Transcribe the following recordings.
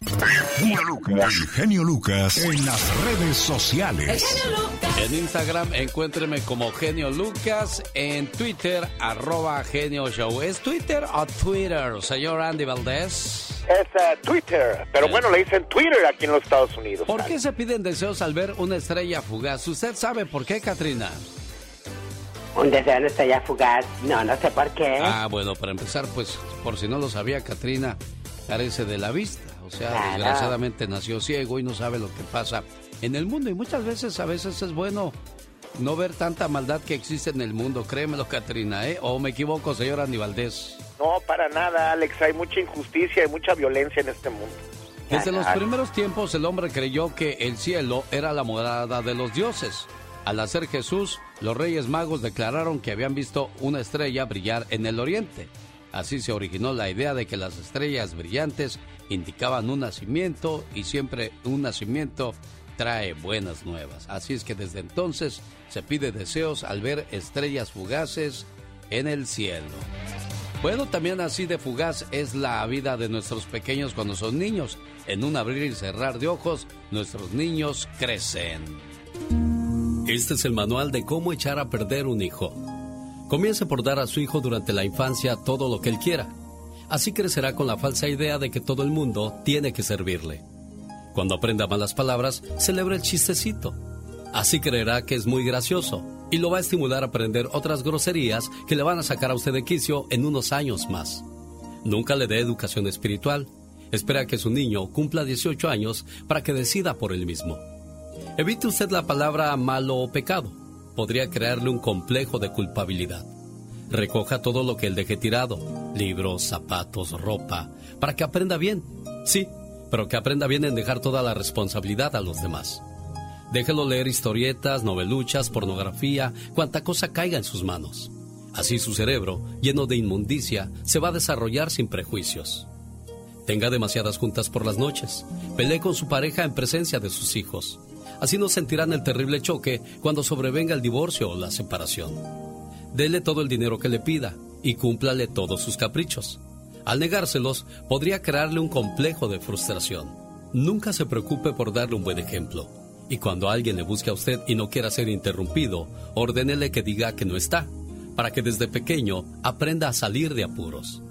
El genio Lucas en las redes sociales. En Instagram encuéntreme como Genio Lucas, en Twitter arroba Genio Show. ¿Es Twitter o Twitter, señor Andy Valdés? Es uh, Twitter, pero bueno, le dicen Twitter aquí en los Estados Unidos. ¿Por qué se piden deseos al ver una estrella fugaz? ¿Usted sabe por qué, Katrina? Un deseo de una estrella fugaz, no, no sé por qué. Ah, bueno, para empezar, pues, por si no lo sabía, Katrina carece de la vista. O sea, desgraciadamente nació ciego y no sabe lo que pasa en el mundo. Y muchas veces, a veces es bueno no ver tanta maldad que existe en el mundo. Créemelo, Katrina, ¿eh? ¿O me equivoco, señor Andy Valdés? No, para nada, Alex. Hay mucha injusticia y mucha violencia en este mundo. Desde los primeros tiempos el hombre creyó que el cielo era la morada de los dioses. Al hacer Jesús, los reyes magos declararon que habían visto una estrella brillar en el oriente. Así se originó la idea de que las estrellas brillantes indicaban un nacimiento y siempre un nacimiento trae buenas nuevas. Así es que desde entonces se pide deseos al ver estrellas fugaces en el cielo. Bueno, también así de fugaz es la vida de nuestros pequeños cuando son niños. En un abrir y cerrar de ojos, nuestros niños crecen. Este es el manual de cómo echar a perder un hijo. Comience por dar a su hijo durante la infancia todo lo que él quiera. Así crecerá con la falsa idea de que todo el mundo tiene que servirle. Cuando aprenda malas palabras, celebra el chistecito. Así creerá que es muy gracioso y lo va a estimular a aprender otras groserías que le van a sacar a usted de quicio en unos años más. Nunca le dé educación espiritual. Espera que su niño cumpla 18 años para que decida por él mismo. Evite usted la palabra malo o pecado podría crearle un complejo de culpabilidad. Recoja todo lo que él deje tirado, libros, zapatos, ropa, para que aprenda bien. Sí, pero que aprenda bien en dejar toda la responsabilidad a los demás. Déjelo leer historietas, noveluchas, pornografía, cuanta cosa caiga en sus manos. Así su cerebro, lleno de inmundicia, se va a desarrollar sin prejuicios. Tenga demasiadas juntas por las noches. Pelee con su pareja en presencia de sus hijos. Así no sentirán el terrible choque cuando sobrevenga el divorcio o la separación. Dele todo el dinero que le pida y cúmplale todos sus caprichos. Al negárselos, podría crearle un complejo de frustración. Nunca se preocupe por darle un buen ejemplo. Y cuando alguien le busque a usted y no quiera ser interrumpido, ordénele que diga que no está, para que desde pequeño aprenda a salir de apuros.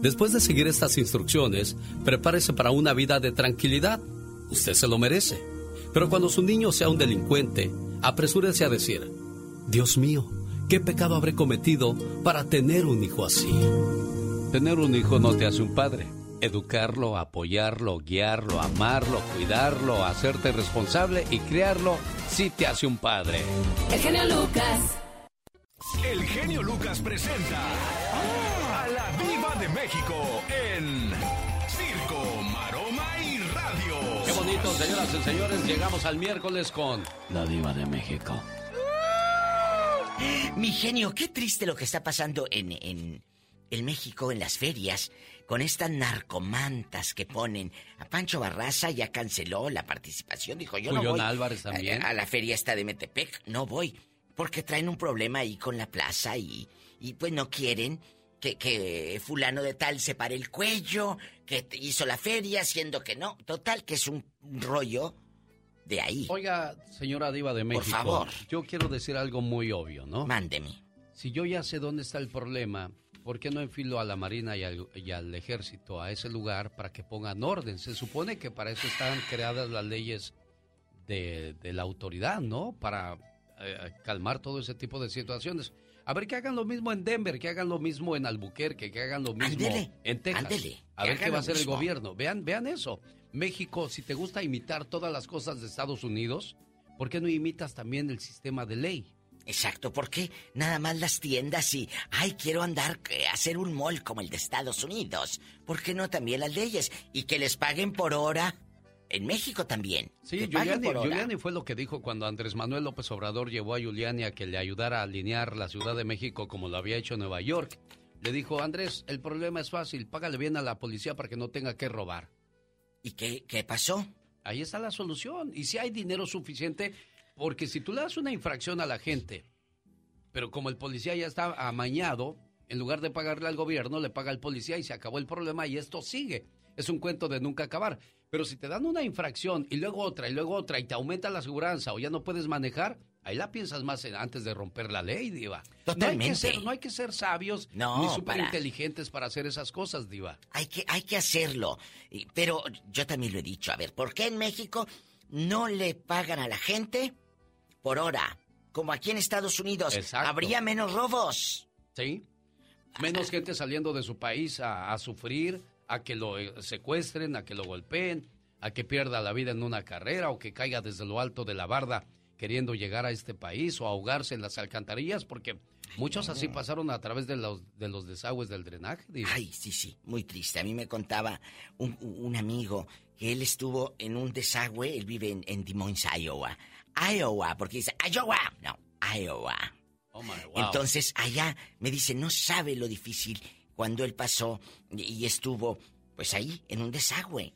Después de seguir estas instrucciones, prepárese para una vida de tranquilidad. Usted se lo merece. Pero cuando su niño sea un delincuente, apresúrese a decir, Dios mío, ¿qué pecado habré cometido para tener un hijo así? Tener un hijo no te hace un padre. Educarlo, apoyarlo, guiarlo, amarlo, cuidarlo, hacerte responsable y criarlo sí te hace un padre. El genio Lucas. El genio Lucas presenta a la Viva de México en Circo, Maroma y Radio. Qué bonito, señoras y señores, llegamos al miércoles con la Diva de México. Mi genio, qué triste lo que está pasando en, en, en México, en las ferias, con estas narcomantas que ponen. A Pancho Barraza ya canceló la participación, dijo yo no voy. Álvarez también. A, a la feria esta de Metepec, no voy. Porque traen un problema ahí con la plaza y, y pues no quieren que, que fulano de tal se pare el cuello, que hizo la feria, siendo que no. Total, que es un rollo de ahí. Oiga, señora Diva de México. favor. Yo quiero decir algo muy obvio, ¿no? Mándeme. Si yo ya sé dónde está el problema, ¿por qué no enfilo a la Marina y al, Ejército a ese lugar para que pongan orden? Se supone que para eso están creadas las leyes de, la autoridad, ¿no? Para eh, calmar todo ese tipo de situaciones. A ver que hagan lo mismo en Denver, que hagan lo mismo en Albuquerque, que hagan lo mismo en Texas. a ver qué va a hacer el gobierno. Vean, vean eso. México, si te gusta imitar todas las cosas de Estados Unidos, ¿por qué no imitas también el sistema de ley? Exacto, ¿por qué nada más las tiendas y, ay, quiero andar, a hacer un mall como el de Estados Unidos? ¿Por qué no también las leyes? Y que les paguen por hora. En México también. Sí, Giuliani, fue lo que dijo cuando Andrés Manuel López Obrador llevó a Giuliani a que le ayudara a alinear la Ciudad de México como lo había hecho Nueva York. Le dijo, Andrés, el problema es fácil, págale bien a la policía para que no tenga que robar. ¿Y qué, qué pasó? Ahí está la solución. Y si hay dinero suficiente, porque si tú le das una infracción a la gente, pero como el policía ya está amañado, en lugar de pagarle al gobierno, le paga al policía y se acabó el problema y esto sigue. Es un cuento de nunca acabar. Pero si te dan una infracción y luego otra y luego otra y te aumenta la seguridad o ya no puedes manejar, ahí la piensas más antes de romper la ley, Diva. Totalmente. No hay que ser, no hay que ser sabios ni súper inteligentes para hacer esas cosas, Diva. Hay que, hay que hacerlo. Pero yo también lo he dicho. A ver, ¿por qué en México no le pagan a la gente por hora? Como aquí en Estados Unidos. Habría menos robos. Sí. Menos gente saliendo de su país a sufrir a que lo eh, secuestren, a que lo golpeen, a que pierda la vida en una carrera o que caiga desde lo alto de la barda queriendo llegar a este país o ahogarse en las alcantarillas, porque muchos así pasaron a través de los, de los desagües del drenaje. Ay, sí, sí, muy triste. A mí me contaba un, amigo que él estuvo en un desagüe, él vive en, en Des Moines, Iowa. Iowa, porque dice Iowa, no, Iowa. Oh my, wow. Entonces allá me dice, no sabe lo difícil cuando él pasó y estuvo, pues ahí, en un desagüe.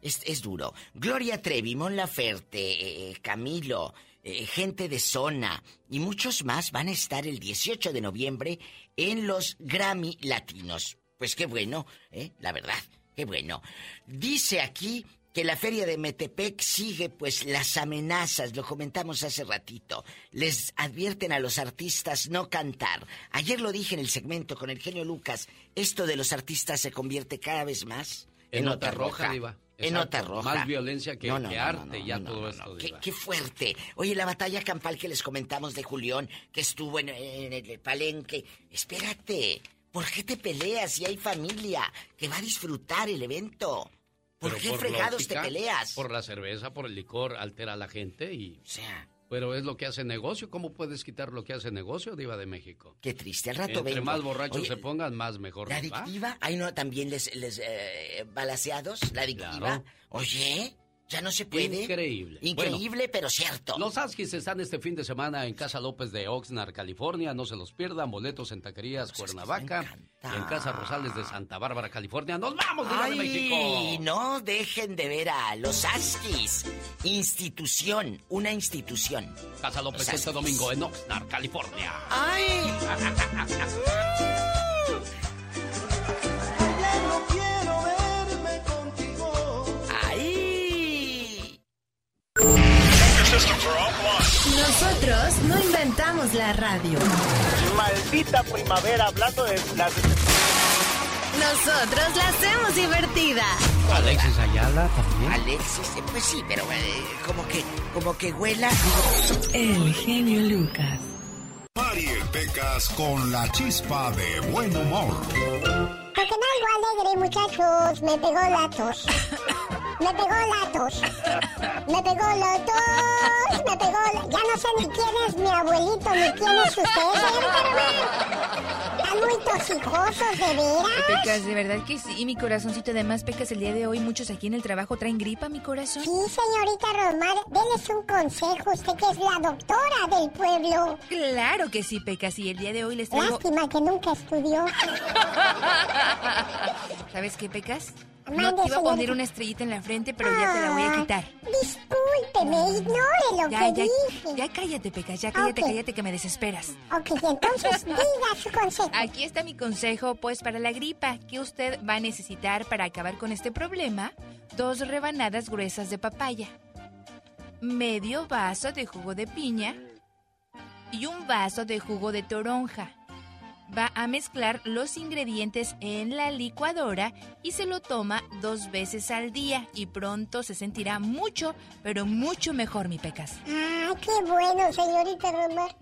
Es, es duro. Gloria Trevi, Mon Laferte, eh, eh, Camilo, eh, gente de zona y muchos más van a estar el 18 de noviembre en los Grammy Latinos. Pues qué bueno, ¿eh? La verdad, qué bueno. Dice aquí que la feria de Metepec sigue pues las amenazas, lo comentamos hace ratito. Les advierten a los artistas no cantar. Ayer lo dije en el segmento con el genio Lucas, esto de los artistas se convierte cada vez más en, nota, roja. En nota roja. Más violencia que, arte, ya todo esto. Qué, qué, fuerte. Oye, la batalla campal que les comentamos de Julián, que estuvo en, en el palenque. Espérate, ¿por qué te peleas si hay familia que va a disfrutar el evento? ¿Por qué fregados te peleas? Por la cerveza, por el licor, altera a la gente y... O sea... Pero es lo que hace negocio. ¿Cómo puedes quitar lo que hace negocio, Diva de México? Qué triste. Al rato Entre más borrachos se pongan, más mejor. ¿La adictiva? ¿Hay no también les, les eh, balaseados? ¿La adictiva? Oye... Ya no se puede. Increíble. Increíble, pero cierto. Los Askis están este fin de semana en Casa López de Oxnard, California. No se los pierdan. Boletos en Taquerías Cuernavaca. en Casa Rosales de Santa Bárbara, California. ¡Nos vamos, de México! No dejen de ver a los Askis. Institución. Una institución. Casa López este domingo en Oxnard, California. ¡Ay! Nosotros no inventamos la radio. Maldita primavera, hablando de las... Nosotros la hacemos divertida. Alexis Ayala también. Alexis, eh, pues sí, pero eh, como que, como que huela. El genio Lucas. Mariel Pecas con la chispa de buen humor. Porque no algo alegre, muchachos. Me pegó la tos. Me pegó la tos. Me pegó la tos. Me pegó la... Ya no sé ni quién es mi abuelito ni quién es usted, Están muy tosicosos, de veras. Pecas, de verdad que sí, mi corazoncito. Además, Pecas, el día de hoy muchos aquí en el trabajo traen gripa, mi corazón. Sí, señorita Romar, déles un consejo. Usted que es la doctora del pueblo. Claro que sí, Pecas. Y el día de hoy les traigo... Lástima que nunca estudió. ¿Sabes qué, Pecas? No te iba a poner una estrellita en la frente, pero ya te la voy a quitar. Discúlpeme, ignore lo ya, que ya, dije. Ya cállate, Pecas, ya cállate, cállate que me desesperas. Ok, entonces diga su consejo. Aquí está mi consejo, pues para la gripa, que usted va a necesitar para acabar con este problema, dos rebanadas gruesas de papaya, medio vaso de jugo de piña y un vaso de jugo de toronja va a mezclar los ingredientes en la licuadora y se lo toma dos veces al día y pronto se sentirá mucho, pero mucho mejor, mi pecas. Ah, qué bueno, señorita Romar.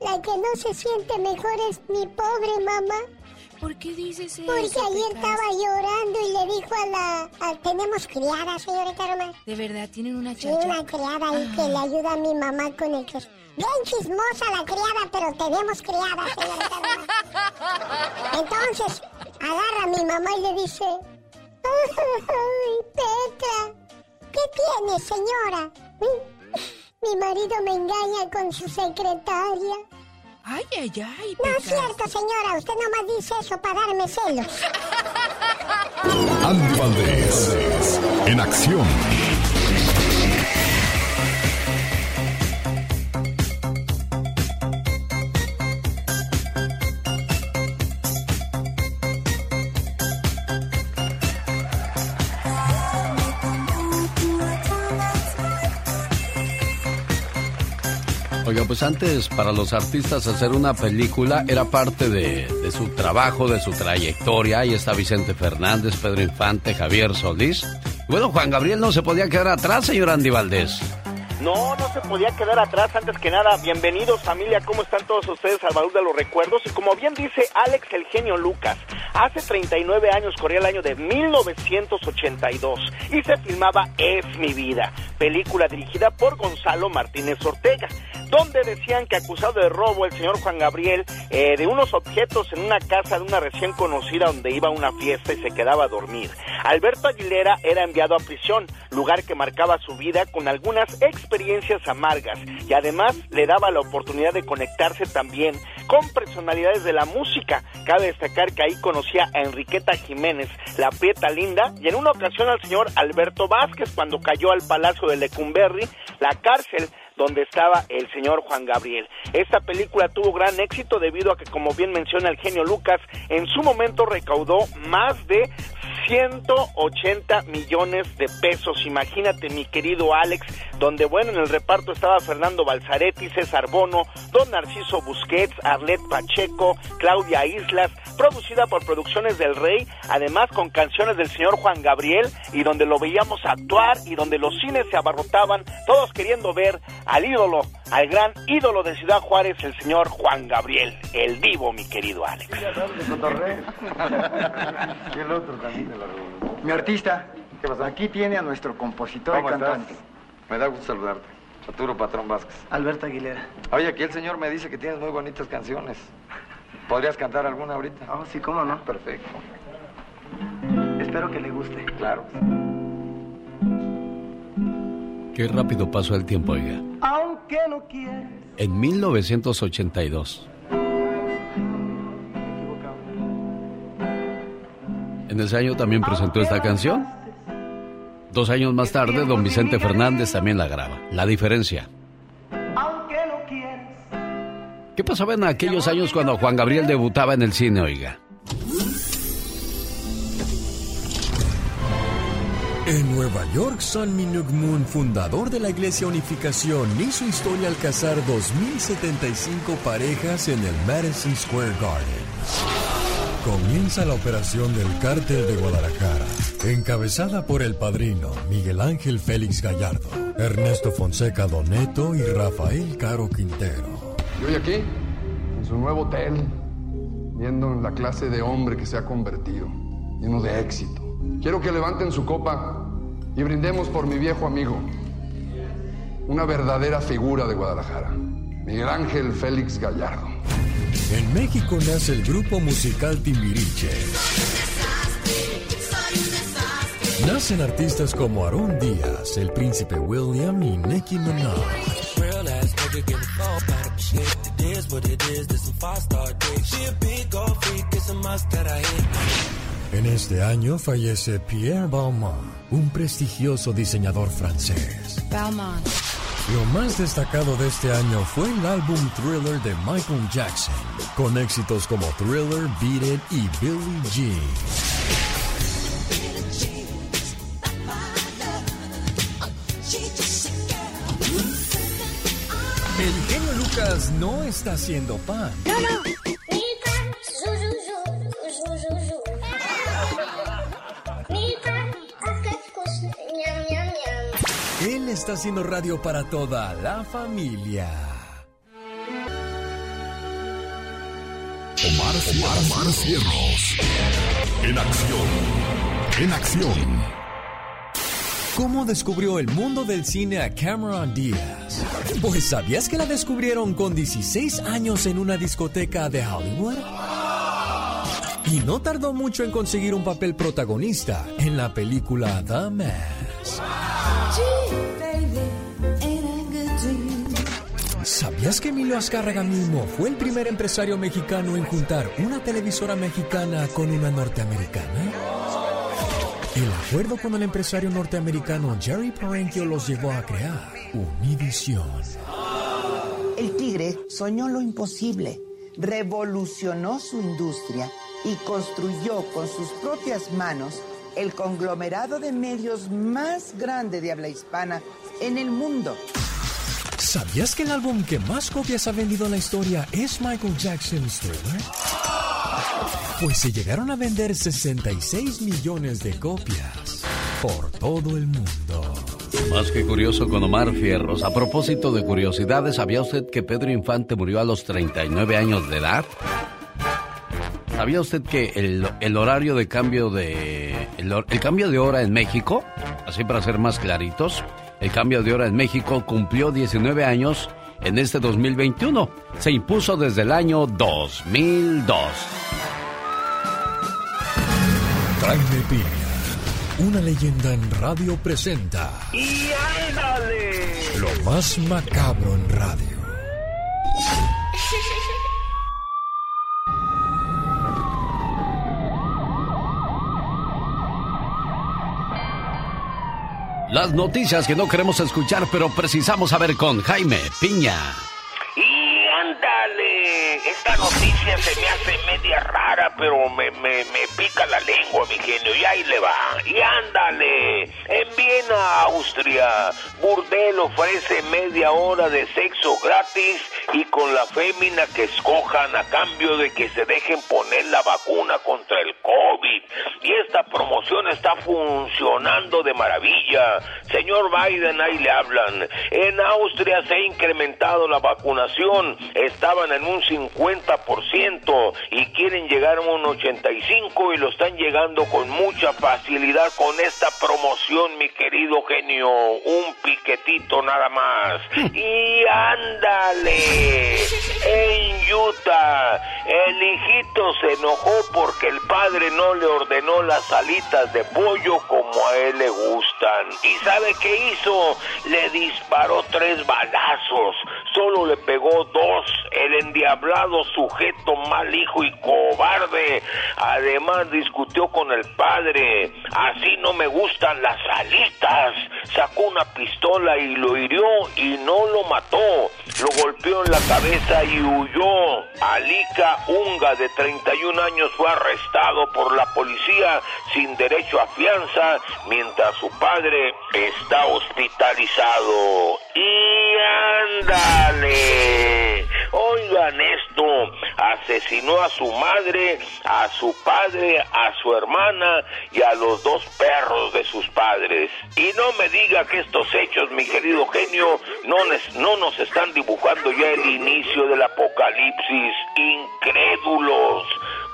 La que no se siente mejor es mi pobre mamá. ¿Por qué dices eso? Porque ayer estaba llorando y le dijo a la... a- tenemos criada, señorita Romar. De verdad, tienen una Tiene chacha. una criada ahí que le ayuda a mi mamá con el. Bien chismosa la criada, pero tenemos criada, señorita Romar. Entonces, agarra a mi mamá y le dice... ¡Ay, Petra! ¿Qué tiene, señora? Mi marido me engaña con su secretaria. Ay, ay, ay, No es cierto, señora. Usted nomás dice eso para darme celos. Andy Valdés, en acción. Oiga, pues antes para los artistas hacer una película era parte de, su trabajo, de su trayectoria. Ahí está Vicente Fernández, Pedro Infante, Javier Solís. Bueno, Juan Gabriel no se podía quedar atrás, señor Andy Valdés. No, no se podía quedar atrás. Antes que nada, bienvenidos familia, ¿cómo están todos ustedes al baúl de los recuerdos? Y como bien dice Alex el genio Lucas, hace 39 años corría el año de 1982 y se filmaba Es mi vida, película dirigida por Gonzalo Martínez Ortega, donde decían que acusado de robo el señor Juan Gabriel eh, de unos objetos en una casa de una recién conocida donde iba a una fiesta y se quedaba a dormir. Alberto Aguilera era enviado a prisión, lugar que marcaba su vida con algunas experiencias amargas y además le daba la oportunidad de conectarse también con personalidades de la música. Cabe destacar que ahí conocía a Enriqueta Jiménez, la prieta linda, y en una ocasión al señor Alberto Vázquez cuando cayó al Palacio de Lecumberri, la cárcel donde estaba el señor Juan Gabriel. Esta película tuvo gran éxito debido a que, como bien menciona el genio Lucas, en su momento recaudó más de 180 millones de pesos. Imagínate, mi querido Alex, donde, bueno, en el reparto estaba Fernando Balzaretti, César Bono, Don Narciso Busquets, Arlet Pacheco, Claudia Islas, producida por Producciones del Rey, además con canciones del señor Juan Gabriel, y donde lo veíamos actuar y donde los cines se abarrotaban, todos queriendo ver al ídolo, al gran ídolo de Ciudad Juárez, el señor Juan Gabriel, el vivo, mi querido Alex. Y el otro también de la revolución. Mi artista, aquí tiene a nuestro compositor y cantante. Me da gusto saludarte. Arturo Patrón Vázquez. Alberto Aguilera. Oye, aquí el señor me dice que tienes muy bonitas canciones. ¿Podrías cantar alguna ahorita? Oh, sí, cómo no. Perfecto. Espero que le guste. Claro. Qué rápido pasó el tiempo, oiga. Aunque no quieres. En 1982. En ese año también presentó esta canción. Dos años más tarde, don Vicente Fernández también la graba. La diferencia. ¿Qué pasaba en aquellos años cuando Juan Gabriel debutaba en el cine, oiga? En Nueva York, San Minuk Moon, fundador de la Iglesia Unificación, hizo historia al casar 2.075 parejas en el Madison Square Garden. Comienza la operación del Cártel de Guadalajara, encabezada por el padrino Miguel Ángel Félix Gallardo, Ernesto Fonseca Doneto y Rafael Caro Quintero. Y hoy aquí, en su nuevo hotel, viendo la clase de hombre que se ha convertido, lleno de éxito. Quiero que levanten su copa y brindemos por mi viejo amigo, una verdadera figura de Guadalajara, Miguel Ángel Félix Gallardo. En México nace el grupo musical Timbiriche. Nacen artistas como Aarón Díaz, el príncipe William y Nicki Minaj. Real ass nigga give a fuck about the shit. It is what it is, this some five star dick. She a big old freak, it's a must that I hit. En este año fallece Pierre Balmain, un prestigioso diseñador francés. Balmain. Lo más destacado de este año fue el álbum Thriller de Michael Jackson, con éxitos como Thriller, Beat It y Billie Jean. Lucas no está haciendo pan. No, no. Él está haciendo radio para toda la familia. Omar, Omar, Omar Cierros. En acción. En acción. ¿Cómo descubrió el mundo del cine a Cameron Díaz? Pues ¿sabías que la descubrieron con 16 años en una discoteca de Hollywood? Y no tardó mucho en conseguir un papel protagonista en la película The Mask. ¿Sabías que Emilio Azcárraga mismo fue el primer empresario mexicano en juntar una televisora mexicana con una norteamericana? El acuerdo con el empresario norteamericano Jerry Parenchio los llevó a crear Univision. El tigre soñó lo imposible, revolucionó su industria y construyó con sus propias manos el conglomerado de medios más grande de habla hispana en el mundo. ¿Sabías que el álbum que más copias ha vendido en la historia es Michael Jackson's Thriller? Pues se llegaron a vender 66 millones de copias por todo el mundo. Más que curioso con Omar Fierros. A propósito de curiosidades, ¿sabía usted que Pedro Infante murió a los 39 años de edad? ¿Sabía usted que el, el horario de cambio de... El, el cambio de hora en México, así para ser más claritos, el cambio de hora en México cumplió 19 años en este 2021. Se impuso desde el año 2002. Jaime Piña, una leyenda en radio presenta. ¡Y ándale! Lo más macabro en radio. Las noticias que no queremos escuchar, pero precisamos saber con Jaime Piña. Ándale, esta noticia se me hace media rara, pero me, me, me pica la lengua, mi genio, y ahí le va. Y ándale, en Viena, Austria, Burdel ofrece media hora de sexo gratis y con la fémina que escojan a cambio de que se dejen poner la vacuna contra el COVID. Y esta promoción está funcionando de maravilla. Señor Biden, ahí le hablan. En Austria se ha incrementado la vacunación. Estaban en un 50% y quieren llegar a un 85% y lo están llegando con mucha facilidad con esta promoción, mi querido genio. Un piquetito nada más. Y ándale. En Utah, el hijito se enojó porque el padre no le ordenó las alitas de pollo como a él le gustan. ¿Y sabe qué hizo? Le disparó tres balazos. Solo le pegó dos. El endiablado sujeto mal hijo y cobarde. Además discutió con el padre. Así no me gustan las alitas. Sacó una pistola y lo hirió y no lo mató. Lo golpeó en la cabeza y huyó. Alika Unga, de 31 años, fue arrestado por la policía sin derecho a fianza, mientras su padre está hospitalizado. Y ándale. Oigan esto, asesinó a su madre, a su padre, a su hermana y a los dos perros de sus padres. Y no me diga que estos hechos, mi querido genio, no, no nos están dibujando ya el inicio del apocalipsis. Incrédulos.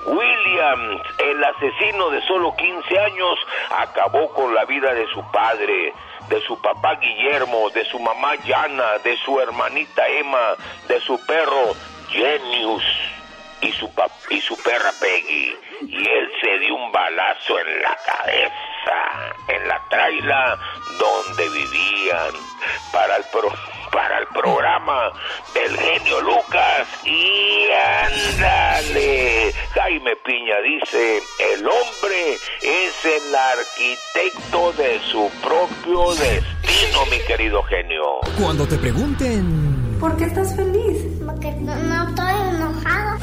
Williams, el asesino de solo 15 años, acabó con la vida de su padre, de su papá Guillermo, de su mamá Yana, de su hermanita Emma, de su perro Genius y su, perra Peggy. Y él se dio un balazo en la cabeza, en la traila donde vivían, para el, pro- para el programa del genio Lucas. Y ándale, Jaime Piña dice, el hombre es el arquitecto de su propio destino, mi querido genio. Cuando te pregunten ¿Por qué estás feliz? Porque no, no estoy enojado.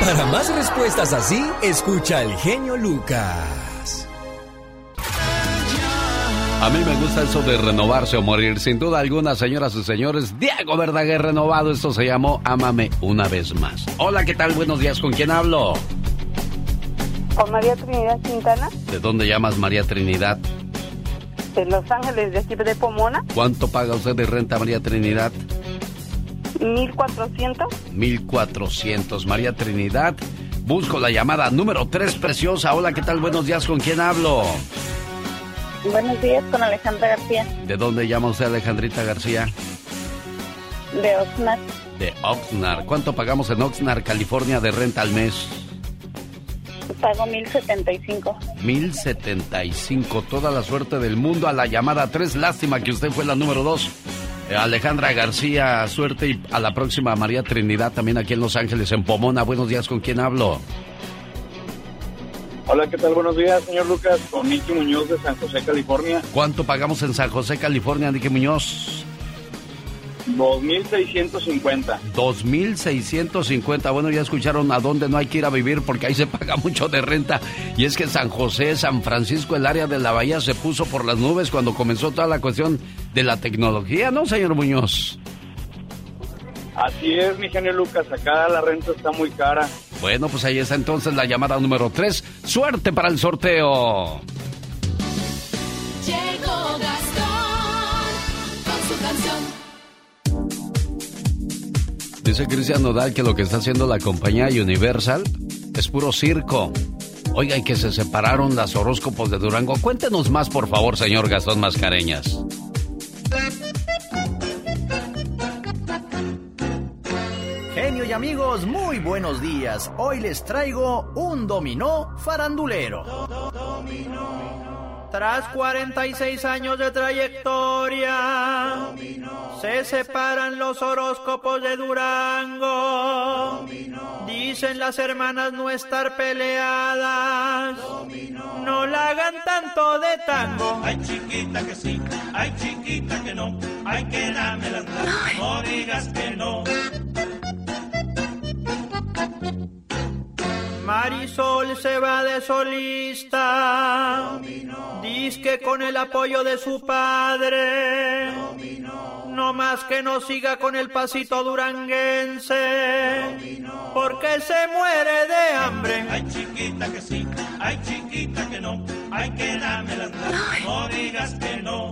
para más respuestas así, escucha el genio Lucas. A mí me gusta eso de renovarse o morir. Sin duda alguna, señoras y señores, Diego Verdaguer renovado. Esto se llamó Ámame una vez más. Hola, ¿qué tal? Buenos días. ¿Con quién hablo? Con María Trinidad Quintana, ¿De dónde llamas María Trinidad? De Los Ángeles, de aquí de Pomona. ¿Cuánto paga usted de renta, María Trinidad? 1400. 1400. María Trinidad. Busco la llamada número 3, preciosa. Hola, ¿qué tal? Buenos días, ¿con quién hablo? Buenos días, con Alejandra García. ¿De dónde llama usted, Alejandrita García? De Oxnard. De Oxnard. ¿Cuánto pagamos en Oxnard, California, de renta al mes? Pago 1075. 1075. Toda la suerte del mundo a la llamada 3. Lástima que usted fue la número 2. Eh, Alejandra García, suerte y a la próxima María Trinidad también aquí en Los Ángeles, en Pomona. Buenos días, ¿con quién hablo? Hola, ¿qué tal? Buenos días, señor Lucas, con Nicky Muñoz de San José, California. ¿Cuánto pagamos en San José, California, Nicky Muñoz? 2.650. 2.650. Bueno, ya escucharon a dónde no hay que ir a vivir porque ahí se paga mucho de renta. Y es que San José, San Francisco, el área de la bahía se puso por las nubes cuando comenzó toda la cuestión de la tecnología, ¿no, señor Muñoz? Así es, mi genio Lucas. Acá la renta está muy cara. Bueno, pues ahí está entonces la llamada número 3. Suerte para el sorteo. Llegó Gastón con su canción. Dice Cristian Nodal que lo que está haciendo la compañía Universal es puro circo. Oiga, y que se separaron las horóscopos de Durango. Cuéntenos más, por favor, señor Gastón Mascareñas. Genio y amigos, muy buenos días. Hoy les traigo un dominó farandulero. Tras 46 años de trayectoria, se separan los horóscopos de Durango. Dicen las hermanas no estar peleadas. No la hagan tanto de tango. Ay, chiquita que sí, ay, chiquita que no. Ay, que dámela, no digas que no. Marisol se va de solista. Dice que con el apoyo de su padre. No más que no siga con el pasito duranguense. Porque se muere de hambre. Ay, chiquita que sí, ay, chiquita que no. Ay, que dámela, no digas que no.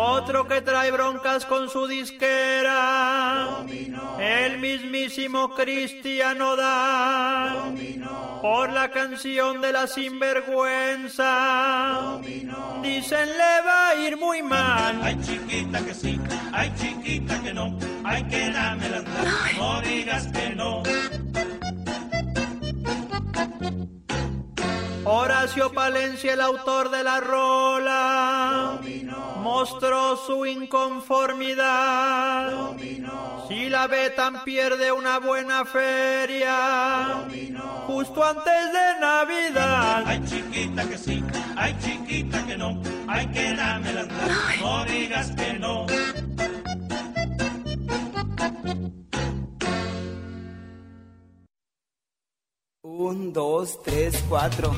Otro que trae broncas con su disquera. El mismísimo Cristiano da. Por la canción de la sinvergüenza. Dicen le va a ir muy mal. Ay, chiquita que sí, ay, chiquita que no. Ay, que dámela, no digas que no. Horacio Palencia, el autor de la rola, mostró su inconformidad. Si la Betan pierde una buena feria, justo antes de Navidad. Ay, chiquita que sí, ay, chiquita que no. Ay, que dámela, no digas que no. Un, dos, tres, cuatro.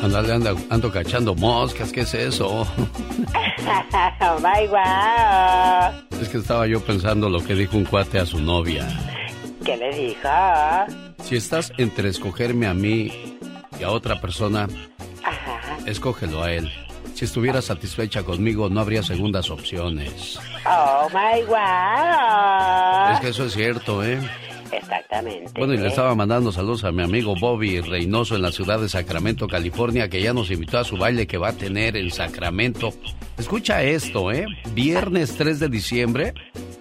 Andale, anda, ando cachando moscas, ¿qué es eso? oh my wow. Es que estaba yo pensando lo que dijo un cuate a su novia. ¿Qué le dijo? Si estás entre escogerme a mí y a otra persona, escógelo a él. Si estuviera satisfecha conmigo, no habría segundas opciones. Oh my wow. Es que eso es cierto, ¿eh? Exactamente. Bueno, y le estaba mandando saludos a mi amigo Bobby Reynoso en la ciudad de Sacramento, California, que ya nos invitó a su baile que va a tener en Sacramento. Escucha esto, ¿eh? Viernes 3 de diciembre,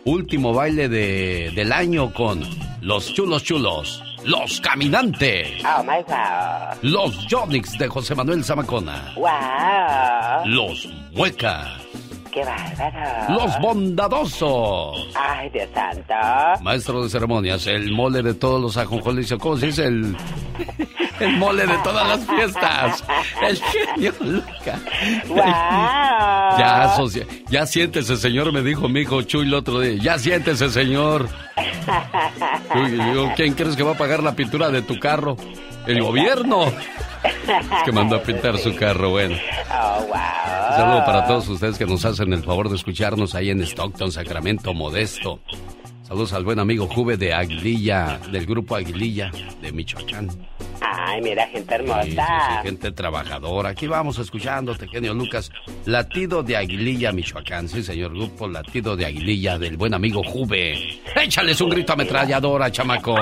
último baile de, del año con los chulos chulos, los caminantes, Oh my wow. los Jonix de José Manuel Zamacona, Wow. los muecas, Qué bárbaro. los bondadosos. Ay, Dios santo. Maestro de ceremonias, el mole de todos los ajonjoles, ¿cómo se dice? El, el mole de todas las fiestas. El genio Lucas. Wow. Ya, ya siéntese, señor, me dijo mi hijo Chuy el otro día. Ya siéntese, señor. Uy, digo, ¿quién crees que va a pagar la pintura de tu carro? El gobierno. Es que mandó a pintar su carro, bueno. Oh, wow. Un saludo para todos ustedes que nos hacen el favor de escucharnos ahí en Stockton, Sacramento, Modesto. Saludos al buen amigo Juve de Aguililla, del grupo Aguililla de Michoacán. Ay, mira, gente hermosa. Sí, sí, sí, gente trabajadora. Aquí vamos escuchándote, genio Lucas. Latido de Aguililla, Michoacán. Sí, señor grupo, latido de Aguililla del buen amigo Juve. Échales un grito ametralladora, chamaco.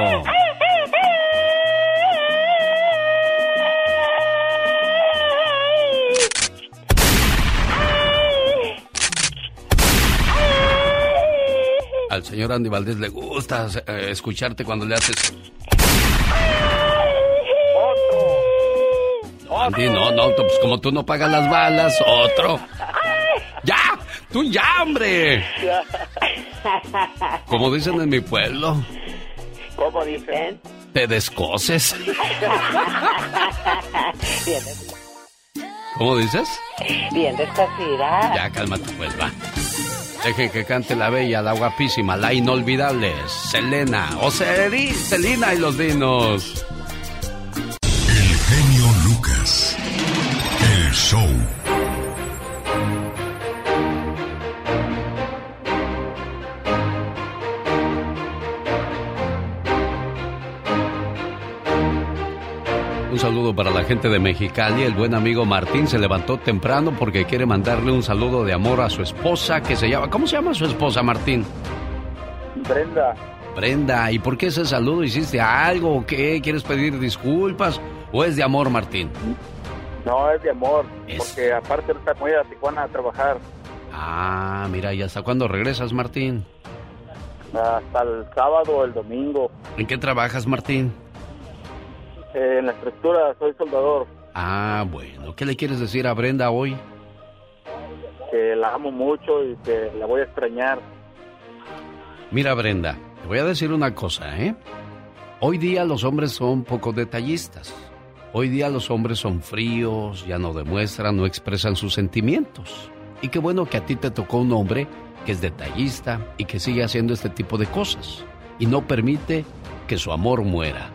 Al señor Andy Valdés le gusta eh, escucharte cuando le haces. Andy, no, no, pues como tú no pagas las balas, otro. ¡Ya! ¡Tú ya, hombre! Como dicen en mi pueblo. ¿Cómo dicen? Te descoces. ¿Cómo dices? Bien descosida. Ya, cálmate, pues va. Dejen que cante la bella, la guapísima, la inolvidable, Selena. O Selena y los dinos. El genio Lucas. El show. La gente de Mexicali. El buen amigo Martín se levantó temprano porque quiere mandarle un saludo de amor a su esposa que se llama... ¿Cómo se llama su esposa, Martín? Brenda, Brenda. ¿Y por qué ese saludo? ¿Hiciste algo o qué? ¿Quieres pedir disculpas? ¿O es de amor, Martín? no es de amor, porque aparte me voy a Tijuana a trabajar Ah, mira, ¿y hasta cuándo regresas, Martín? hasta el sábado o el domingo. ¿En qué trabajas, Martín? Eh, en la estructura soy soldador, Ah, bueno. ¿Qué le quieres decir a Brenda hoy? que la amo mucho y que la voy a extrañar. Mira, Brenda, te voy a decir una cosa, ¿eh? Hoy día los hombres son poco detallistas. Hoy día los hombres son fríos, ya no demuestran, no expresan sus sentimientos. Y qué bueno que a ti te tocó un hombre que es detallista y que sigue haciendo este tipo de cosas. Y no permite que su amor muera.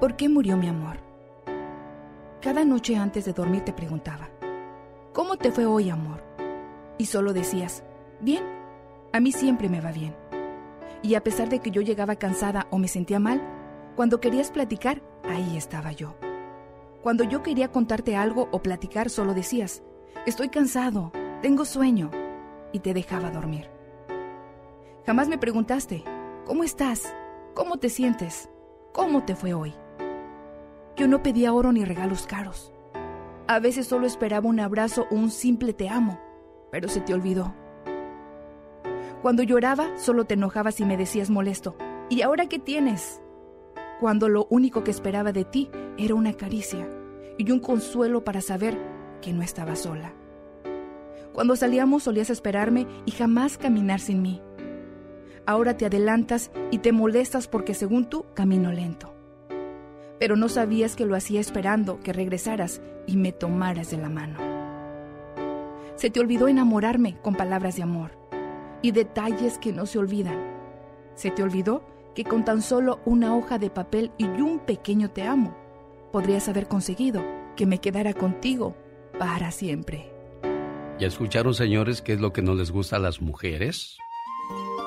¿Por qué murió mi amor? Cada noche antes de dormir te preguntaba, ¿cómo te fue hoy, amor? Y solo decías, bien, a mí siempre me va bien. Y a pesar de que yo llegaba cansada o me sentía mal, cuando querías platicar, ahí estaba yo. Cuando yo quería contarte algo o platicar, solo decías, estoy cansado, tengo sueño, y te dejaba dormir. Jamás me preguntaste, ¿cómo estás? ¿Cómo te sientes? ¿Cómo te fue hoy? Yo no pedía oro ni regalos caros. A veces solo esperaba un abrazo o un simple te amo, pero se te olvidó. Cuando lloraba, solo te enojabas y me decías molesto, ¿y ahora qué tienes? Cuando lo único que esperaba de ti era una caricia y un consuelo para saber que no estaba sola. Cuando salíamos solías esperarme y jamás caminar sin mí. Ahora te adelantas y te molestas porque según tú camino lento. Pero no sabías que lo hacía esperando que regresaras y me tomaras de la mano. Se te olvidó enamorarme con palabras de amor y detalles que no se olvidan. Se te olvidó que con tan solo una hoja de papel y un pequeño te amo, podrías haber conseguido que me quedara contigo para siempre. ¿Ya escucharon, señores, qué es lo que no les gusta a las mujeres?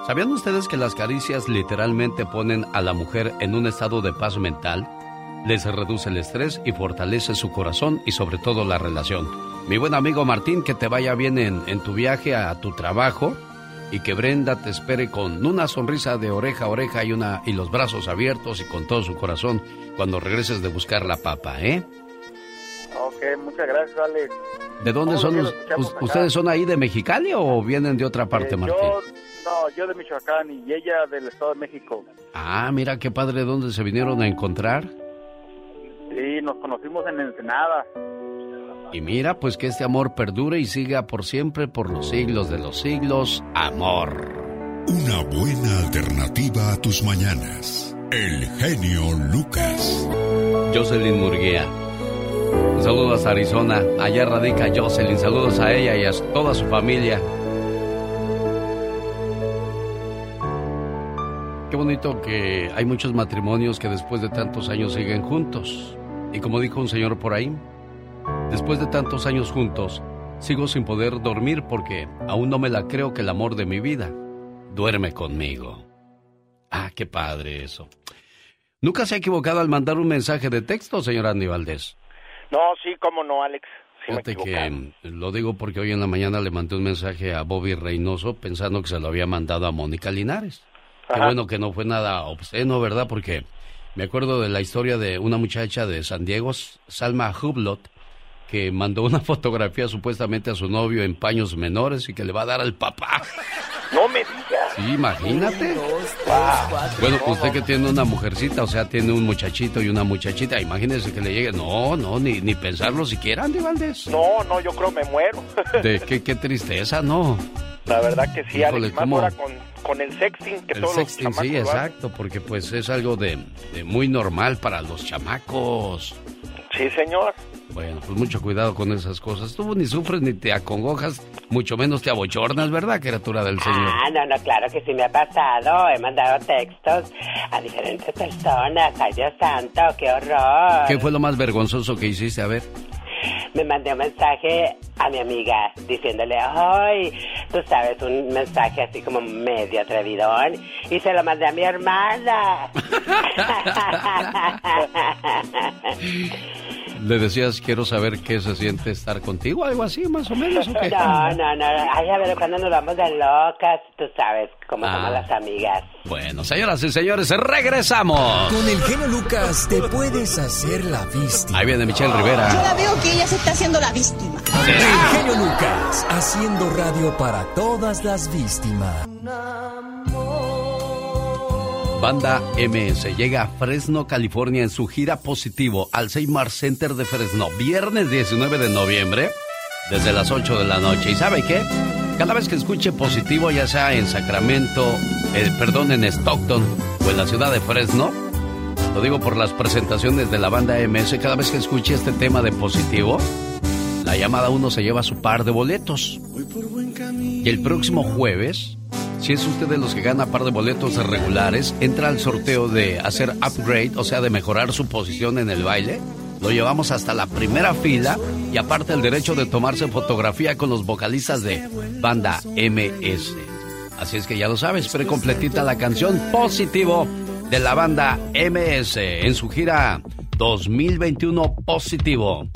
¿Sabían ustedes que las caricias literalmente ponen a la mujer en un estado de paz mental? Les reduce el estrés y fortalece su corazón y sobre todo la relación. Mi buen amigo Martín, que te vaya bien en, en tu viaje a tu trabajo y que Brenda te espere con una sonrisa de oreja a oreja y, una, y los brazos abiertos y con todo su corazón cuando regreses de buscar la papa, ¿eh? Ok, muchas gracias, Alex. ¿De dónde son los. ¿Ustedes son ahí de Mexicali o vienen de otra parte, Eh, Martín? Yo, no, yo de Michoacán y ella del Estado de México. Ah, mira qué padre, ¿dónde se vinieron a encontrar? Sí, nos conocimos en Ensenada. Y mira, pues que este amor perdure y siga por siempre, por los siglos de los siglos. Amor. Una buena alternativa a tus mañanas. El genio Lucas. Jocelyn Murguía. Saludos a Arizona. Allá radica Jocelyn. Saludos a ella y a toda su familia. Qué bonito que hay muchos matrimonios que después de tantos años siguen juntos. Y como dijo un señor por ahí, después de tantos años juntos, sigo sin poder dormir porque aún no me la creo que el amor de mi vida duerme conmigo. Ah, qué padre eso. Nunca se ha equivocado al mandar un mensaje de texto, señor Andy Valdés. No, sí, cómo no, Alex. Sí Fíjate que lo digo porque hoy en la mañana le mandé un mensaje a Bobby Reynoso pensando que se lo había mandado a Mónica Linares. Qué bueno que no fue nada obsceno, ¿verdad? Porque me acuerdo de la historia de una muchacha de San Diego, Salma Hublot, que mandó una fotografía supuestamente a su novio en paños menores y que le va a dar al papá. No me digas. Sí, imagínate. Bueno, usted que tiene una mujercita, o sea, tiene un muchachito y una muchachita, imagínese que le llegue. No, no, ni, ni pensarlo siquiera, Andy Valdés. No, no, yo creo me muero. De qué, qué tristeza, ¿no? La verdad que sí, Híjole, Alex. Más ahora con, con el sexting que El todos sexting, los chamacos sí, exacto, porque pues es algo de, de muy normal para los chamacos. Sí, señor. Bueno, pues mucho cuidado con esas cosas. Tú ni sufres ni te acongojas, mucho menos te abochornas, ¿verdad, criatura del Señor? Ah, no, no, claro que sí me ha pasado. He mandado textos a diferentes personas. Ay, Dios santo, qué horror. ¿Qué fue lo más vergonzoso que hiciste? A ver. Me mandé un mensaje a mi amiga diciéndole, ay, tú sabes, un mensaje así como medio atrevidón. Y se lo mandé a mi hermana. ¿Le decías, quiero saber qué se siente estar contigo? ¿Algo así, más o menos? ¿o qué? No, no, no. Ay, a ver, cuando nos vamos de locas, tú sabes cómo Ah. somos las amigas. Bueno, señoras y señores, regresamos. Con el genio Lucas te puedes hacer la víctima. Ahí viene Michelle Rivera. Yo la veo que ella se está haciendo la víctima. El genio Lucas, haciendo radio para todas las víctimas. Banda MS llega a Fresno, California en su gira positivo al Seymour Center de Fresno, viernes 19 de noviembre, desde las 8 de la noche. ¿Y sabe qué? Cada vez que escuche positivo, ya sea en Sacramento, eh, perdón, en Stockton o en la ciudad de Fresno, lo digo por las presentaciones de la banda MS, cada vez que escuche este tema de positivo, la llamada uno se lleva su par de boletos. Y el próximo jueves, si es usted de los que gana par de boletos regulares, entra al sorteo de hacer upgrade, o sea, de mejorar su posición en el baile. Lo llevamos hasta la primera fila y aparte el derecho de tomarse fotografía con los vocalistas de banda MS. Así es que ya lo sabes, precompletita la canción Positivo de la banda MS en su gira 2021 Positivo.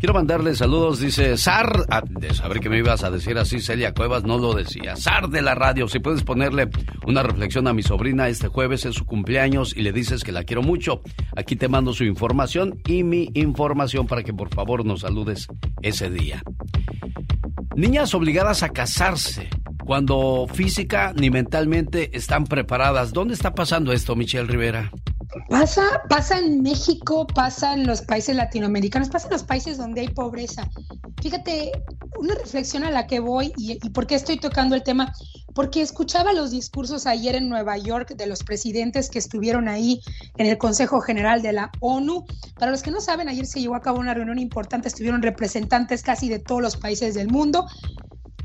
Quiero mandarle saludos, dice Sar, ah, de saber que me ibas a decir así, Celia Cuevas no lo decía. Sar de la radio, si puedes ponerle una reflexión a mi sobrina, este jueves es su cumpleaños y le dices que la quiero mucho. Aquí te mando su información y mi información para que por favor nos saludes ese día. Niñas obligadas a casarse cuando física ni mentalmente están preparadas. ¿Dónde está pasando esto, Michelle Rivera? Pasa, pasa en México, pasa en los países latinoamericanos, pasa en los países donde hay pobreza. Fíjate, una reflexión a la que voy y, por qué estoy tocando el tema, porque escuchaba los discursos ayer en Nueva York de los presidentes que estuvieron ahí en el Consejo General de la ONU. Para los que no saben, ayer se llevó a cabo una reunión importante, estuvieron representantes casi de todos los países del mundo.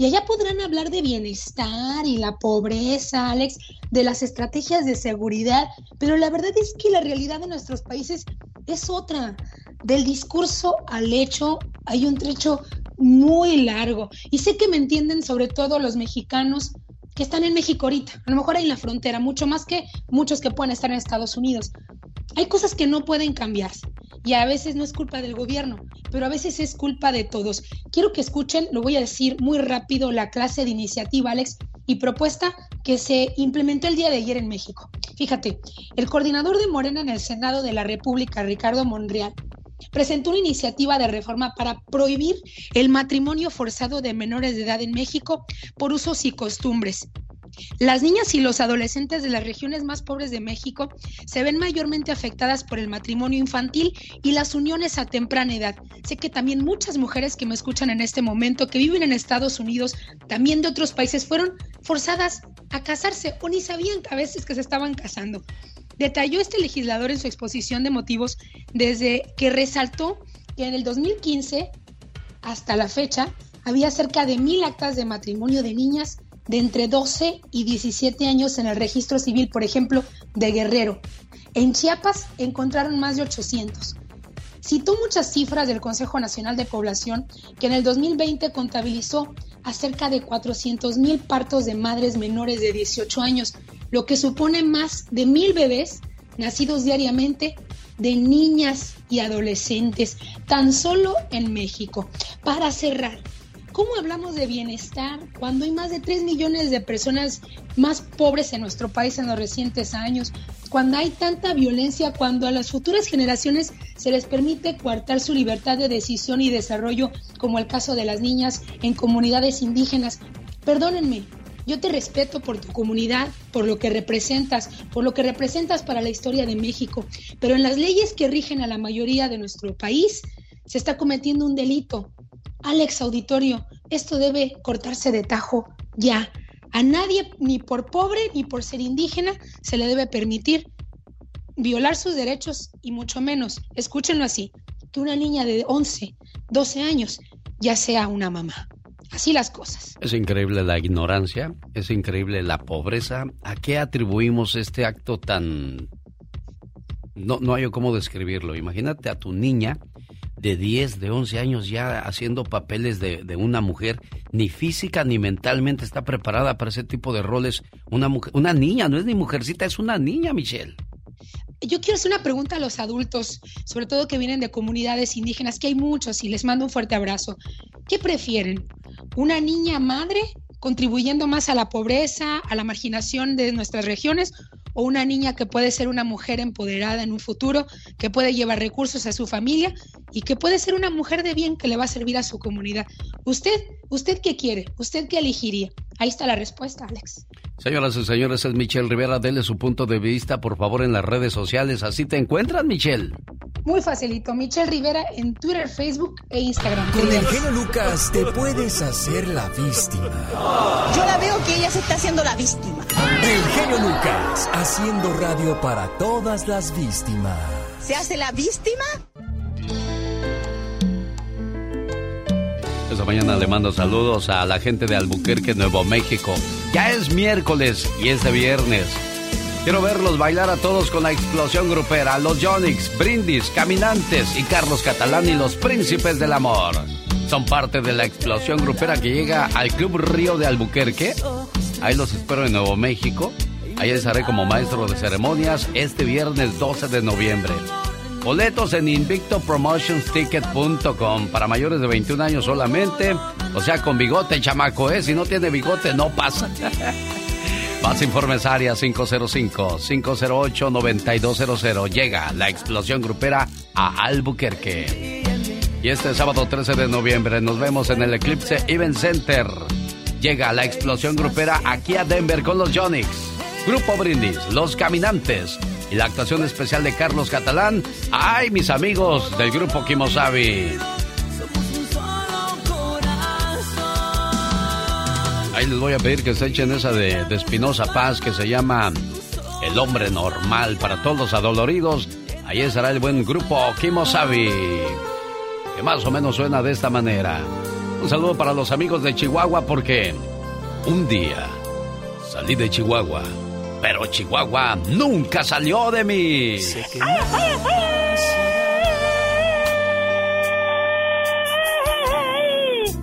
Y allá podrán hablar de bienestar y la pobreza, Alex, de las estrategias de seguridad, pero la verdad es que la realidad de nuestros países es otra. Del discurso al hecho hay un trecho muy largo. Y sé que me entienden sobre todo los mexicanos que están en México ahorita, a lo mejor en la frontera, mucho más que muchos que pueden estar en Estados Unidos. Hay cosas que no pueden cambiarse y a veces no es culpa del gobierno, pero a veces es culpa de todos. Quiero que escuchen, lo voy a decir muy rápido, la clase de iniciativa, Alex, y propuesta que se implementó el día de ayer en México. Fíjate, el coordinador de Morena en el Senado de la República, Ricardo Monreal, presentó una iniciativa de reforma para prohibir el matrimonio forzado de menores de edad en México por usos y costumbres. Las niñas y los adolescentes de las regiones más pobres de México se ven mayormente afectadas por el matrimonio infantil y las uniones a temprana edad. Sé que también muchas mujeres que me escuchan en este momento, que viven en Estados Unidos, también de otros países, fueron forzadas a casarse o ni sabían a veces que se estaban casando. Detalló este legislador en su exposición de motivos desde que resaltó que en el 2015 hasta la fecha había cerca de mil actas de matrimonio de niñas de entre 12 y 17 años en el registro civil, por ejemplo, de Guerrero. En Chiapas encontraron más de 800. Citó muchas cifras del Consejo Nacional de Población que en el 2020 contabilizó a cerca de 400 mil partos de madres menores de 18 años, lo que supone más de mil bebés nacidos diariamente de niñas y adolescentes, tan solo en México. Para cerrar, ¿cómo hablamos de bienestar cuando hay más de 3 millones de personas más pobres en nuestro país en los recientes años? Cuando hay tanta violencia, cuando a las futuras generaciones se les permite coartar su libertad de decisión y desarrollo, como el caso de las niñas en comunidades indígenas. Perdónenme, yo te respeto por tu comunidad, por lo que representas, por lo que representas para la historia de México, pero en las leyes que rigen a la mayoría de nuestro país se está cometiendo un delito. Alex Auditorio, esto debe cortarse de tajo ya. A nadie, ni por pobre ni por ser indígena, se le debe permitir violar sus derechos y mucho menos, escúchenlo así, que una niña de 11, 12 años ya sea una mamá. Así las cosas. Es increíble la ignorancia, es increíble la pobreza. ¿A qué atribuimos este acto tan... No, no hay cómo describirlo. Imagínate a tu niña de 10, de 11 años ya haciendo papeles de, de, una mujer, ni física ni mentalmente está preparada para ese tipo de roles. Una, mujer, una niña, no es ni mujercita, es una niña, Michelle. Yo quiero hacer una pregunta a los adultos, sobre todo que vienen de comunidades indígenas, que hay muchos, y les mando un fuerte abrazo. ¿Qué prefieren? ¿Una niña madre contribuyendo más a la pobreza, a la marginación de nuestras regiones, o una niña que puede ser una mujer empoderada en un futuro, que puede llevar recursos a su familia y que puede ser una mujer de bien que le va a servir a su comunidad. ¿Usted, usted qué quiere? ¿Usted qué elegiría? Ahí está la respuesta, Alex. Señoras y señores, es Michelle Rivera. Dele su punto de vista, por favor, en las redes sociales. Así te encuentras, Michelle. Muy facilito. Michelle Rivera en Twitter, Facebook e Instagram. Con el genio Lucas te puedes hacer la víctima. Yo la veo que ella se está haciendo la víctima. El genio Lucas, haciendo radio para todas las víctimas. ¿Se hace la víctima? Mañana le mando saludos a la gente de Albuquerque, Nuevo México. Ya es miércoles y es de viernes. Quiero verlos bailar a todos con la explosión grupera, los Jonix, Brindis, Caminantes y Carlos Catalán y los Príncipes del Amor. Son parte de la explosión grupera que llega al Club Río de Albuquerque. Ahí los espero en Nuevo México. Ahí estaré como maestro de ceremonias este viernes 12 de noviembre. Boletos en invictopromotionsticket.com para mayores de 21 años solamente. O sea, con bigote, chamaco, ¿eh? Si no tiene bigote, no pasa. Más informes área 505-508-9200. Llega la explosión grupera a Albuquerque. Y este sábado 13 de noviembre nos vemos en el Eclipse Event Center. Llega la explosión grupera aquí a Denver con los Jonix. Grupo Brindis, Los Caminantes y la actuación especial de Carlos Catalán. ¡Ay, mis amigos del grupo Kimosabi! Ahí les voy a pedir que se echen esa de, Espinosa Paz que se llama El Hombre Normal para todos los adoloridos. Ahí estará el buen grupo Kimosabi, que más o menos suena de esta manera. Un saludo para los amigos de Chihuahua porque un día salí de Chihuahua pero Chihuahua nunca salió de mí.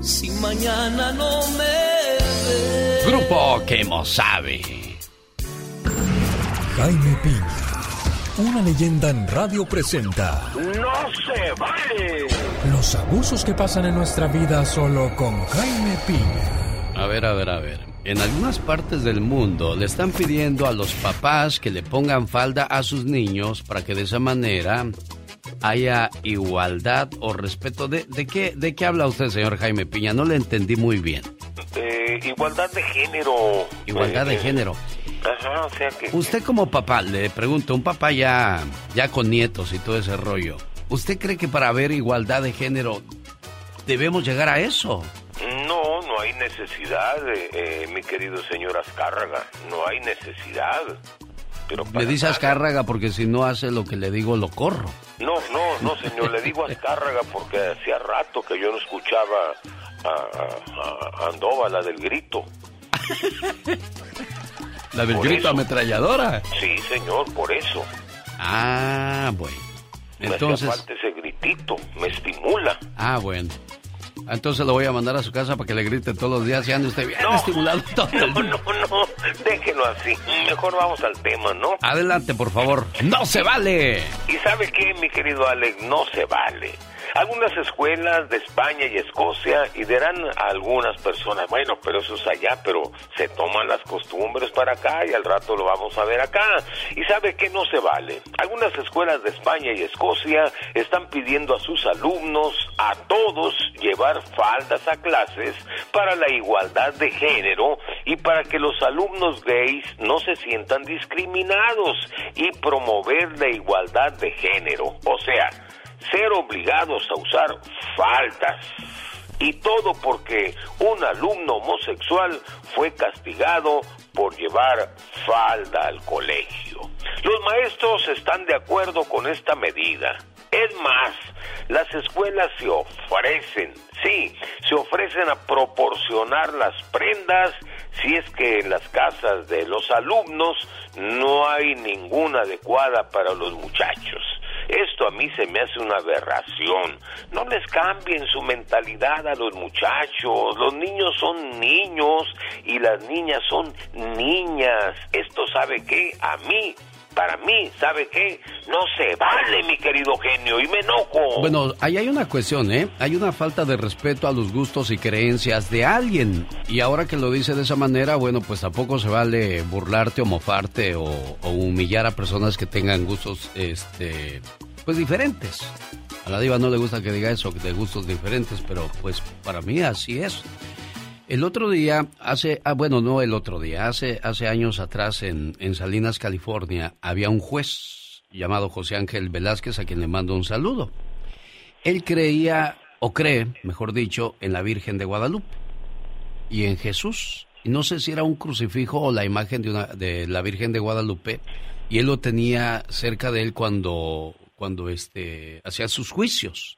Si mañana no me Grupo Kemosabe. Jaime Piña, una leyenda en radio presenta. ¡No se vale! Los abusos que pasan en nuestra vida solo con Jaime Piña. A ver, a ver, a ver. En algunas partes del mundo le están pidiendo a los papás que le pongan falda a sus niños para que de esa manera haya igualdad o respeto. ¿De, de qué, de qué habla usted, señor Jaime Piña? No le entendí muy bien. Eh, igualdad de género. Igualdad de Eh, género. Ajá, o sea que... Usted como papá, le pregunto, un papá ya, ya con nietos y todo ese rollo, ¿usted cree que para haber igualdad de género debemos llegar a eso? No, hay necesidad, eh, eh, mi querido señor Azcárraga. No hay necesidad. Pero Le dice nada. Azcárraga porque si no hace lo que le digo, lo corro. No, no, no, señor, le digo Azcárraga porque hacía rato que yo no escuchaba a, a- a Andova, la del grito. La del Por grito eso. ametralladora. Sí, señor, por eso. Ah, bueno. Me Entonces, hacía falta ese gritito, me estimula. ah, bueno. Entonces lo voy a mandar a su casa para que le grite todos los días y ande usted bien No. estimulado todo el No, día. no, no, déjelo así. Mejor vamos al tema, ¿no? Adelante, por favor. ¡No se vale! ¿Y sabe qué, mi querido Alex? No se vale. Algunas escuelas de España y Escocia y dirán a algunas personas, bueno, pero eso es allá, pero se toman las costumbres para acá y al rato lo vamos a ver acá. ¿Y sabe qué no se vale? Algunas escuelas de España y Escocia están pidiendo a sus alumnos, a todos, llevar faldas a clases para la igualdad de género y para que los alumnos gays no se sientan discriminados y promover la igualdad de género. O sea, ser obligados a usar faltas. Y todo porque un alumno homosexual fue castigado por llevar falda al colegio. Los maestros están de acuerdo con esta medida. Es más, las escuelas se ofrecen, sí, se ofrecen a proporcionar las prendas si es que en las casas de los alumnos no hay ninguna adecuada para los muchachos. Esto a mí se me hace una aberración. No les cambien su mentalidad a los muchachos. Los niños son niños y las niñas son niñas. Esto sabe qué? A mí, para mí, ¿sabe qué? No se vale, mi querido genio, y me enojo. Bueno, ahí hay una cuestión, ¿eh? Hay una falta de respeto a los gustos y creencias de alguien. Y ahora que lo dice de esa manera, bueno, pues tampoco se vale burlarte o mofarte o, humillar a personas que tengan gustos, este, pues diferentes. A la diva no le gusta que diga eso, de gustos diferentes, pero pues para mí así es. El otro día, hace, ah, bueno, no el otro día, hace, hace años atrás en, en Salinas, California, había un juez llamado José Ángel Velázquez a quien le mando un saludo. Él creía, o cree, mejor dicho, en la Virgen de Guadalupe y en Jesús. Y no sé si era un crucifijo o la imagen de, una, de la Virgen de Guadalupe, y él lo tenía cerca de él cuando, cuando este, hacía sus juicios.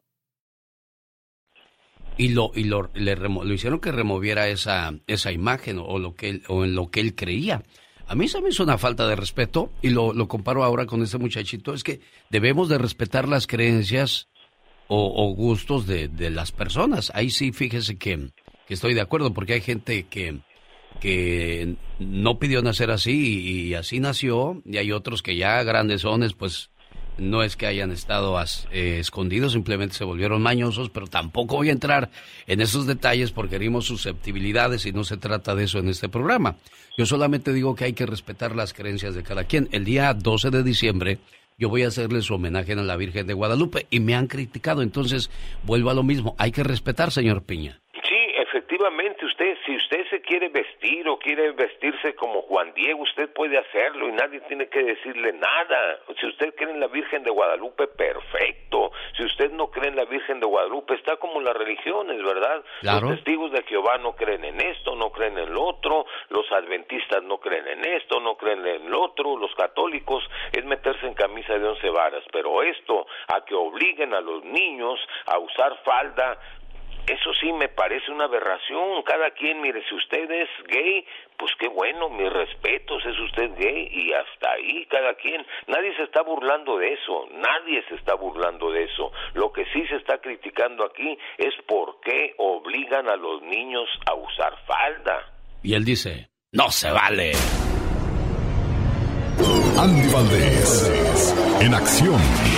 Y lo y lo, le lo hicieron que removiera esa esa imagen o lo que él, o en lo que él creía. A mí se me hizo una falta de respeto y lo, lo comparo ahora con este muchachito. Es que debemos de respetar las creencias o, gustos de, de las personas. Ahí sí, fíjese que, que estoy de acuerdo porque hay gente que, que no pidió nacer así y, así nació y hay otros que ya grandesones pues no es que hayan estado eh, escondidos, simplemente se volvieron mañosos, pero tampoco voy a entrar en esos detalles porque herimos susceptibilidades y no se trata de eso en este programa. Yo solamente digo que hay que respetar las creencias de cada quien. El día 12 de diciembre yo voy a hacerle su homenaje a la Virgen de Guadalupe y me han criticado, entonces vuelvo a lo mismo, hay que respetar, señor Piña. Usted, se quiere vestir o quiere vestirse como Juan Diego, usted puede hacerlo y nadie tiene que decirle nada. Si usted cree en la Virgen de Guadalupe, perfecto. Si usted no cree en la Virgen de Guadalupe, está como las religiones, ¿verdad? Claro. Los testigos de Jehová no creen en esto, no creen en lo otro, los adventistas no creen en esto, no creen en lo otro, los católicos es meterse en camisa de once varas, pero esto, a que obliguen a los niños a usar falda, eso sí me parece una aberración. Cada quien, mire, si usted es gay, pues qué bueno, mis respetos, es usted gay y hasta ahí cada quien. Nadie se está burlando de eso, nadie se está burlando de eso. Lo que sí se está criticando aquí es por qué obligan a los niños a usar falda. Y él dice, no se vale. Andy Valdés, en acción.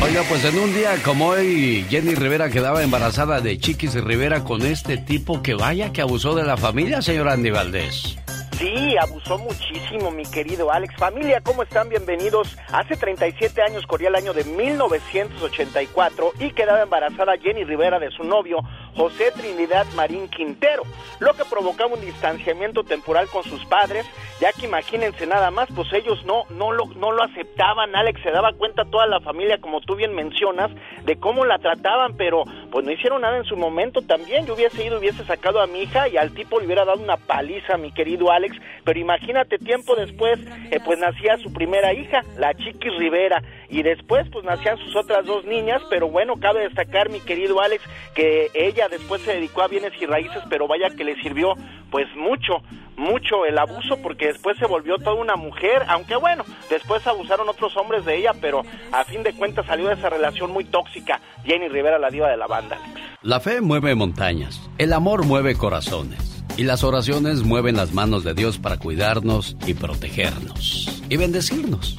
Oiga, pues en un día como hoy, Jenny Rivera quedaba embarazada de Chiquis Rivera con este tipo que vaya que abusó de la familia, señor Andy Valdés. Sí, abusó muchísimo, mi querido Alex. Familia, ¿cómo están? Bienvenidos. Hace 37 años corría el año de 1984 y quedaba embarazada Jenny Rivera de su novio, José Trinidad Marín Quintero, lo que provocaba un distanciamiento temporal con sus padres, ya que imagínense nada más, pues ellos no, no, lo, no lo aceptaban, Alex se daba cuenta toda la familia, como tú bien mencionas, de cómo la trataban, pero pues no hicieron nada en su momento también, yo hubiese ido, hubiese sacado a mi hija y al tipo le hubiera dado una paliza, mi querido Alex, pero imagínate, tiempo después, eh, pues nacía su primera hija, la Chiquis Rivera, y después pues nacían sus otras dos niñas, pero bueno, cabe destacar, mi querido Alex, que ella después se dedicó a bienes y raíces, pero vaya que le sirvió pues mucho, mucho el abuso, porque después se volvió toda una mujer, aunque bueno, después abusaron otros hombres de ella, pero a fin de cuentas salió de esa relación muy tóxica, Jenny Rivera, la diva de la banda. La fe mueve montañas, el amor mueve corazones. Y las oraciones mueven las manos de Dios para cuidarnos y protegernos y bendecirnos.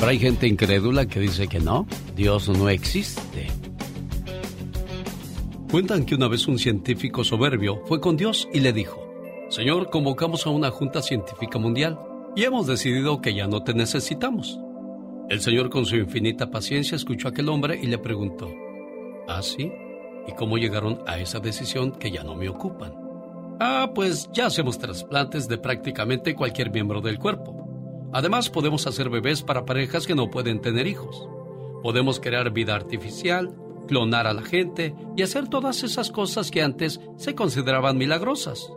Pero hay gente incrédula que dice que no, Dios no existe. Cuentan que una vez un científico soberbio fue con Dios y le dijo, Señor, convocamos a una junta científica mundial y hemos decidido que ya no te necesitamos. El Señor con su infinita paciencia escuchó a aquel hombre y le preguntó, ¿Ah, sí? ¿Y cómo llegaron a esa decisión que ya no me ocupan? Ah, pues ya hacemos trasplantes de prácticamente cualquier miembro del cuerpo. Además, podemos hacer bebés para parejas que no pueden tener hijos. Podemos crear vida artificial, clonar a la gente y hacer todas esas cosas que antes se consideraban milagrosas.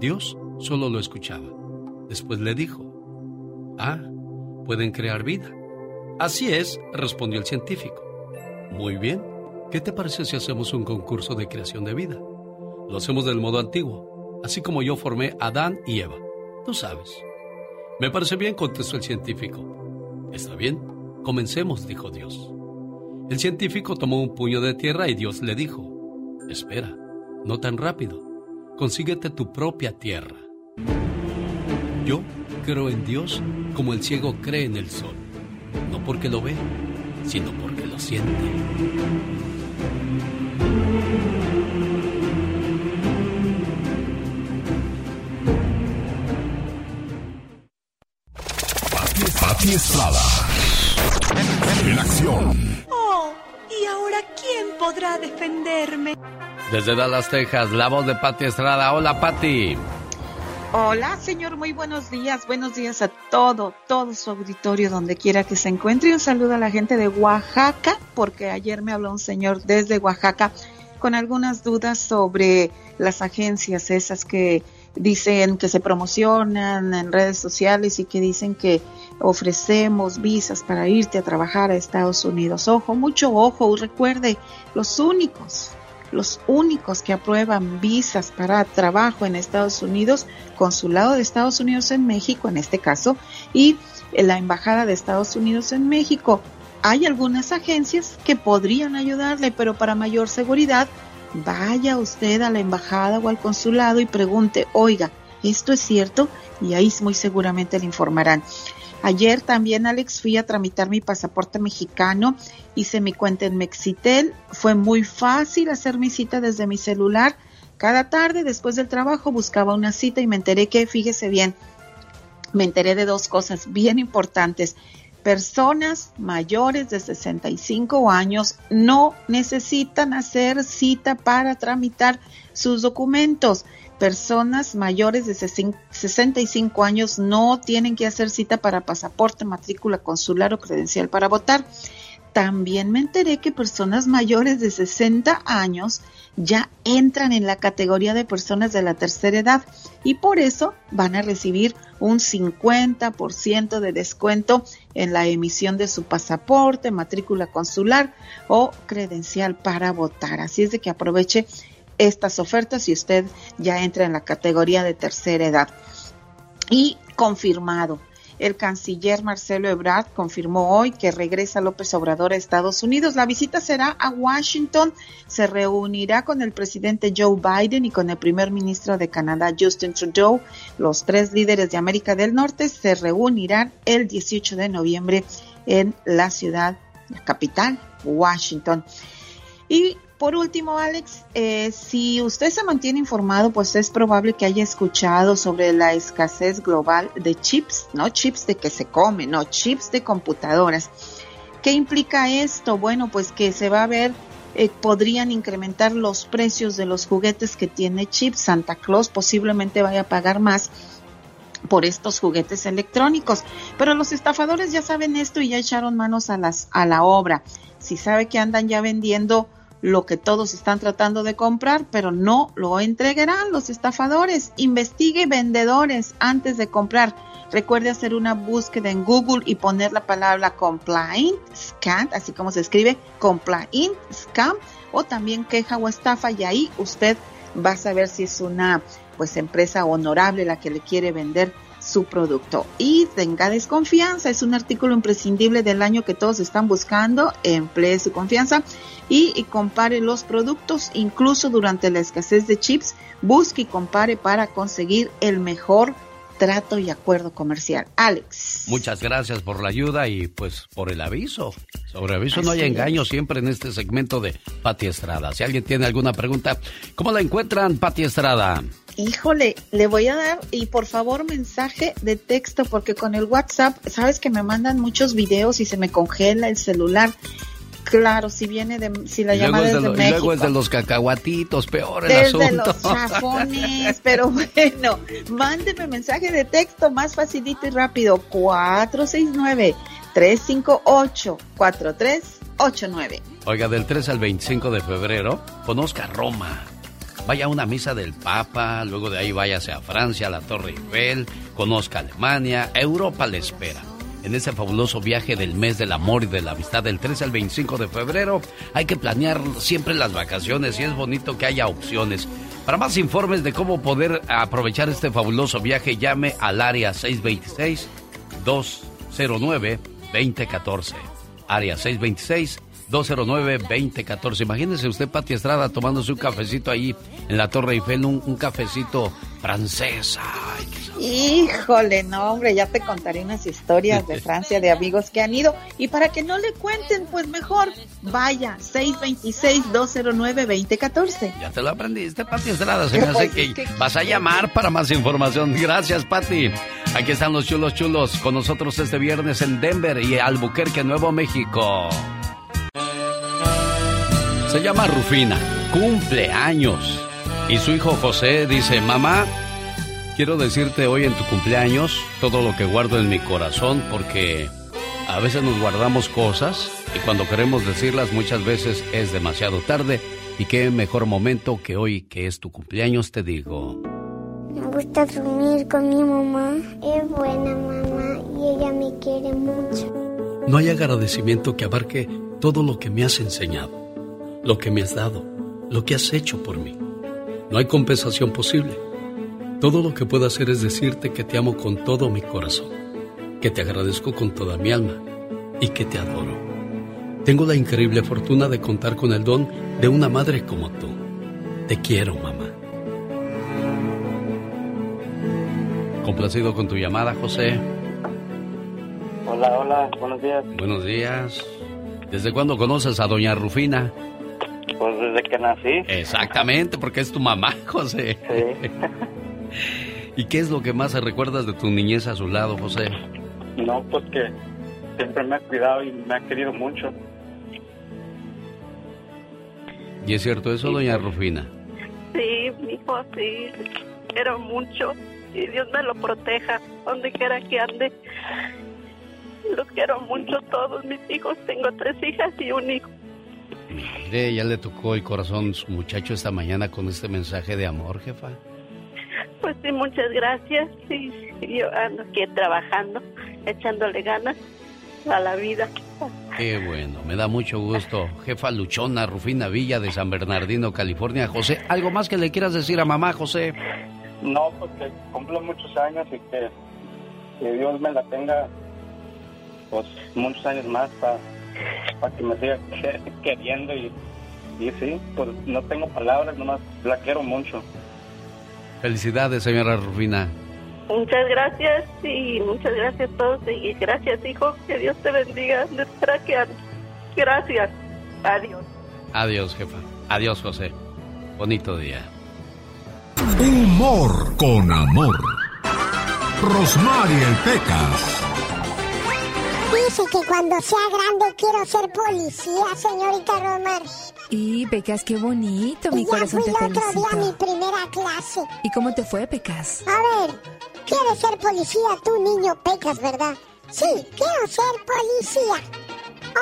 Dios solo lo escuchaba. Después le dijo, Ah, pueden crear vida. Así es, respondió el científico. Muy bien, ¿qué te parece si hacemos un concurso de creación de vida? Lo hacemos del modo antiguo, así como yo formé a Adán y Eva. Tú sabes. Me parece bien, contestó el científico. Está bien, comencemos, dijo Dios. El científico tomó un puño de tierra y Dios le dijo, espera, no tan rápido, consíguete tu propia tierra. Yo creo en Dios como el ciego cree en el sol, no porque lo ve, sino porque lo siente. Pati Estrada. En acción. Oh, ¿y ahora quién podrá defenderme? Desde Dallas, Texas, la voz de Pati Estrada. Hola, Pati. Hola, señor, muy buenos días. Buenos días a todo, todo su auditorio, donde quiera que se encuentre. Y un saludo a la gente de Oaxaca, porque ayer me habló un señor desde Oaxaca con algunas dudas sobre las agencias esas que dicen que se promocionan en redes sociales y que dicen que ofrecemos visas para irte a trabajar a Estados Unidos. Ojo, mucho ojo, recuerde, los únicos, los únicos que aprueban visas para trabajo en Estados Unidos, Consulado de Estados Unidos en México en este caso, y la Embajada de Estados Unidos en México. Hay algunas agencias que podrían ayudarle, pero para mayor seguridad, vaya usted a la embajada o al consulado y pregunte, oiga, ¿esto es cierto? Y ahí muy seguramente le informarán. Ayer también, Alex, fui a tramitar mi pasaporte mexicano, hice mi cuenta en Mexitel, fue muy fácil hacer mi cita desde mi celular. Cada tarde, después del trabajo, buscaba una cita y me enteré que, fíjese bien, me enteré de dos cosas bien importantes. Personas mayores de 65 años no necesitan hacer cita para tramitar sus documentos personas mayores de 65 años no tienen que hacer cita para pasaporte, matrícula consular o credencial para votar. También me enteré que personas mayores de 60 años ya entran en la categoría de personas de la tercera edad y por eso van a recibir un 50% de descuento en la emisión de su pasaporte, matrícula consular o credencial para votar. Así es de que aproveche estas ofertas si usted ya entra en la categoría de tercera edad. Y confirmado. El canciller Marcelo Ebrard confirmó hoy que regresa López Obrador a Estados Unidos. La visita será a Washington. Se reunirá con el presidente Joe Biden y con el primer ministro de Canadá, Justin Trudeau. Los tres líderes de América del Norte se reunirán el 18 de noviembre en la ciudad, la capital, Washington. Y por último, Alex, eh, si usted se mantiene informado, pues es probable que haya escuchado sobre la escasez global de chips, no chips de que se come, no chips de computadoras. ¿Qué implica esto? Bueno, pues que se va a ver, eh, podrían incrementar los precios de los juguetes que tiene chips. Santa Claus posiblemente vaya a pagar más por estos juguetes electrónicos. Pero los estafadores ya saben esto y ya echaron manos a, las, a la obra. Si sabe que andan ya vendiendo lo que todos están tratando de comprar, pero no lo entregarán los estafadores. Investigue vendedores antes de comprar. Recuerde hacer una búsqueda en Google y poner la palabra complaint scam, así como se escribe complaint scam, o también queja o estafa, y ahí usted va a saber si es una pues empresa honorable la que le quiere vender su producto. Y tenga desconfianza, es un artículo imprescindible del año que todos están buscando, emplee su confianza y, y, compare los productos, incluso durante la escasez de chips, busque y compare para conseguir el mejor trato y acuerdo comercial. Alex. Muchas gracias por la ayuda y pues por el aviso. Sobre aviso no hay engaño siempre en este segmento de Pati Estrada. Si alguien tiene alguna pregunta, ¿cómo la encuentran, Pati Estrada? Híjole, le voy a dar y por favor mensaje de texto porque con el WhatsApp, sabes que me mandan muchos videos y se me congela el celular. Claro, si viene de, si la llamada es de, México. Y luego es de los cacahuatitos, peor el Desde asunto. los chafones, pero bueno, mándeme mensaje de texto más facilito y rápido, 469-358-4389. Oiga, del 3 al 25 de febrero, conozca Roma. Vaya a una misa del Papa, luego de ahí váyase a Francia, a la Torre Eiffel, conozca Alemania, Europa le espera en ese fabuloso viaje del mes del amor y de la amistad del 3 al 25 de febrero. Hay que planear siempre las vacaciones y es bonito que haya opciones. Para más informes de cómo poder aprovechar este fabuloso viaje, llame al área 626-209-2014. Área 626 209-2014. Imagínese usted, Pati Estrada, tomándose un cafecito ahí en la Torre Eiffel, un, un cafecito francés. Ay, Híjole, no, hombre, ya te contaré unas historias de Francia de amigos que han ido. Y para que no le cuenten, pues mejor vaya, 626-209-2014. Ya te lo aprendiste, Pati Estrada. Se me hace que vas a llamar para más información. Gracias, Pati. Aquí están los chulos chulos con nosotros este viernes en Denver y Albuquerque, Nuevo México. Se llama Rufina, cumple años. Y su hijo José dice, mamá, quiero decirte hoy en tu cumpleaños todo lo que guardo en mi corazón porque a veces nos guardamos cosas y cuando queremos decirlas muchas veces es demasiado tarde y qué mejor momento que hoy que es tu cumpleaños te digo. Me gusta dormir con mi mamá. Es buena mamá y ella me quiere mucho. No hay agradecimiento que abarque todo lo que me has enseñado lo que me has dado, lo que has hecho por mí. No hay compensación posible. Todo lo que puedo hacer es decirte que te amo con todo mi corazón, que te agradezco con toda mi alma y que te adoro. Tengo la increíble fortuna de contar con el don de una madre como tú. Te quiero, mamá. Complacido con tu llamada, José. Hola, hola, buenos días. Buenos días. ¿Desde cuándo conoces a doña Rufina? Pues desde que nací. Exactamente, porque es tu mamá, José. Sí. ¿Y qué es lo que más recuerdas de tu niñez a su lado, José? No, pues que siempre me ha cuidado y me ha querido mucho. ¿Y es cierto eso, doña Rufina? Sí, mi hijo, sí. Quiero mucho. Y Dios me lo proteja donde quiera que ande. Los quiero mucho todos mis hijos. Tengo tres hijas y un hijo. Mire, ya le tocó el corazón su muchacho esta mañana con este mensaje de amor, jefa. Pues sí, muchas gracias. Sí, yo ando aquí trabajando, echándole ganas a la vida. Qué bueno, me da mucho gusto. Jefa Luchona, Rufina Villa de San Bernardino, California. José, ¿algo más que le quieras decir a mamá, José? No, pues que cumplo muchos años y que, que Dios me la tenga pues muchos años más para para que me siga queriendo y, y sí, pues no tengo palabras, nomás la quiero mucho. Felicidades, señora Rufina. Muchas gracias y muchas gracias a todos y gracias hijo, que Dios te bendiga. Gracias, gracias. Adiós. Adiós jefa. Adiós José. Bonito día. Humor con amor. Rosmarie Pecas. Dice que cuando sea grande quiero ser policía, señorita Romar. Y Pecas, qué bonito, mi y ya corazón fui te el otro día a mi primera clase. ¿Y cómo te fue, Pecas? A ver, ¿quieres ser policía tú, niño Pecas, verdad? Sí, quiero ser policía.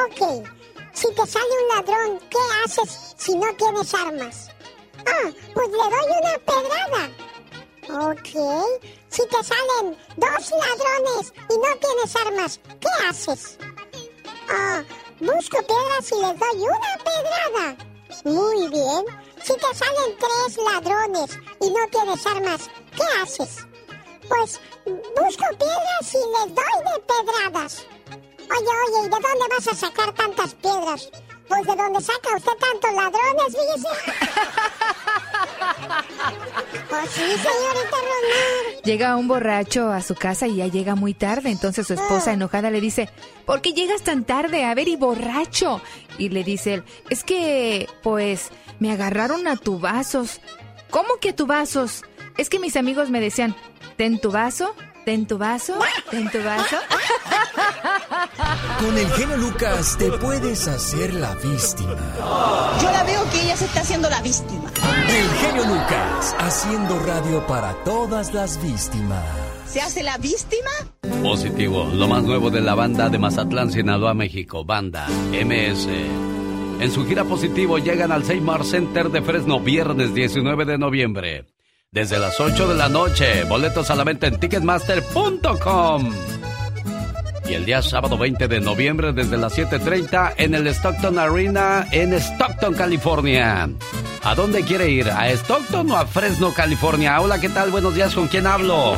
Ok, si te sale un ladrón, ¿qué haces si no tienes armas? Ah, pues le doy una pedrada. Ok, si te salen dos ladrones y no tienes armas, ¿qué haces? Ah, busco piedras y les doy una pedrada. Muy bien. Si te salen tres ladrones y no tienes armas, ¿qué haces? Pues busco piedras y les doy de pedradas. Oye, oye, ¿y de dónde vas a sacar tantas piedras? Pues de dónde saca usted tantos ladrones, fíjese. Pues sí, señorita Romar. Llega un borracho a su casa y ya llega muy tarde. Entonces su esposa enojada le dice, ¿por qué llegas tan tarde? A ver, y borracho. Y le dice él, es que, pues, me agarraron a tubazos. ¿Cómo que a tubazos? Es que mis amigos me decían, ten tu vaso, ten tu vaso, ten tu vaso. Con el genio Lucas te puedes hacer la víctima. Yo la veo que ella se está haciendo la víctima. El genio Lucas haciendo radio para todas las víctimas. ¿Se hace la víctima? Positivo, lo más nuevo de la banda de Mazatlán, Sinaloa, México, banda MS. En su gira positivo llegan al Seymour Center de Fresno viernes 19 de noviembre. Desde las 8 de la noche, boletos a la venta en ticketmaster.com. Y el día sábado 20 de noviembre desde las 7.30 en el Stockton Arena en Stockton, California. ¿A dónde quiere ir? ¿A Stockton o a Fresno, California? Hola, ¿qué tal? Buenos días, ¿con quién hablo?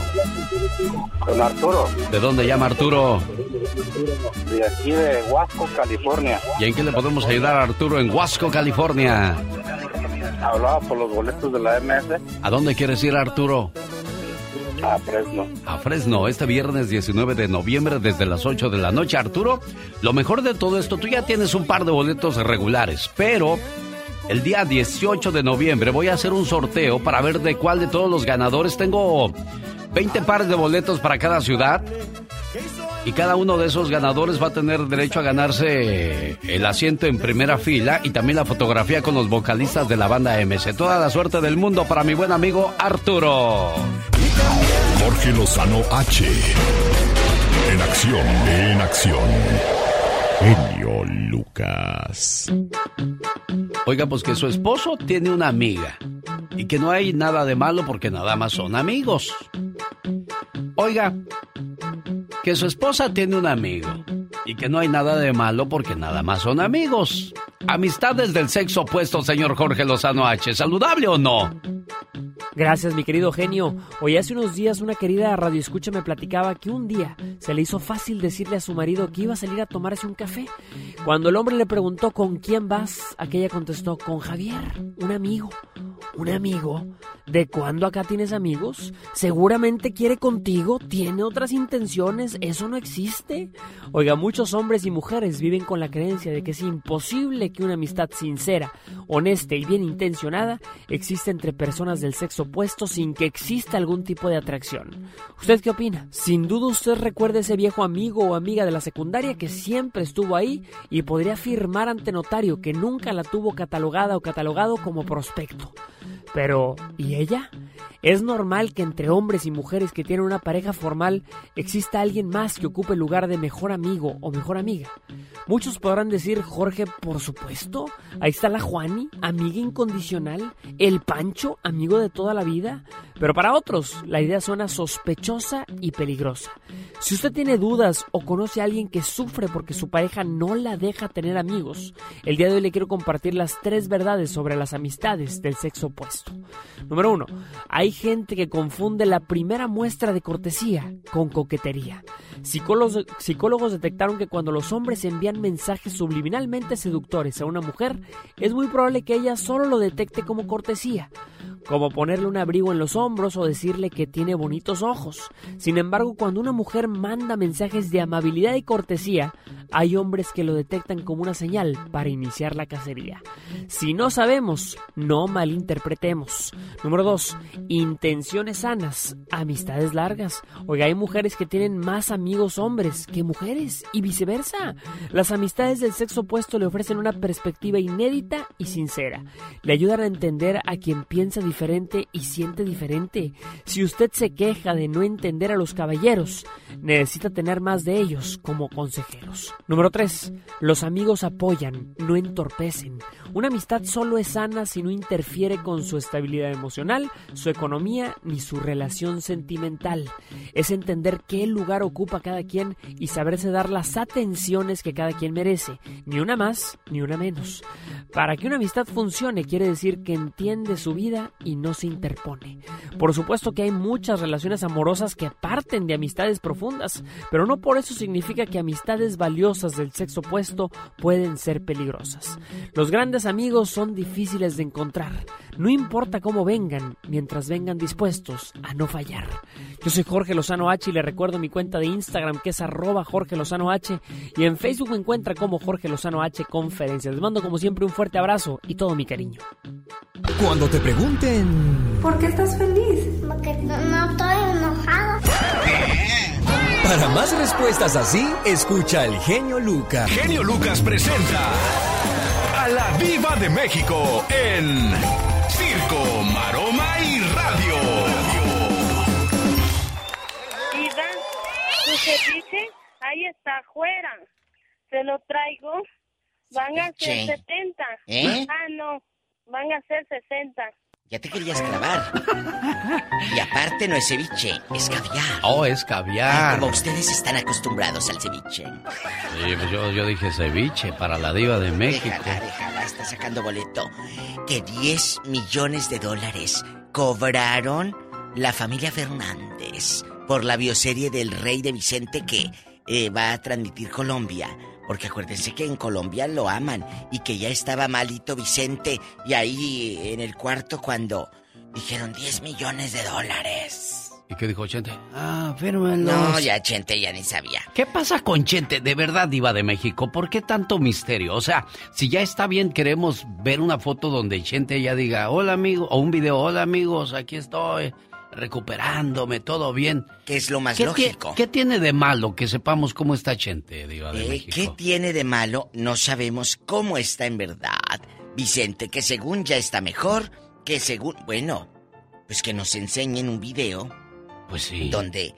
Con Arturo, ¿De dónde llama Arturo? de aquí de Huasco, California. ¿Y en qué le podemos ayudar a Arturo en Huasco, California? Hablaba por los boletos de la MS ¿A dónde quieres ir, Arturo? A Fresno. A Fresno, este viernes 19 de noviembre desde las 8 de la noche. Arturo, lo mejor de todo esto, tú ya tienes un par de boletos regulares, pero el día 18 de noviembre voy a hacer un sorteo para ver de cuál de todos los ganadores. Tengo 20 pares de boletos para cada ciudad. Y cada uno de esos ganadores va a tener derecho a ganarse el asiento en primera fila y también la fotografía con los vocalistas de la banda MS. Toda la suerte del mundo para mi buen amigo Arturo. Jorge Lozano H. En acción, en acción. Genio Lucas. Oiga, pues que su esposo tiene una amiga y que no hay nada de malo porque nada más son amigos. Oiga, que su esposa tiene un amigo y que no hay nada de malo porque nada más son amigos. Amistades del sexo opuesto, señor Jorge Lozano H. ¿Saludable o no? Gracias, mi querido genio. Hoy hace unos días una querida radioescucha me platicaba que un día se le hizo fácil decirle a su marido que iba a salir a tomarse un café. Cuando el hombre le preguntó con quién vas, aquella contestó con Javier, un amigo. ¿Un amigo? ¿De cuándo acá tienes amigos? Seguramente quiere contigo, tiene otras intenciones, eso no existe. Oiga, muchos hombres y mujeres viven con la creencia de que es imposible que una amistad sincera, honesta y bien intencionada exista entre personas del sexo opuesto sin que exista algún tipo de atracción. ¿Usted qué opina? Sin duda usted recuerda ese viejo amigo o amiga de la secundaria que siempre estuvo ahí y podría afirmar ante notario que nunca la tuvo catalogada o catalogado como prospecto. Pero, ¿y ella? ¿Es normal que entre hombres y mujeres que tienen una pareja formal exista alguien más que ocupe el lugar de mejor amigo o mejor amiga? Muchos podrán decir, Jorge, por supuesto, ahí está la Juani, amiga incondicional, el Pancho, amigo de toda la vida. Pero para otros, la idea suena sospechosa y peligrosa. Si usted tiene dudas o conoce a alguien que sufre porque su pareja no la deja tener amigos, el día de hoy le quiero compartir las tres verdades sobre las amistades del sexo opuesto. Número uno, hay gente que confunde la primera muestra de cortesía con coquetería. Psicólogos, psicólogos detectaron que cuando los hombres envían mensajes subliminalmente seductores a una mujer, es muy probable que ella solo lo detecte como cortesía. Como ponerle un abrigo en los hombros o decirle que tiene bonitos ojos. Sin embargo, cuando una mujer manda mensajes de amabilidad y cortesía, hay hombres que lo detectan como una señal para iniciar la cacería. Si no sabemos, no malinterpretemos. Número 2. Intenciones sanas, amistades largas. Oiga, hay mujeres que tienen más amigos hombres que mujeres y viceversa. Las amistades del sexo opuesto le ofrecen una perspectiva inédita y sincera. Le ayudan a entender a quien piensa diferente y siente diferente. Si usted se queja de no entender a los caballeros, necesita tener más de ellos como consejeros. Número 3. Los amigos apoyan, no entorpecen. Una amistad solo es sana si no interfiere con su estabilidad emocional, su economía ni su relación sentimental. Es entender qué lugar ocupa cada quien y saberse dar las atenciones que cada quien merece, ni una más ni una menos. Para que una amistad funcione quiere decir que entiende su vida y no se interpone. Por supuesto que hay muchas relaciones amorosas que parten de amistades profundas, pero no por eso significa que amistades valiosas del sexo opuesto pueden ser peligrosas. Los grandes amigos son difíciles de encontrar. No importa cómo vengan, mientras vengan dispuestos a no fallar. Yo soy Jorge Lozano H y le recuerdo mi cuenta de Instagram que es arroba Jorge Lozano H y en Facebook me encuentra como Jorge Lozano H Conferencias. Les mando como siempre un fuerte abrazo y todo mi cariño. Cuando te pregunten... ¿Por qué estás feliz? Porque no, no estoy enojado. Para más respuestas así, escucha al genio Lucas. Genio Lucas presenta a la Viva de México en Circo, Maroma y Radio. Ida, tu ceviche ahí está afuera. Se lo traigo. Van a ser Ceviche. 70. ¿Eh? Ah, no. Van a ser 60. Ya te querías clavar. Y aparte no es ceviche, es caviar. Oh, es caviar. Ay, como ustedes están acostumbrados al ceviche. Sí, pues yo, yo dije ceviche para la diva de México. Déjala, déjala, está sacando boleto. Que 10 millones de dólares cobraron la familia Fernández por la bioserie del Rey de Vicente que eh, va a transmitir Colombia. Porque acuérdense que en Colombia lo aman y que ya estaba malito Vicente y ahí en el cuarto cuando dijeron 10 millones de dólares. ¿Y qué dijo Chente? Ah, fírmenlos. No, ya Chente ya ni sabía. ¿Qué pasa con Chente? De verdad, Diva de México, ¿por qué tanto misterio? O sea, si ya está bien, queremos ver una foto donde Chente ya diga, hola amigo, o un video, hola amigos, aquí estoy, recuperándome, todo bien. ¿Qué es lo más ¿Qué lógico? ¿Qué tiene de malo que sepamos cómo está Chente, de Eh, México? ¿Qué tiene de malo? No sabemos cómo está en verdad. Vicente, que según ya está mejor, que según... Bueno, pues que nos enseñen un video. Pues sí. Donde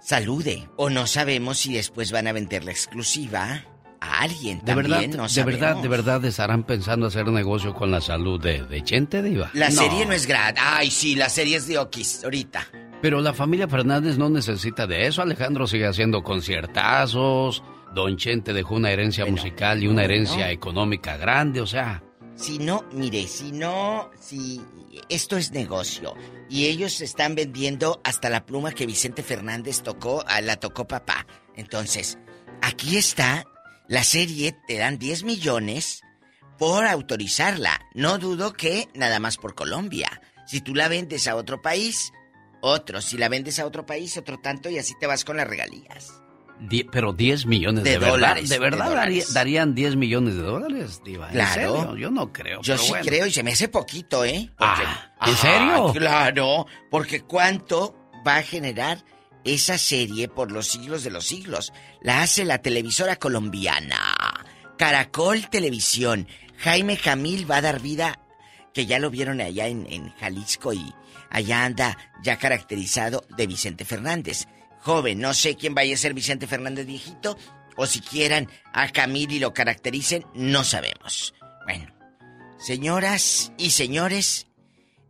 salude. O no sabemos si después van a vender la exclusiva a alguien. De También verdad, no de verdad, de verdad estarán pensando hacer negocio con la salud de, de Chente, Diva. La serie no es gratis. Ay, sí, la serie es de Okis, ahorita. Pero la familia Fernández no necesita de eso. Alejandro sigue haciendo conciertazos. Don Chente dejó una herencia musical y una herencia no. económica grande, o sea. Si no, mire, si no, si esto es negocio y ellos están vendiendo hasta la pluma que Vicente Fernández tocó, la tocó papá. Entonces, aquí está la serie, te dan 10 millones por autorizarla. No dudo que nada más por Colombia. Si tú la vendes a otro país, otro. Si la vendes a otro país, otro tanto y así te vas con las regalías. Die- pero 10 millones de, dólares, ¿De de verdad dólares. darían 10 millones de dólares, Diva? ¿En Claro. serio? Yo no creo. Yo pero sí bueno. creo y se me hace poquito, ¿eh? Porque- ¿en serio? Ah, claro, porque cuánto va a generar esa serie por los siglos de los siglos. La hace la televisora colombiana. Caracol Televisión. Jaime Jamil va a dar vida, que ya lo vieron allá en, Jalisco y allá anda ya caracterizado de Vicente Fernández. Joven, no sé quién vaya a ser Vicente Fernández viejito, o si quieran a Camil y lo caractericen, no sabemos. Bueno, señoras y señores,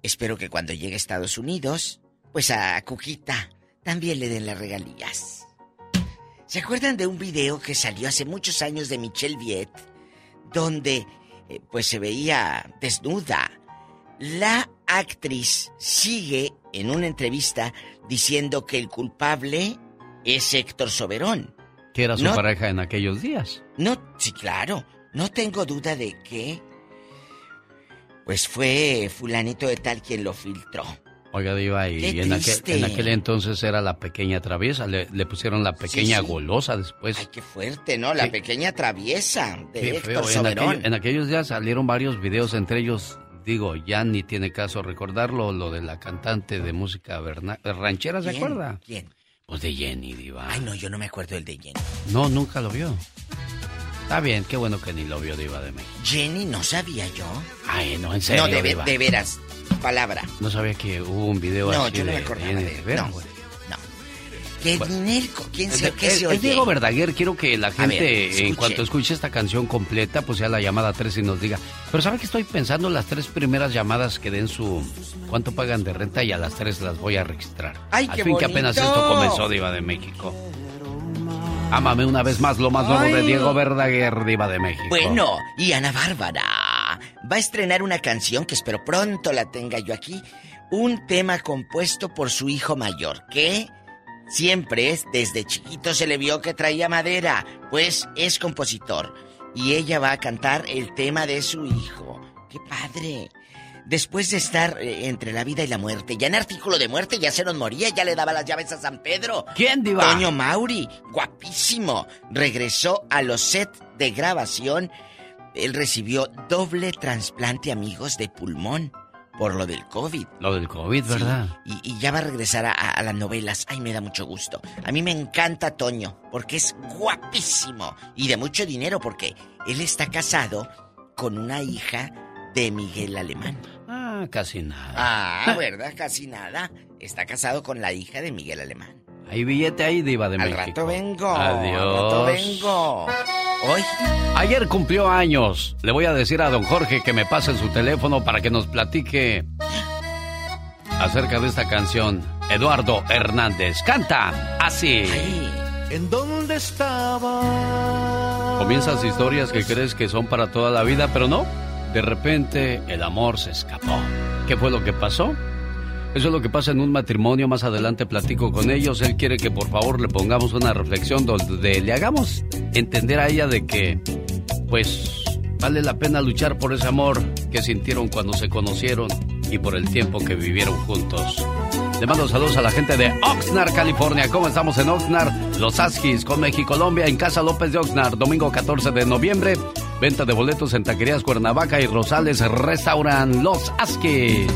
espero que cuando llegue a Estados Unidos, pues a Cuquita también le den las regalías. ¿Se acuerdan de un video que salió hace muchos años de Michelle Viet, donde eh, pues se veía desnuda? La actriz sigue en una entrevista diciendo que el culpable es Héctor Soberón. Que era su No- pareja en aquellos días. No, sí, claro. No tengo duda de que pues fue fulanito de tal quien lo filtró. Oiga, Diva, y, en, aquel, en aquel entonces era la pequeña traviesa, le, le pusieron la pequeña Sí, sí. golosa después. Ay, qué fuerte, ¿no? La Sí. pequeña traviesa de Qué Héctor feo. En, aquello- en aquellos días salieron varios videos, entre ellos, digo, ya ni tiene caso recordarlo, lo de la cantante de música verna- ranchera, ¿se ¿Quién? acuerda? ¿Quién? Pues de Jenny, Diva. Ay, no, yo no me acuerdo del de Jenny. No, nunca lo vio. Está bien, qué bueno que ni lo vio Diva de México. Jenny, no sabía yo. Ay, no, en serio, No, de, ve- de veras. Palabra. No sabía que hubo un video No, así yo no de, me acordaba de No. Que Bueno. Ninelco, ¿quién se, Es, qué se es oye? Diego Verdaguer, quiero que la gente, ver, en cuanto escuche esta canción completa, pues sea la llamada 3 y nos diga. Pero ¿sabe que estoy pensando? Las tres primeras llamadas que den su... ¿Cuánto pagan de renta? Y a las tres las voy a registrar. ¡Ay, Al qué fin que apenas esto comenzó, Diva de México. Ámame una vez más, lo más nuevo de. Diego Verdaguer, Diva de México. Bueno, y Ana Bárbara va a estrenar una canción que espero pronto la tenga yo aquí. Un tema compuesto por su hijo mayor, que siempre es, desde chiquito se le vio que traía madera, pues es compositor. Y ella va a cantar el tema de su hijo. ¡Qué padre! Después de estar eh, entre la vida y la muerte, ya en artículo de muerte ya se nos moría, ya le daba las llaves a San Pedro. ¿Quién, Diva? Toño Mauri, guapísimo. Regresó a los sets de grabación. Él recibió doble trasplante, amigos, de pulmón por lo del COVID. Lo del COVID, ¿verdad? Y, y ya va a regresar a, a las novelas. Ay, me da mucho gusto. A mí me encanta Toño, porque es guapísimo. Y de mucho dinero, porque él está casado con una hija de Miguel Alemán. Ah, casi nada. Ah, ¿verdad? Casi nada. Está casado con la hija de Miguel Alemán. Hay billete ahí, Diva de Al México. rato vengo. Adiós. Al rato vengo. Hoy. Ayer cumplió años. Le voy a decir a don Jorge que me pase su teléfono para que nos platique acerca de esta canción. Eduardo Hernández canta así. ¿En dónde estaba? Comienzas historias que crees que son para toda la vida, pero no. De repente el amor se escapó. ¿Qué fue lo que pasó? Eso es lo que pasa en un matrimonio. Más adelante platico con ellos. Él quiere que por favor le pongamos una reflexión donde le hagamos entender a ella de que, pues, vale la pena luchar por ese amor que sintieron cuando se conocieron y por el tiempo que vivieron juntos. Le mando saludos a la gente de Oxnard, California. ¿Cómo estamos en Oxnard? Los Askis con México, Colombia, en Casa López de Oxnard, domingo 14 de noviembre. Venta de boletos en Taquerías Cuernavaca y Rosales Restaurant Los Askis.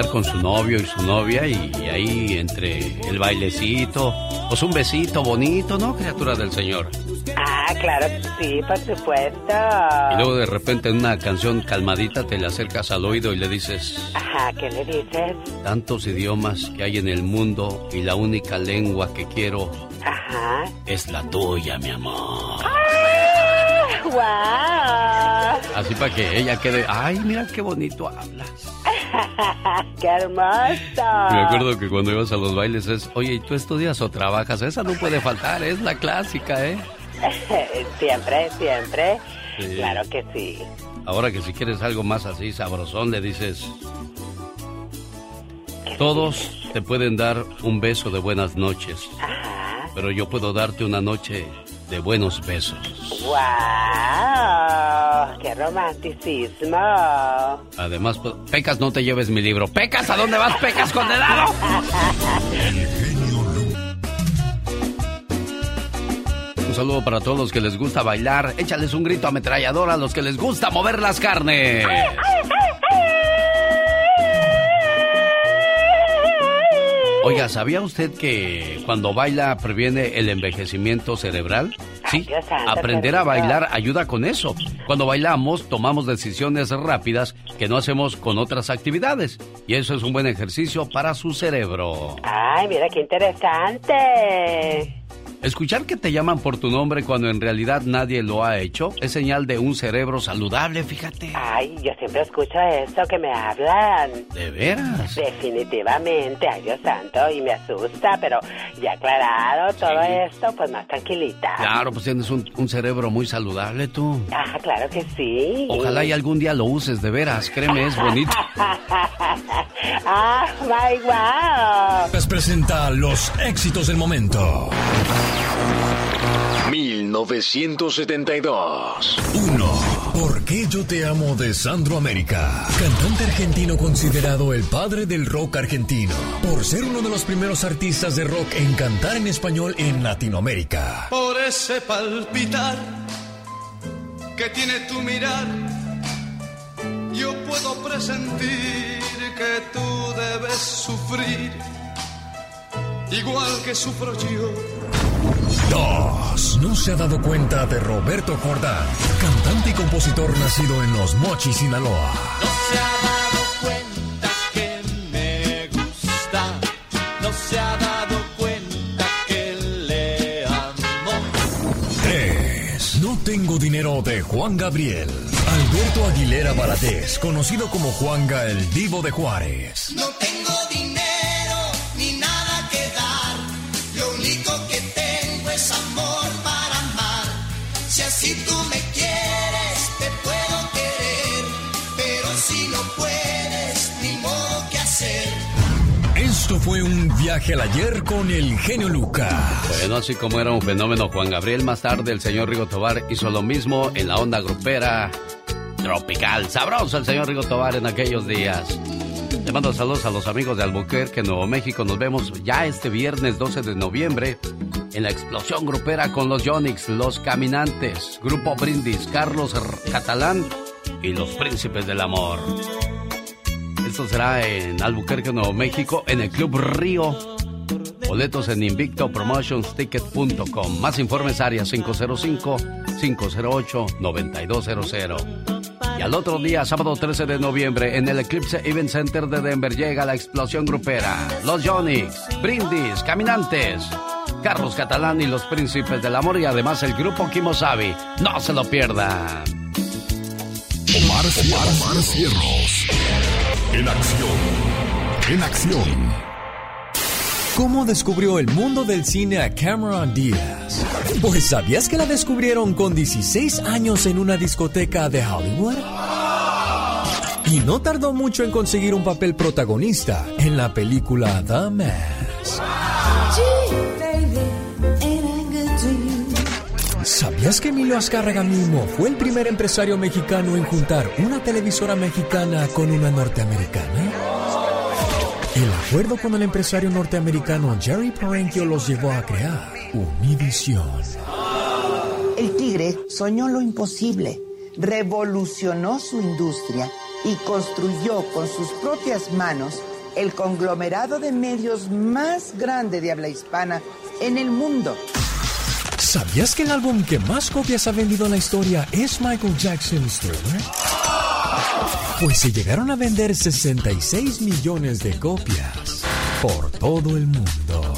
Bailar con su novio y su novia y, y ahí entre el bailecito, pues un besito bonito, ¿no, criatura del Señor? Ah, claro que sí, por supuesto. Y luego de repente en una canción calmadita te le acercas al oído y le dices, Ajá, ¿qué le dices? tantos idiomas que hay en el mundo y la única lengua que quiero Ajá. es la tuya, mi amor. ¡Wow! Así para que ella quede, ay, mira qué bonito hablas. ¡Qué hermoso! Me acuerdo que cuando ibas a los bailes es, oye, ¿y tú estudias o trabajas? Esa no puede faltar, es la clásica, ¿eh? siempre, siempre. Sí. Claro que sí. Ahora que si quieres algo más así sabrosón, le dices, todos te pueden dar un beso de buenas noches, pero yo puedo darte una noche de buenos besos. ¡Wow! ¡Qué romanticismo! Además, pues, Pecas, no te lleves mi libro. Pecas, ¿a dónde vas, Pecas, condenado? Un saludo para todos los que les gusta bailar. Échales un grito ametrallador a los que les gusta mover las carnes. Oiga, ¿sabía usted que cuando baila previene el envejecimiento cerebral? Sí, aprender a bailar ayuda con eso. Cuando bailamos tomamos decisiones rápidas que no hacemos con otras actividades. Y eso es un buen ejercicio para su cerebro. ¡Ay, mira qué interesante! Escuchar que te llaman por tu nombre cuando en realidad nadie lo ha hecho es señal de un cerebro saludable, fíjate. Ay, yo siempre escucho eso que me hablan. ¿De veras? Definitivamente, ay Dios santo, y me asusta, pero ya aclarado todo esto, pues más tranquilita. Claro, pues tienes un, un cerebro muy saludable tú. Ah, claro que sí. Ojalá y algún día lo uses, de veras, créeme, es bonito. ah, my wow. Les presenta los éxitos del momento. 1972. 1. ¿Por qué yo te amo de Sandro América? Cantante argentino considerado el padre del rock argentino. Por ser uno de los primeros artistas de rock en cantar en español en Latinoamérica. Por ese palpitar que tiene tu mirar, yo puedo presentir que tú debes sufrir, igual que sufro yo. 2. No se ha dado cuenta de Roberto Jordán, cantante y compositor nacido en Los Mochis, Sinaloa. se ha dado cuenta que me gusta, no se ha dado cuenta que le amo. 3. No tengo dinero de Juan Gabriel. Alberto Aguilera Valadez, conocido como Juanga el Divo de Juárez. No tengo dinero fue un viaje al ayer con el genio Lucas. Bueno, así como era un fenómeno Juan Gabriel, más tarde el señor Rigo Tobar hizo lo mismo en la onda grupera tropical. Sabroso el señor Rigo Tobar en aquellos días. Le mando saludos a los amigos de Albuquerque, Nuevo México. Nos vemos ya este viernes 12 de noviembre en la explosión grupera con los Yonix, los Caminantes, Grupo Brindis, Carlos Catalán y los Príncipes del Amor. Será en Albuquerque, Nuevo México, en el Club Río. Boletos en invictopromotionsticket.com. Más informes área 505-508-9200. Y al otro día, sábado 13 de noviembre, en el Eclipse Event Center de Denver llega la explosión grupera. Los Yonix, Brindis, Caminantes, Carlos Catalán y los Príncipes del Amor y además el grupo Kimosabi. No se lo pierdan. Omar, Omar Cierros. En acción. En acción. ¿Cómo descubrió el mundo del cine a Cameron Diaz? Pues ¿sabías que la descubrieron con 16 años en una discoteca de Hollywood? Y no tardó mucho en conseguir un papel protagonista en la película The Mask. ¿Sabías que Emilio Azcárraga mismo fue el primer empresario mexicano en juntar una televisora mexicana con una norteamericana? El acuerdo con el empresario norteamericano Jerry Parenchio los llevó a crear Univision. El tigre soñó lo imposible, revolucionó su industria y construyó con sus propias manos el conglomerado de medios más grande de habla hispana en el mundo. ¿Sabías que el álbum que más copias ha vendido en la historia es Michael Jackson's Thriller? Pues se llegaron a vender 66 millones de copias por todo el mundo.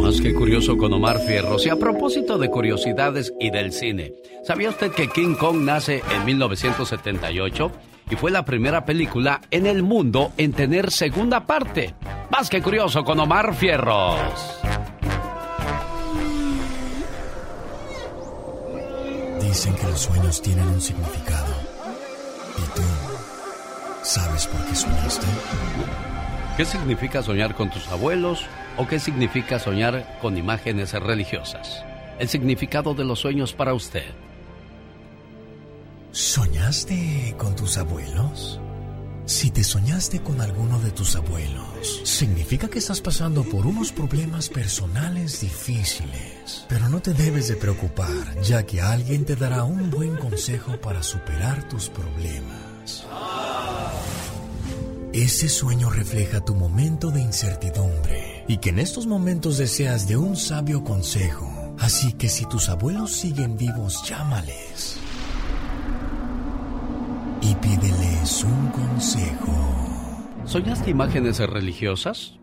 Más que curioso con Omar Fierros. Y a propósito de curiosidades y del cine, ¿sabía usted que King Kong nace en 1978? Y fue la primera película en el mundo en tener segunda parte. Más que curioso con Omar Fierros. Dicen que los sueños tienen un significado. ¿Y tú sabes por qué soñaste? ¿Qué significa soñar con tus abuelos o qué significa soñar con imágenes religiosas? El significado de los sueños para usted. ¿Soñaste con tus abuelos? Si te soñaste con alguno de tus abuelos, significa que estás pasando por unos problemas personales difíciles. Pero no te debes de preocupar, ya que alguien te dará un buen consejo para superar tus problemas. Ese sueño refleja tu momento de incertidumbre y que en estos momentos deseas de un sabio consejo. Así que si tus abuelos siguen vivos, llámales y pídeles un consejo. ¿Soñaste imágenes religiosas?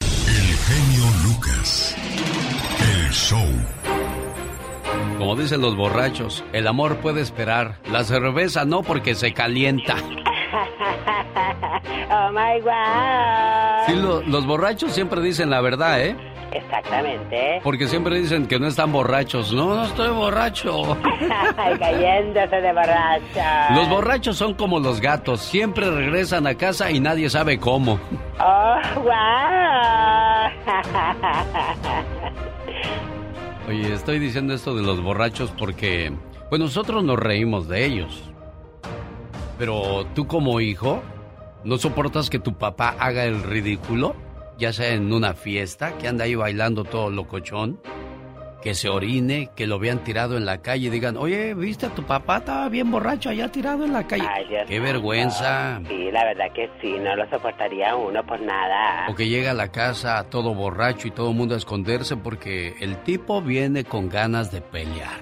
El genio Lucas. Show. Como dicen los borrachos, el amor puede esperar, la cerveza no porque se calienta. oh my God. Sí, lo- los borrachos siempre dicen la verdad, ¿eh? Exactamente. Porque siempre dicen que no están borrachos. No, no estoy borracho. Ay, cayéndose de borracha. Los borrachos son como los gatos, siempre regresan a casa y nadie sabe cómo. Oh, wow. Oye, estoy diciendo esto de los borrachos porque, pues nosotros nos reímos de ellos. Pero tú como hijo, ¿no soportas que tu papá haga el ridículo? Ya sea en una fiesta, que anda ahí bailando todo locochón, que se orine, que lo vean tirado en la calle y digan, oye, ¿viste a tu papá? Estaba bien borracho allá tirado en la calle. Ay, Dios ¡Qué vergüenza! Sí, la verdad que sí, no lo soportaría uno por nada. O que llega a la casa todo borracho y todo el mundo a esconderse porque el tipo viene con ganas de pelear.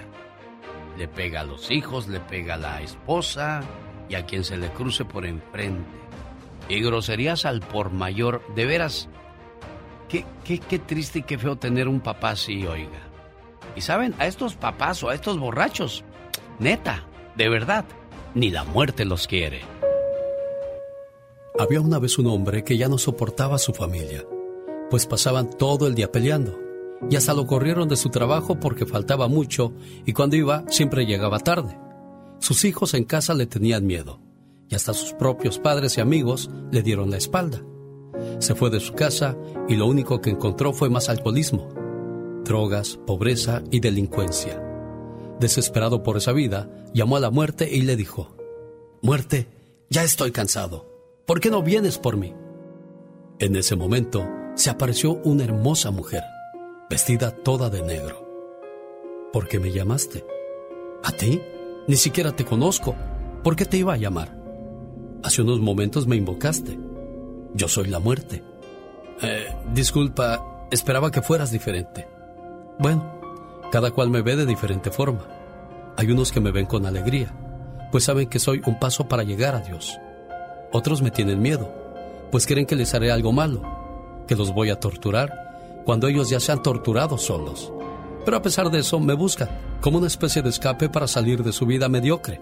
Le pega a los hijos, le pega a la esposa y a quien se le cruce por enfrente. Y groserías al por mayor. De veras, qué, qué, qué triste y qué feo tener un papá así, oiga. Y saben, a estos papás o a estos borrachos, neta, de verdad, ni la muerte los quiere. Había una vez un hombre que ya no soportaba a su familia, pues pasaban todo el día peleando, y hasta lo corrieron de su trabajo porque faltaba mucho y cuando iba siempre llegaba tarde. Sus hijos en casa le tenían miedo, y hasta sus propios padres y amigos le dieron la espalda. Se fue de su casa y lo único que encontró fue más alcoholismo, drogas, pobreza y delincuencia. Desesperado por esa vida, llamó a la muerte y le dijo, Muerte, ya estoy cansado. ¿Por qué no vienes por mí? En ese momento se apareció una hermosa mujer, vestida toda de negro. ¿Por qué me llamaste? ¿A ti? Ni siquiera te conozco. ¿Por qué te iba a llamar? Hace unos momentos me invocaste. Yo soy la muerte. Eh, disculpa, esperaba que fueras diferente. Bueno, cada cual me ve de diferente forma. Hay unos que me ven con alegría, pues saben que soy un paso para llegar a Dios. Otros me tienen miedo, pues creen que les haré algo malo, que los voy a torturar cuando ellos ya se han torturado solos. Pero a pesar de eso me buscan como una especie de escape para salir de su vida mediocre,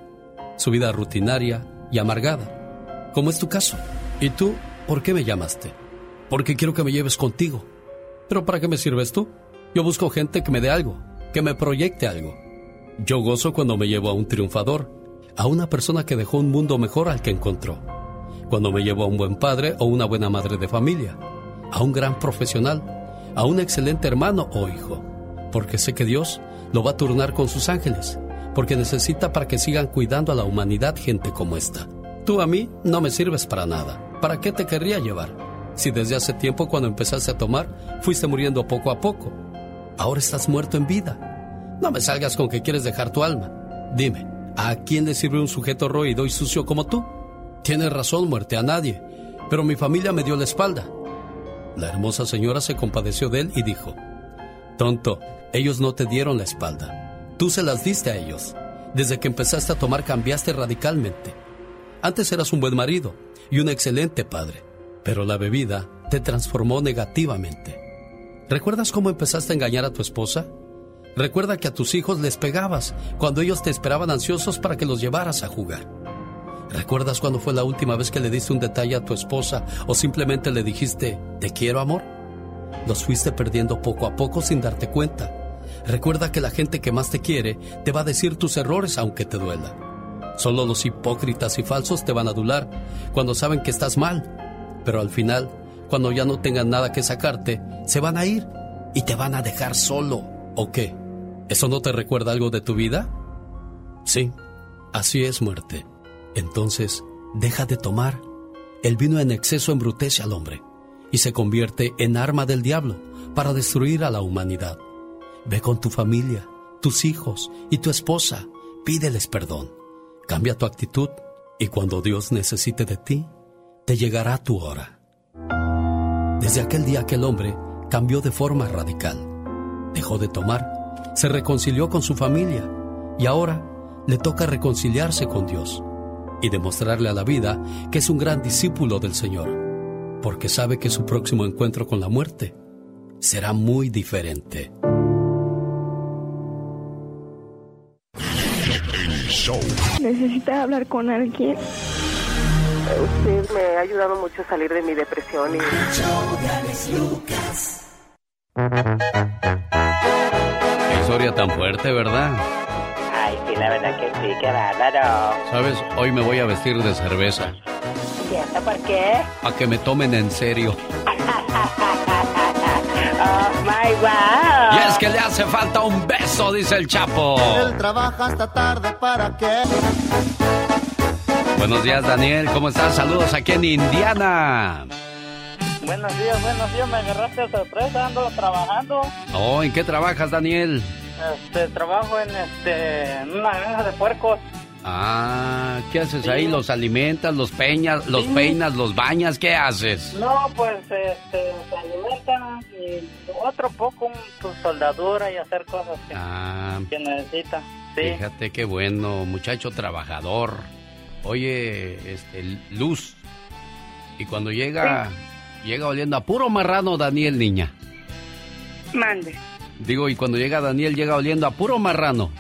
su vida rutinaria y amargada, como es tu caso. ¿Y tú por qué me llamaste? Porque quiero que me lleves contigo. ¿Pero para qué me sirves tú? Yo busco gente que me dé algo, que me proyecte algo. Yo gozo cuando me llevo a un triunfador, a una persona que dejó un mundo mejor al que encontró. Cuando me llevo a un buen padre o una buena madre de familia, a un gran profesional, a un excelente hermano o hijo, porque sé que Dios lo va a turnar con sus ángeles, porque necesita para que sigan cuidando a la humanidad gente como esta. Tú a mí no me sirves para nada. ¿Para qué te querría llevar? Si desde hace tiempo cuando empezaste a tomar fuiste muriendo poco a poco. Ahora estás muerto en vida. No me salgas con que quieres dejar tu alma. Dime, ¿a quién le sirve un sujeto roído y sucio como tú? Tienes razón, muerte, a nadie. Pero mi familia me dio la espalda. La hermosa señora se compadeció de él y dijo, Tonto, ellos no te dieron la espalda. Tú se las diste a ellos. Desde que empezaste a tomar cambiaste radicalmente. Antes eras un buen marido y un excelente padre, pero la bebida te transformó negativamente. ¿Recuerdas cómo empezaste a engañar a tu esposa? Recuerda que a tus hijos les pegabas cuando ellos te esperaban ansiosos para que los llevaras a jugar. ¿Recuerdas cuándo fue la última vez que le diste un detalle a tu esposa o simplemente le dijiste, te quiero amor? Los fuiste perdiendo poco a poco sin darte cuenta. Recuerda que la gente que más te quiere te va a decir tus errores aunque te duela. Solo los hipócritas y falsos te van a adular cuando saben que estás mal. Pero al final, cuando ya no tengan nada que sacarte, se van a ir y te van a dejar solo. ¿O qué? ¿Eso no te recuerda algo de tu vida? Sí, así es muerte. Entonces, deja de tomar. El vino en exceso embrutece al hombre y se convierte en arma del diablo para destruir a la humanidad. Ve con tu familia, tus hijos y tu esposa, pídeles perdón. Cambia tu actitud y cuando Dios necesite de ti, te llegará tu hora. Desde aquel día aquel hombre cambió de forma radical. Dejó de tomar, se reconcilió con su familia y ahora le toca reconciliarse con Dios y demostrarle a la vida que es un gran discípulo del Señor, porque sabe que su próximo encuentro con la muerte será muy diferente. Show. ¿Necesita hablar con alguien? Usted me ha ayudado mucho a salir de mi depresión y... Qué historia tan fuerte, ¿verdad? Ay, sí, la verdad que sí, qué bárbaro. Sabes, hoy me voy a vestir de cerveza. ¿Y eso por qué? A que me tomen en serio. Oh, my wow. Y es que le hace falta un beso, dice el Chapo. Él trabaja hasta tarde para qué. Buenos días, Daniel. ¿Cómo estás? Saludos aquí en Indiana. Buenos días, buenos días. Me agarraste de sorpresa, ando trabajando. Oh, ¿en qué trabajas, Daniel? Este, trabajo en, este, en una granja de puercos. Ah, ¿qué haces Sí. ahí? ¿Los alimentas, los peñas, los Sí. peinas, los bañas? ¿Qué haces? No, pues, este, se alimentan y otro poco, pues, soldadura y hacer cosas que, Ah, que necesita. Sí. fíjate qué bueno, muchacho trabajador. Oye, este, Luz. Y cuando llega, llega oliendo a puro marrano Daniel, niña. Mande. Digo, y cuando llega Daniel, llega oliendo a puro marrano.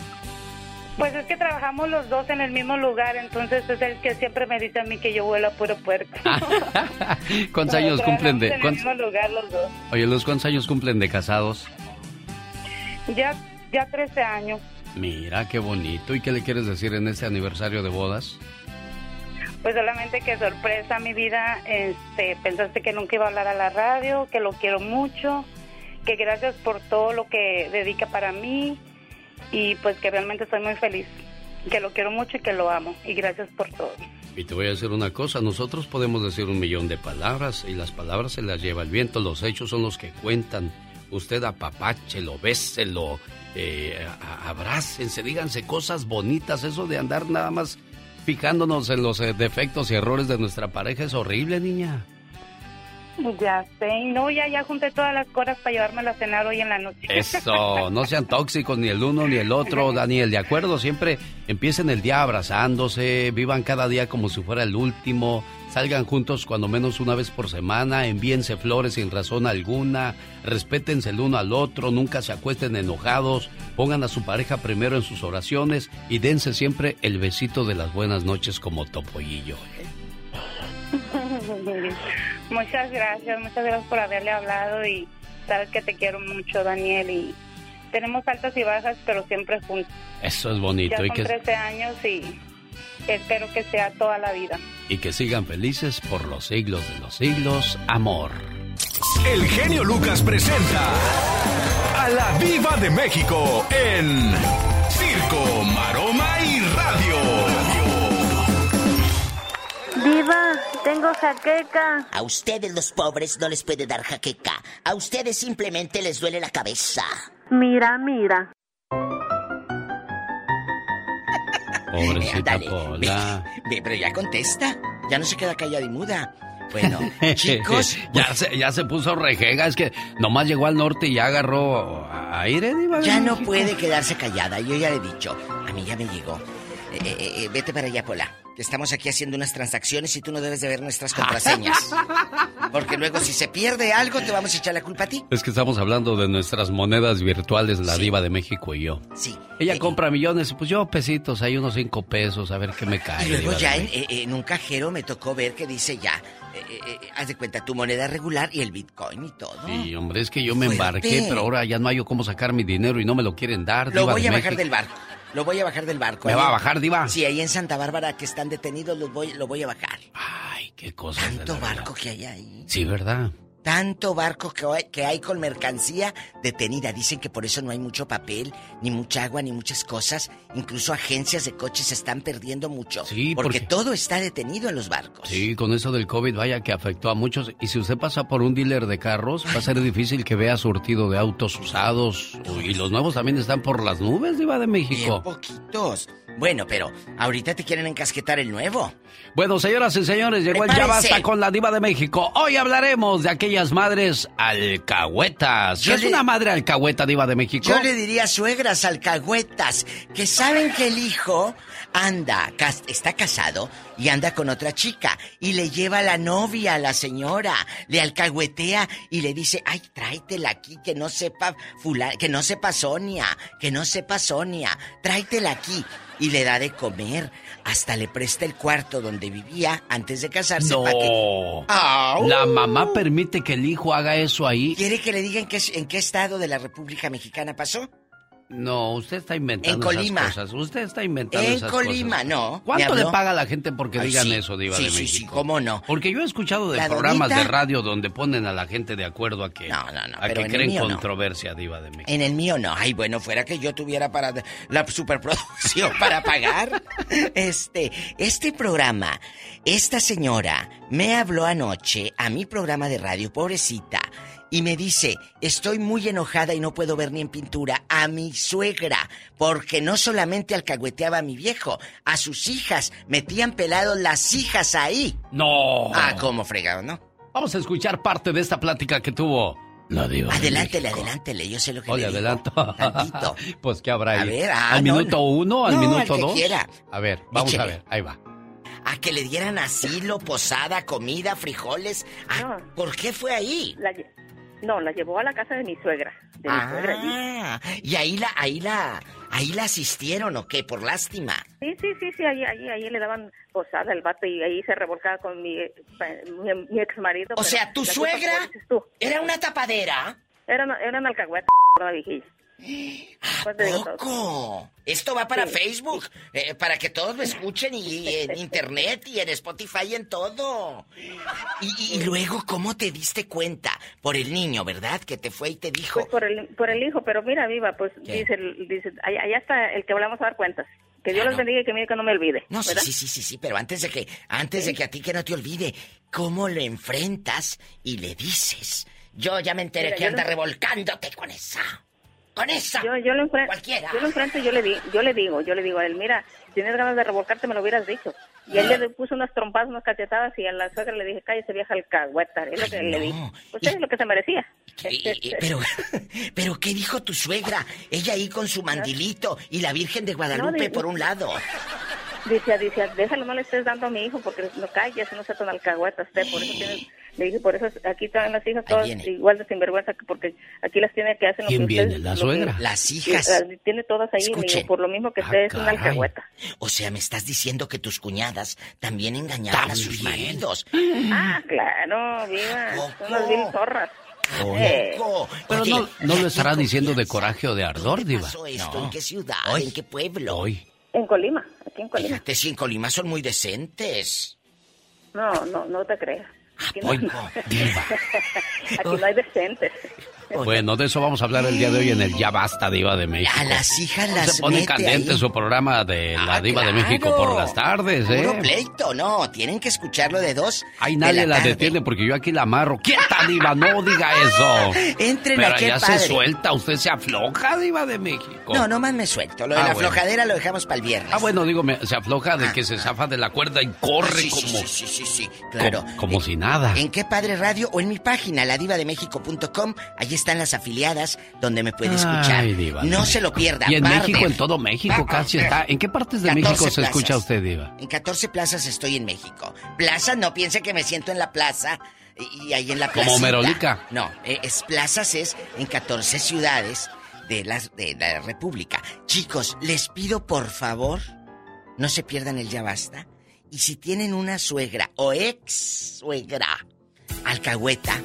Pues es que trabajamos los dos en el mismo lugar, entonces es el que siempre me dice a mí que yo huelo a puro puerco. ¿Cuántos años cumplen de...? En el mismo lugar los dos. Oye, Luz, ¿cuántos años cumplen de casados? Ya, ya 13 años. Mira, qué bonito. ¿Y qué le quieres decir en este aniversario de bodas? Pues solamente que sorpresa mi vida, este, pensaste que nunca iba a hablar a la radio, que lo quiero mucho, que gracias por todo lo que dedica para mí y pues que realmente estoy muy feliz, que lo quiero mucho y que lo amo y gracias por todo. Y te voy a decir una cosa, nosotros podemos decir un millón de palabras y las palabras se las lleva el viento, los hechos son los que cuentan. Usted apapáchelo, béselo, eh, abrácense, díganse cosas bonitas, eso de andar nada más fijándonos en los eh, defectos y errores de nuestra pareja es horrible, niña. Ya sé, no, ya, ya junté todas las cosas para llevármela a cenar hoy en la noche. Eso, no sean tóxicos ni el uno ni el otro, Daniel, ¿de acuerdo? Siempre empiecen el día abrazándose, vivan cada día como si fuera el último, salgan juntos cuando menos una vez por semana, envíense flores sin razón alguna, respétense el uno al otro, nunca se acuesten enojados, pongan a su pareja primero en sus oraciones y dense siempre el besito de las buenas noches como topollillo. muchas gracias, muchas gracias por haberle hablado y sabes que te quiero mucho, Daniel, y tenemos altas y bajas, pero siempre juntos. Eso es Ya bonito y son que, 13 años y espero que sea toda la vida. y que sigan felices por los siglos de los siglos, amor. El genio Lucas presenta a la Viva de México en Circo, Maroma Diva, tengo jaqueca. A ustedes los pobres no les puede dar jaqueca. A ustedes simplemente les duele la cabeza. Mira, mira. Pobrecita Ándale, Pola. Ve, pero ya contesta. Ya no se queda callada y muda. Bueno, chicos. ya, se, ya se puso rejega, es que nomás llegó al norte y ya agarró aire, Diva Ya no puede quedarse callada. Yo ya le he dicho. A mí ya me llegó. Eh, eh, eh, vete para allá, Pola. Que estamos aquí haciendo unas transacciones y tú no debes de ver nuestras contraseñas. Porque luego si se pierde algo te vamos a echar la culpa a ti. Es que estamos hablando de nuestras monedas virtuales, la diva de México y yo. Sí. Ella compra millones, pues yo pesitos, hay unos cinco pesos, a ver qué me cae. Y luego ya en, eh, en un cajero me tocó ver que dice ya, eh, eh, haz de cuenta tu moneda regular y el bitcoin y todo. Sí, hombre, es que yo me Fuerte. embarqué, pero ahora ya no hay cómo sacar mi dinero y no me lo quieren dar. Lo Diva voy de a bajar del barco. Lo voy a bajar del barco. ¿Me Ahí va a bajar, Diva? Sí, ahí en Santa Bárbara que están detenidos los voy, lo voy a bajar. Ay, qué cosas. de Tanto barco que hay ahí. Sí, ¿verdad? Tanto barco que hay, que hay con mercancía detenida. Dicen que por eso no hay mucho papel, ni mucha agua, ni muchas cosas. Incluso agencias de coches se están perdiendo mucho. Sí, porque, porque- todo está detenido en los barcos. Sí, con eso del COVID, vaya que afectó a muchos. Y si usted pasa por un dealer de carros, va a ser difícil que vea surtido de autos usados. Y los nuevos también están por las nubes, Diva de Bien México. poquitos. Bueno, pero ahorita te quieren encasquetar el nuevo. Bueno, señoras y señores, llegó el Ya. Basta con la Diva de México. Hoy hablaremos de aquellas madres alcahuetas. ¿Qué Yo es le- una madre alcahueta, Diva de México? Yo le diría suegras alcahuetas que saben que el hijo anda, cas- está casado y anda con otra chica y le lleva la novia a la señora, le alcahuetea y le dice, ay, tráetela aquí, que no sepa fula, que no sepa Sonia, que no sepa Sonia, tráetela aquí. Y le da de comer. Hasta le presta el cuarto donde vivía antes de casarse. No. que-. La mamá permite que el hijo haga eso ahí. ¿Quiere que le diga en qué, en qué estado de la República Mexicana pasó? No, usted está inventando En Colima. esas cosas. Usted está inventando En esas Colima, cosas. no. ¿Cuánto ¿Me le paga a la gente porque Ay, digan sí. eso, Diva Sí, de sí, México? sí, cómo no. Porque yo he escuchado de La programas donita- de radio donde ponen a la gente de acuerdo a que, no, no, a que creen mío no. controversia, Diva de México. En el mío no. Ay, bueno, fuera que yo tuviera para la superproducción para pagar. Este, este programa, esta señora me habló anoche a mi programa de radio, pobrecita, y me dice, estoy muy enojada y no puedo ver ni en pintura a mi suegra, porque no solamente alcahueteaba a mi viejo, a sus hijas, metían pelados las hijas ahí. No. Ah, cómo fregado, ¿no? Vamos a escuchar parte de esta plática que tuvo la Diva. de Adelántele, adelántele, yo sé lo que Oye, le digo. adelanto. Tantito. pues, ¿qué habrá ahí? A ver, ah, ¿Al no, minuto no. uno? ¿Al No, minuto al que dos? quiera. A ver, vamos a ver. Ahí va. A que le dieran asilo, posada, comida, frijoles. Ah, ¿Por qué fue ahí? La no, la llevó a la casa de mi suegra. De mi suegra allí. Ah, y ahí la, ahí la, ahí la asistieron o qué, por lástima. Sí, sí, sí, sí, ahí, ahí, ahí le daban posada al vato y ahí se revolcaba con mi, mi, mi ex marido. O sea, ¿tu suegra era una tapadera? Era, una- era una alcahueta, todo. ¿Poco? Esto va para Sí. Facebook, eh, para que todos lo escuchen y en internet y en Spotify y en todo. Y, luego, ¿cómo te diste cuenta? Por el niño, ¿verdad? Que te fue y te dijo. Pues por el, por el hijo, pero mira, viva, pues ¿Qué? dice, dice allá, allá está el que hablamos a dar cuentas. Que Dios los bendiga y que mire que no me olvide. No, sí, sí, sí, sí, sí, pero antes de que, antes de que a ti que no te olvide, ¿cómo lo enfrentas y le dices? Yo ya me enteré Mira, que anda revolcándote con esa. Con esa. Yo, yo lo enfrento, Cualquiera. yo lo enfrento y yo le, di, yo le digo, yo le digo a él, mira, si tienes ganas de revolcarte me lo hubieras dicho. Y él le puso unas trompadas, unas cachetadas y a la suegra le dije, cállese vieja alcahueta, es lo que le dije. Pues es lo que se merecía. Y- y- pero, pero ¿qué dijo tu suegra? Ella ahí con su mandilito y la Virgen de Guadalupe por un lado. Dice, dice, déjalo, no le estés dando a mi hijo porque no calles, no sea tan alcahueta usted, por eso tienes, le dije, por eso aquí están las hijas todas igual de sinvergüenza, que porque aquí las tiene que hacen lo ¿Quién que viene? ustedes- ¿La lo que- suegra? Las hijas. las tiene todas ahí, le digo, Escuchen. por lo mismo que Ah, usted es una alcahueta. O sea, me estás diciendo que tus cuñadas también engañaban a sus maridos. Ah, claro, viva, son unas vil zorras. Oye, Eh, Pero Oye, no, no ¿y lo estará diciendo de coraje o de ardor, Diva. pasó esto? No. ¿En qué ciudad? Hoy. ¿En qué pueblo? Hoy. En Colima, aquí en Colima. Fíjate, si en Colima son muy decentes. No, no, no te creas. Aquí no, diva. aquí no hay decentes. Bueno, de eso vamos a hablar el día de hoy en el Ya Basta Diva de México. A las hijas las Se pone mete candente ahí. su programa de la Ah, Diva de. México por las tardes, ¿eh? Puro pleito, no. Tienen que escucharlo de dos. Ahí de nadie la, tarde. detiene porque yo aquí la amarro. quieta Diva! No diga eso. Entren Pero a qué ya padre. se suelta, usted se afloja, Diva de México. No, nomás me suelto. Lo de Ah, la bueno. flojadera lo dejamos para el viernes. Ah, bueno, digo, me- se afloja de que se zafa de la cuerda y corre Ah, sí, como, sí, sí, sí, sí, claro. como, como si nada. En qué padre radio o en mi página, ladivademéxico.com. Allí están las afiliadas donde me puede escuchar. Ay, Diva de no se lo pierda. Y en. México, en todo México casi está. ¿En qué partes de 14 México se escucha usted, Diva? En 14 plazas estoy en México. Plazas, no piense que me siento en la plaza y, ahí en la plaza. Como Merolica. No, eh, es plazas es en 14 ciudades de, las, de la República. Chicos, les pido por favor, no se pierdan el ya basta. Y si tienen una suegra o ex suegra alcahueta,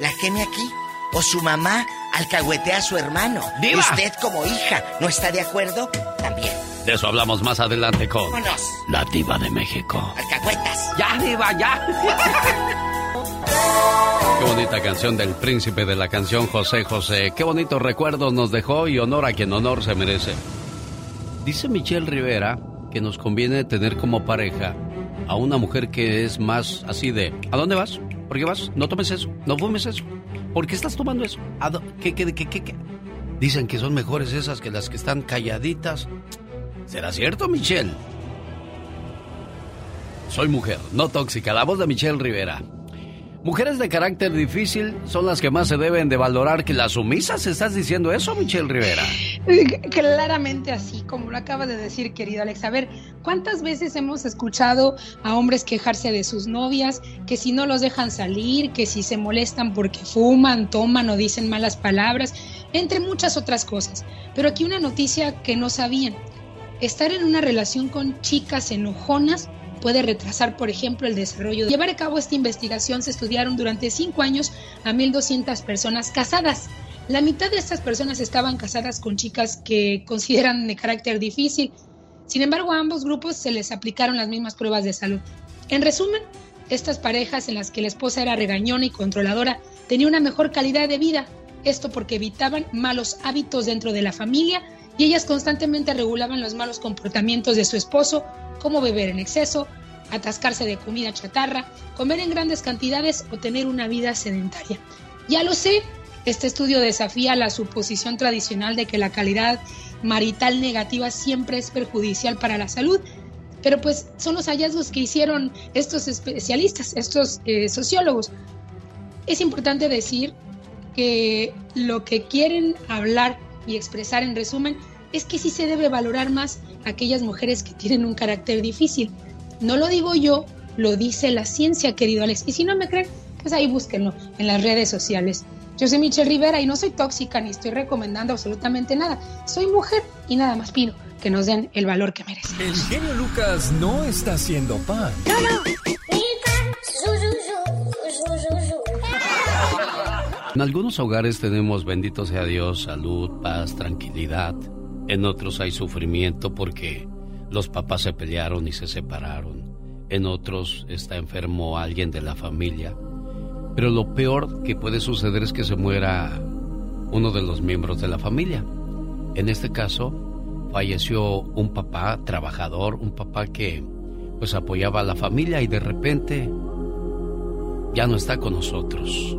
la queme aquí. O su mamá alcahuetea a su hermano. ¡Diva! Usted como hija no está de acuerdo, también. De eso hablamos más adelante con Vámonos. la Diva de México. Alcahuetas. ¡Ya, Diva, ya! Qué bonita canción del príncipe de la canción José José. Qué bonitos recuerdos nos dejó y honor a quien honor se merece. Dice Michelle Rivera que nos conviene tener como pareja a una mujer que es más así de ¿A dónde vas? ¿Por qué vas? No tomes eso, no fumes eso. ¿Por qué estás tomando eso? ¿A dó- ¿Qué, qué, qué, qué, qué? Dicen que son mejores esas que las que están calladitas. ¿Será cierto, Michelle? Soy mujer, no tóxica. La voz de Michelle Rivera. Mujeres de carácter difícil son las que más se deben de valorar que las sumisas. ¿Estás diciendo eso, Michelle Rivera? Eh, Claramente así, como lo acaba de decir, querido Alex. A ver, ¿cuántas veces hemos escuchado a hombres quejarse de sus novias, que si no los dejan salir, que si se molestan porque fuman, toman o dicen malas palabras, entre muchas otras cosas? Pero aquí una noticia que no sabían. Estar en una relación con chicas enojonas puede retrasar, por ejemplo, el desarrollo. Llevar a cabo esta investigación se estudiaron durante cinco años a 1.200 personas casadas. La mitad de estas personas estaban casadas con chicas que consideran de carácter difícil. Sin embargo, a ambos grupos se les aplicaron las mismas pruebas de salud. En resumen, estas parejas en las que la esposa era regañona y controladora tenían una mejor calidad de vida. Esto porque evitaban malos hábitos dentro de la familia y ellas constantemente regulaban los malos comportamientos de su esposo, como beber en exceso, atascarse de comida chatarra, comer en grandes cantidades o tener una vida sedentaria. Ya lo sé, este estudio desafía la suposición tradicional de que la calidad marital negativa siempre es perjudicial para la salud, pero pues son los hallazgos que hicieron estos especialistas, estos eh, sociólogos. Es importante decir que lo que quieren hablar y expresar en resumen es que sí se debe valorar más a aquellas mujeres que tienen un carácter difícil. No lo digo yo, lo dice la ciencia, querido Alex. Y si no me creen, pues ahí búsquenlo en las redes sociales. Yo soy Michelle Rivera y no soy tóxica ni estoy recomendando absolutamente nada. Soy mujer y nada más pido que nos den el valor que merecen. El genio Lucas no está haciendo pan. En algunos hogares tenemos, bendito sea Dios, salud, paz, tranquilidad. En otros hay sufrimiento porque los papás se pelearon y se separaron. En otros está enfermo alguien de la familia. Pero lo peor que puede suceder es que se muera uno de los miembros de la familia. En este caso, falleció un papá trabajador, un papá que pues apoyaba a la familia y de repente ya no está con nosotros.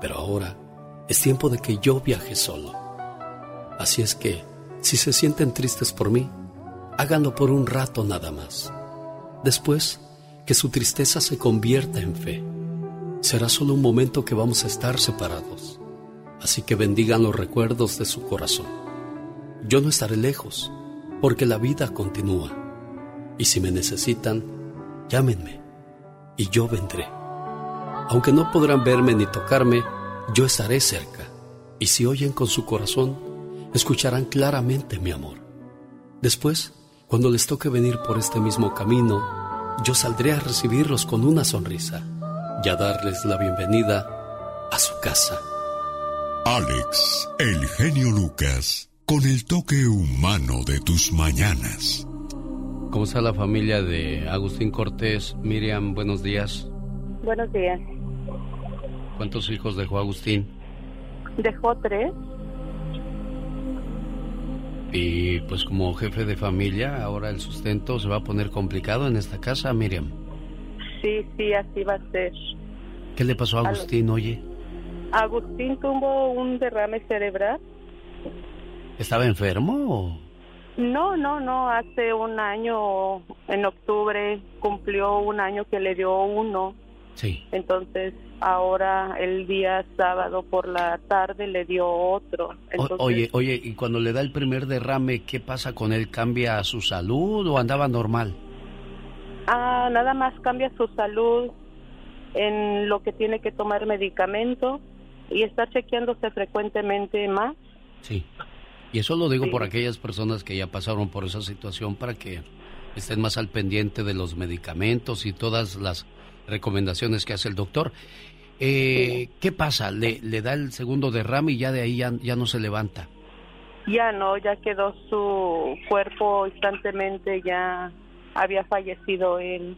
Pero ahora es tiempo de que yo viaje solo. Así es que, si se sienten tristes por mí, háganlo por un rato nada más. Después, que su tristeza se convierta en fe. Será solo un momento que vamos a estar separados. Así que bendigan los recuerdos de su corazón. Yo no estaré lejos, porque la vida continúa. Y si me necesitan, llámenme y yo vendré. Aunque no podrán verme ni tocarme, yo estaré cerca. Y si oyen con su corazón, escucharán claramente mi amor. Después, cuando les toque venir por este mismo camino, yo saldré a recibirlos con una sonrisa y a darles la bienvenida a su casa. Alex, el genio Lucas, con el toque humano de tus mañanas. ¿Cómo está la familia de Agustín Cortés? Miriam, buenos días. Buenos días. ¿Cuántos hijos dejó Agustín? Dejó tres. Y pues como jefe de familia, ahora el sustento se va a poner complicado en esta casa, Miriam. Sí, sí, así va a ser. ¿Qué le pasó a Agustín, oye? Agustín tuvo un derrame cerebral. ¿Estaba enfermo o...? No, no, no. Hace un año, en octubre, cumplió un año que le dio uno. Sí. Entonces, ahora el día sábado por la tarde le dio otro. O- oye, oye, y cuando le da el primer derrame, ¿qué pasa con él? ¿Cambia su salud o andaba normal? Ah, nada más cambia su salud en lo que tiene que tomar medicamento y está chequeándose frecuentemente más. Sí. Y eso lo digo Sí. por aquellas personas que ya pasaron por esa situación para que estén más al pendiente de los medicamentos y todas las recomendaciones que hace el doctor. Eh, ¿Qué pasa? Le, le da el segundo derrame y ya de ahí ya, ya no se levanta. Ya no, ya quedó su cuerpo instantemente, ya había fallecido él.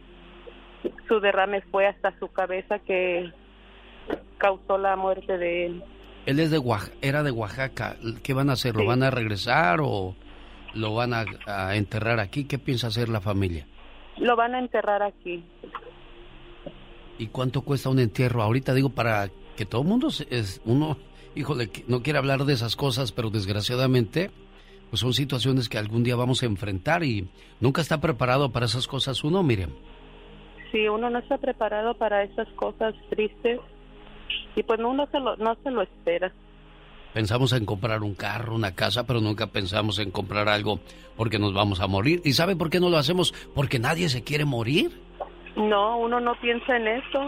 Su derrame fue hasta su cabeza que causó la muerte de él. Él es de Oax- era de Oaxaca. ¿Qué van a hacer? ¿Lo Sí. van a regresar o lo van a, a enterrar aquí? ¿Qué piensa hacer la familia? Lo van a enterrar aquí. ¿Y cuánto cuesta un entierro? Ahorita digo para que todo el mundo se- es uno, híjole, no quiere hablar de esas cosas, pero desgraciadamente pues son situaciones que algún día vamos a enfrentar y nunca está preparado para esas cosas uno, Miriam. Sí, uno no está preparado para esas cosas tristes y pues uno se lo, no se lo espera. Pensamos en comprar un carro, una casa, pero nunca pensamos en comprar algo porque nos vamos a morir. ¿Y sabe por qué no lo hacemos? Porque nadie se quiere morir. No, uno no piensa en eso.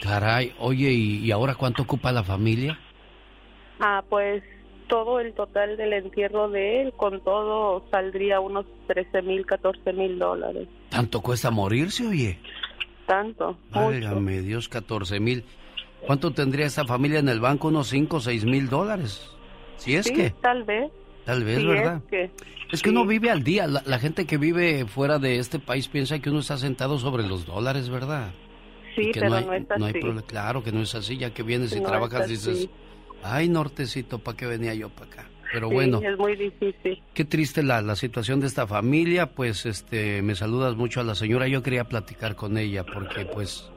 Caray, oye, ¿y, ahora cuánto ocupa la familia? Ah, pues todo el total del entierro de él, con todo, saldría unos 13 mil, 14 mil dólares. ¿Tanto cuesta morirse, oye? Tanto. Válgame Dios, 14 mil. ¿Cuánto tendría esta familia en el banco? Unos 5 o 6 mil dólares. Si es sí, que. tal vez. Tal vez, Sí, ¿verdad? Es que, Es que uno vive al día. La, la gente que vive fuera de este país piensa que uno está sentado sobre los dólares, ¿verdad? sí, Y que pero no hay, no es no hay así. problema. Claro que no es así. Ya que vienes y No trabajas, dices, ay, nortecito, ¿para qué venía yo para acá? Pero Sí, bueno, es muy difícil. qué triste la, la situación de esta familia. Pues este, me saludas mucho a la señora. Yo quería platicar con ella porque, pues,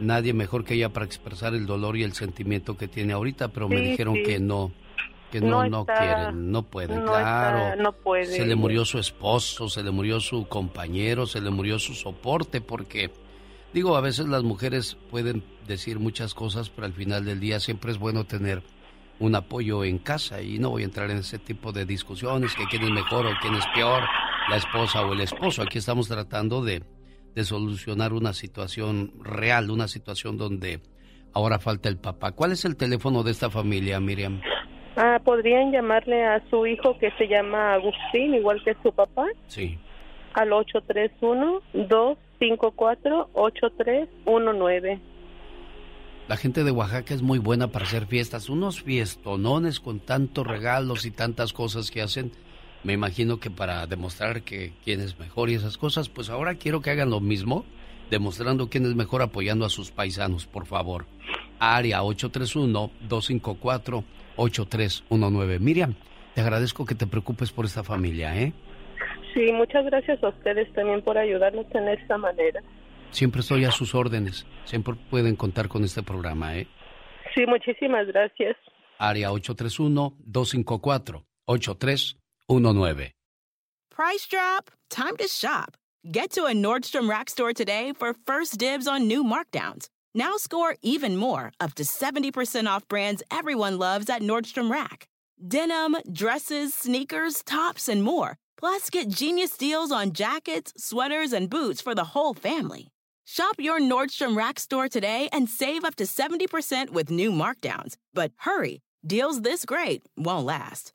nadie mejor que ella para expresar el dolor y el sentimiento que tiene ahorita. Pero me dijeron que no, que no, No quieren, no pueden. no está- claro, no puede. se le murió su esposo, se le murió su compañero, se le murió su soporte, porque digo, a veces las mujeres pueden decir muchas cosas, pero al final del día siempre es bueno tener un apoyo en casa y no voy a entrar en ese tipo de discusiones, que quién es mejor o quién es peor, la esposa o el esposo. Aquí estamos tratando de, de solucionar una situación real, una situación donde ahora falta el papá. ¿Cuál es el teléfono de esta familia, Miriam? Ah, podrían llamarle a su hijo que se llama Agustín, igual que su papá, Sí. al 831-254-8319. La gente de Oaxaca es muy buena para hacer fiestas, unos fiestonones con tantos regalos y tantas cosas que hacen. Me imagino que para demostrar que quién es mejor y esas cosas, pues ahora quiero que hagan lo mismo, demostrando quién es mejor apoyando a sus paisanos, por favor. Área 831-254-8319. Miriam, te agradezco que te preocupes por esta familia, ¿eh? Sí, muchas gracias a ustedes también por ayudarnos en esta manera. Siempre estoy a sus órdenes. Siempre pueden contar con este programa, ¿eh? Sí, muchísimas gracias. Área 831-254-8319. Price drop? Time to shop. Get to a Nordstrom Rack store today for first dibs on new markdowns. Now score even more, up to 70% off brands everyone loves at Nordstrom Rack. Denim, dresses, sneakers, tops, and more. Plus, get genius deals on jackets, sweaters, and boots for the whole family. Shop your Nordstrom Rack store today and save up to 70% with new markdowns. But hurry, deals this great won't last.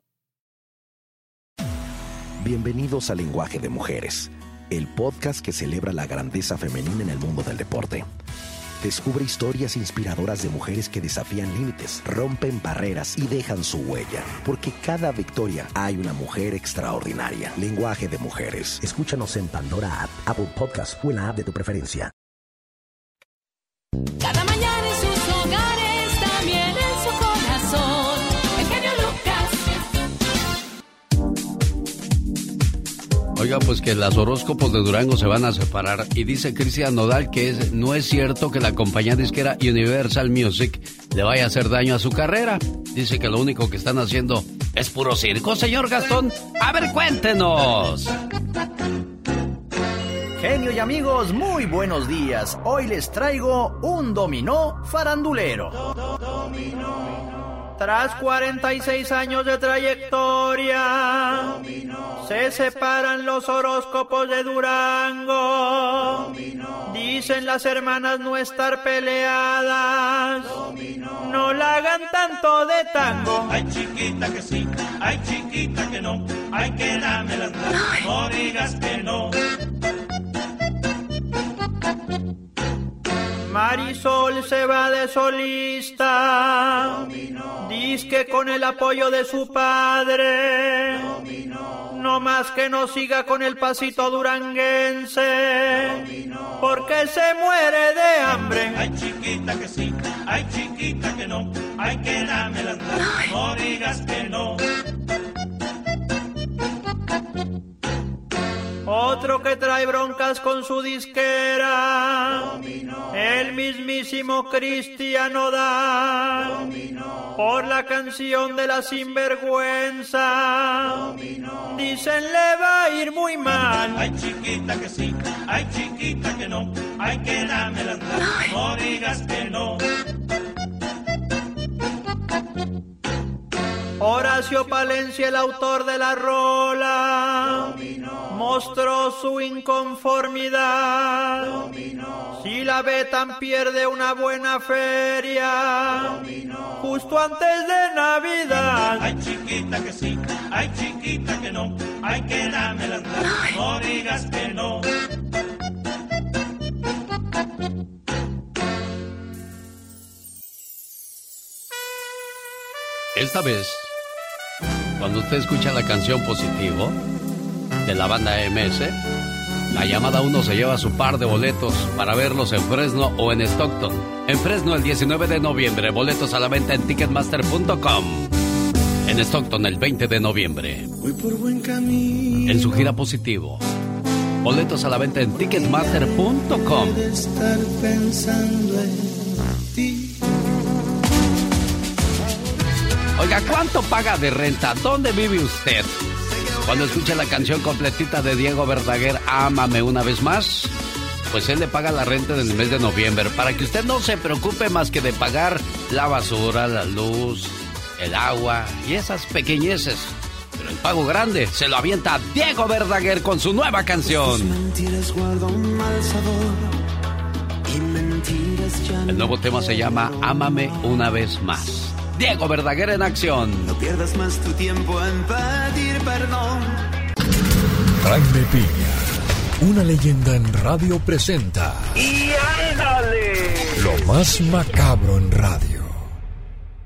Bienvenidos a Lenguaje de Mujeres, el podcast que celebra la grandeza femenina en el mundo del deporte. Descubre historias inspiradoras de mujeres que desafían límites, rompen barreras y dejan su huella. Porque cada victoria hay una mujer extraordinaria. Lenguaje de Mujeres. Escúchanos en Pandora App, Apple Podcast o en la app de tu preferencia. Oiga, pues que las horóscopos de Durango se van a separar y dice Cristian Nodal que es, no es cierto que la compañía disquera Universal Music le vaya a hacer daño a su carrera. Dice que lo único que están haciendo es puro circo, señor Gastón. A ver, cuéntenos. Genio y amigos, muy buenos días. Hoy les traigo un dominó farandulero. Tras 46 años de trayectoria, se separan los horóscopos de Durango. Dicen las hermanas no estar peleadas. No la hagan tanto de tango. Ay, chiquita que sí, ay, chiquita que no. Ay, que dame las no digas que no. Marisol se va de solista. Dice que con el apoyo de su padre. No más que no siga con el pasito duranguense. Porque se muere de hambre. Ay, chiquita que sí, ay, chiquita que no. Ay, que dame las no digas que no. Que trae broncas con su disquera. El mismísimo Cristiano da por la canción de la sinvergüenza. Dicen le va a ir muy mal. Ay chiquita que sí, ay chiquita que no, ay que dame la no digas que no. Horacio Palencia, el autor de la rola, mostró su inconformidad. Si la Betan pierde una buena feria, justo antes de Navidad. Ay chiquita que sí, ay chiquita que no, ay que dame la no digas que no. Esta vez, cuando usted escucha la canción Positivo de la banda MS, la llamada 1 se lleva su par de boletos para verlos en Fresno o en Stockton. En Fresno el 19 de noviembre, boletos a la venta en ticketmaster.com. En Stockton el 20 de noviembre. Voy por buen camino. En su gira Positivo. Boletos a la venta en ticketmaster.com. Estar pensando en ti. Oiga, ¿cuánto paga de renta? ¿Dónde vive usted? Cuando escuche la canción completita de Diego Verdaguer, Ámame una vez más, pues él le paga la renta en el mes de noviembre para que usted no se preocupe más que de pagar la basura, la luz, el agua y esas pequeñeces. Pero el pago grande se lo avienta Diego Verdaguer con su nueva canción. Mentiras guardan un mal sabor y mentiras ya El nuevo tema se llama Ámame una vez más. Diego Verdaguer en acción. No pierdas más tu tiempo en pedir perdón. Jaime Piña, una leyenda en radio presenta ¡Y ándale! lo más macabro en radio.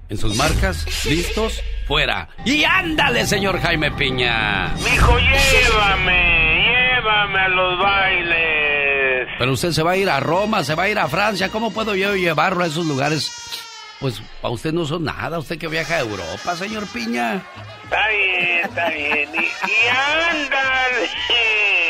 En sus marcas, listos, fuera. Y ándale, señor Jaime Piña. Mijo, llévame, llévame a los bailes. Pero usted se va a ir a Roma, se va a ir a Francia. ¿Cómo puedo yo llevarlo a esos lugares? Pues para usted no son nada, usted que viaja a Europa, señor Piña. Está bien, está bien. Y, y ándale.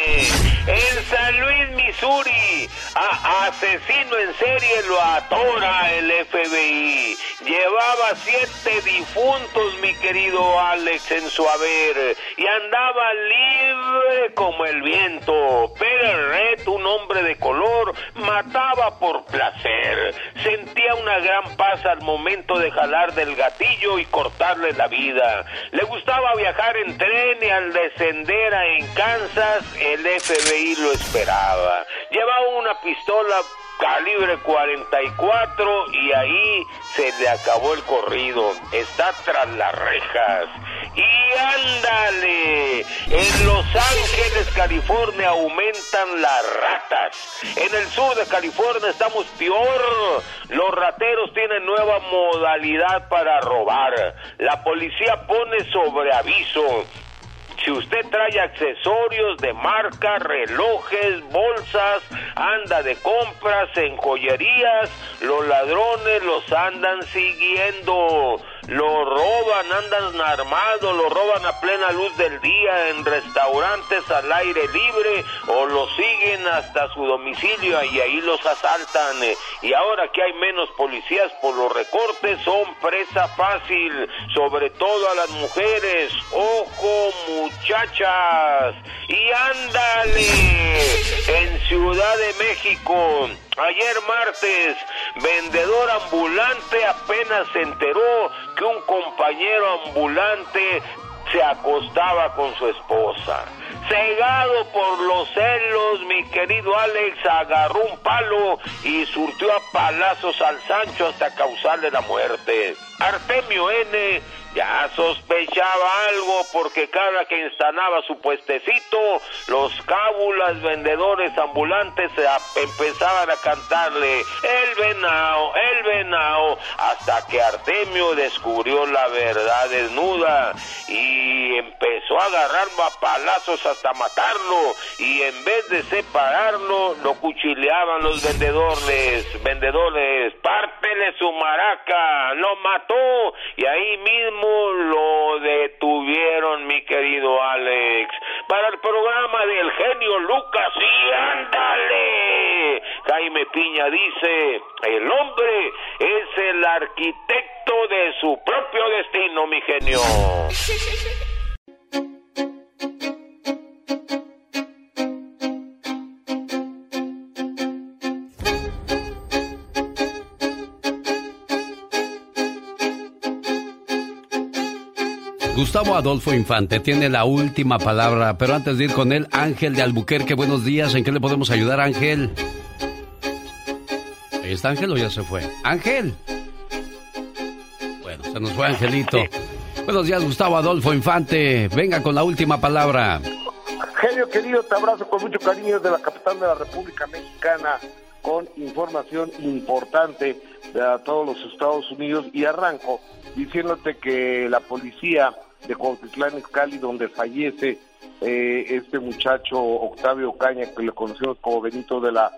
En San Luis, Missouri, asesino en serie lo atora el FBI. Llevaba siete difuntos, mi querido Alex, en su haber. Y andaba libre como el viento. Pero Red, un hombre de color, mataba por placer. Sentía una gran paz al momento de jalar del gatillo y cortarle la vida. Le gustaba viajar en tren y al descender a en Kansas, el FBI lo esperaba. Llevaba una pistola calibre 44 y ahí se le acabó el corrido. Está tras las rejas. Y ándale, en Los Ángeles, California aumentan las ratas. En el sur de California estamos peor. Los rateros tienen nueva modalidad para robar. La policía pone sobre aviso. Si usted trae accesorios de marca, relojes, bolsas, anda de compras en joyerías, los ladrones los andan siguiendo. Lo roban, andan armados, lo roban a plena luz del día en restaurantes al aire libre o lo siguen hasta su domicilio y ahí los asaltan. Y ahora que hay menos policías por los recortes, son presa fácil, sobre todo a las mujeres. Ojo, muchachas. Y ándale, en Ciudad de México. Ayer martes, vendedor ambulante apenas se enteró que un compañero ambulante se acostaba con su esposa. Cegado por los celos, mi querido Alex agarró un palo y surtió a palazos al Sancho hasta causarle la muerte. Artemio N ya sospechaba algo porque cada que instalaba su puestecito, los cábulas vendedores ambulantes empezaban a cantarle el venao, el venao, hasta que Artemio descubrió la verdad desnuda y empezó a agarrar palazos hasta matarlo y en vez de separarlo lo cuchileaban los vendedores, vendedores, pártele su maraca, lo mató y ahí mismo lo detuvieron mi querido Alex. para el programa del genio Lucas y ándale. Jaime Piña dice, el hombre es el arquitecto de su propio destino, mi genio. Gustavo Adolfo Infante tiene la última palabra, pero antes de ir con él, Ángel de Albuquerque, buenos días. ¿En qué le podemos ayudar, Ángel? ¿Ahí está Ángel o ya se fue? ¡Ángel! Bueno, se nos fue Angelito. Buenos días, Gustavo Adolfo Infante. Venga con la última palabra. Genio querido, te abrazo con mucho cariño de la capital de la República Mexicana con información importante de todos los Estados Unidos y arranco diciéndote que la policía de Cuautitlán Izcalli, donde fallece eh, este muchacho Octavio Caña, que le conocemos como Benito de la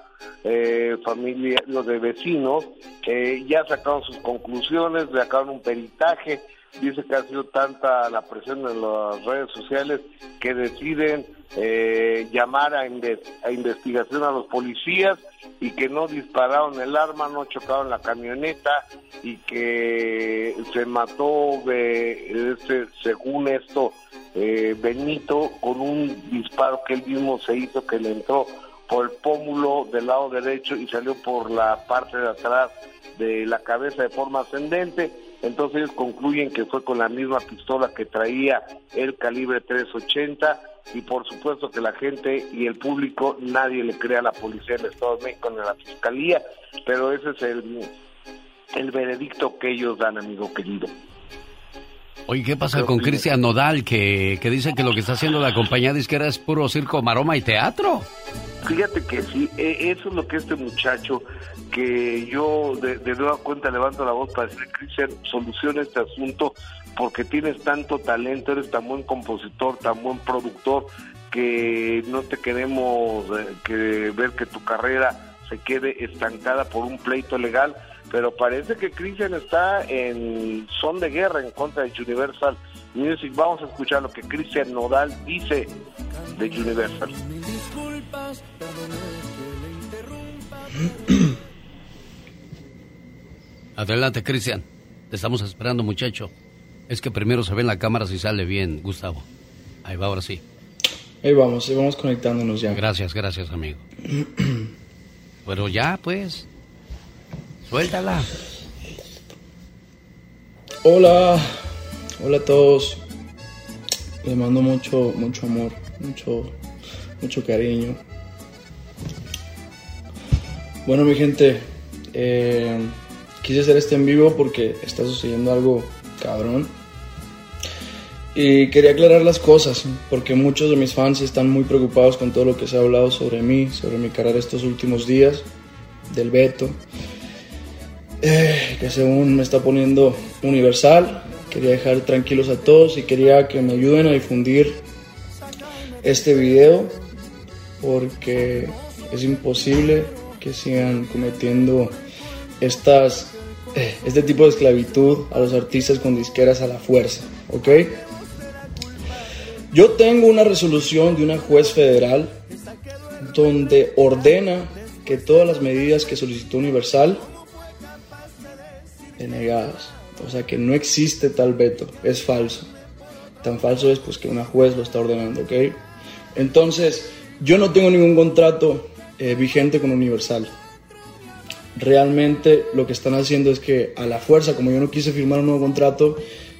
eh, familia, de vecinos, eh, ya sacaron sus conclusiones, le sacaron un peritaje, dice que ha sido tanta la presión en las redes sociales que deciden eh, llamar a investigación a los policías y que no dispararon el arma, no chocaron la camioneta y que se mató, de, este, según esto, eh, Benito con un disparo que él mismo se hizo, que le entró por el pómulo del lado derecho y salió por la parte de atrás de la cabeza de forma ascendente. Entonces ellos concluyen que fue con la misma pistola que traía el calibre 380 y por supuesto que la gente y el público, nadie le cree a la policía del Estado de México ni a la Fiscalía, pero ese es el, el veredicto que ellos dan, amigo querido. Oye, ¿qué pasa con Cristian Nodal, que, que dice que lo que está haciendo la compañía disquera es puro circo, maroma y teatro? Fíjate que sí, e, eso es lo que este muchacho, que yo de, nueva cuenta levanto la voz para decir, Cristian, soluciona este asunto porque tienes tanto talento, eres tan buen compositor, tan buen productor, que no te queremos eh, que ver que tu carrera se quede estancada por un pleito legal pero parece que Christian está en son de guerra en contra de Universal Music. Vamos a escuchar lo que Christian Nodal dice de Universal. Adelante, Cristian. Te estamos esperando, muchacho. Es que primero se ve en la cámara si sale bien, Gustavo. Ahí va, ahora sí. Ahí vamos, ahí vamos conectándonos ya. Gracias, gracias, amigo. Pero ya, pues. Suéltala. Hola, hola a todos. Les mando mucho, mucho amor, mucho, mucho cariño. Bueno, mi gente, eh, quise hacer este en vivo porque está sucediendo algo cabrón. Y quería aclarar las cosas, porque muchos de mis fans están muy preocupados con todo lo que se ha hablado sobre mí, sobre mi carrera estos últimos días, del veto. Eh, que según me está poniendo universal. Quería dejar tranquilos a todos y quería que me ayuden a difundir este video porque es imposible que sigan cometiendo estas, este tipo de esclavitud a los artistas con disqueras a la fuerza, ¿ok? Yo tengo una resolución de una juez federal donde ordena que todas las medidas que solicitó Universal denegadas. O sea que no existe tal veto, es falso. Tan falso es pues que una juez lo está ordenando, ¿ok? Entonces, yo no tengo ningún contrato eh, vigente con Universal. Realmente lo que están haciendo es que a la fuerza, como yo no quise firmar un nuevo contrato,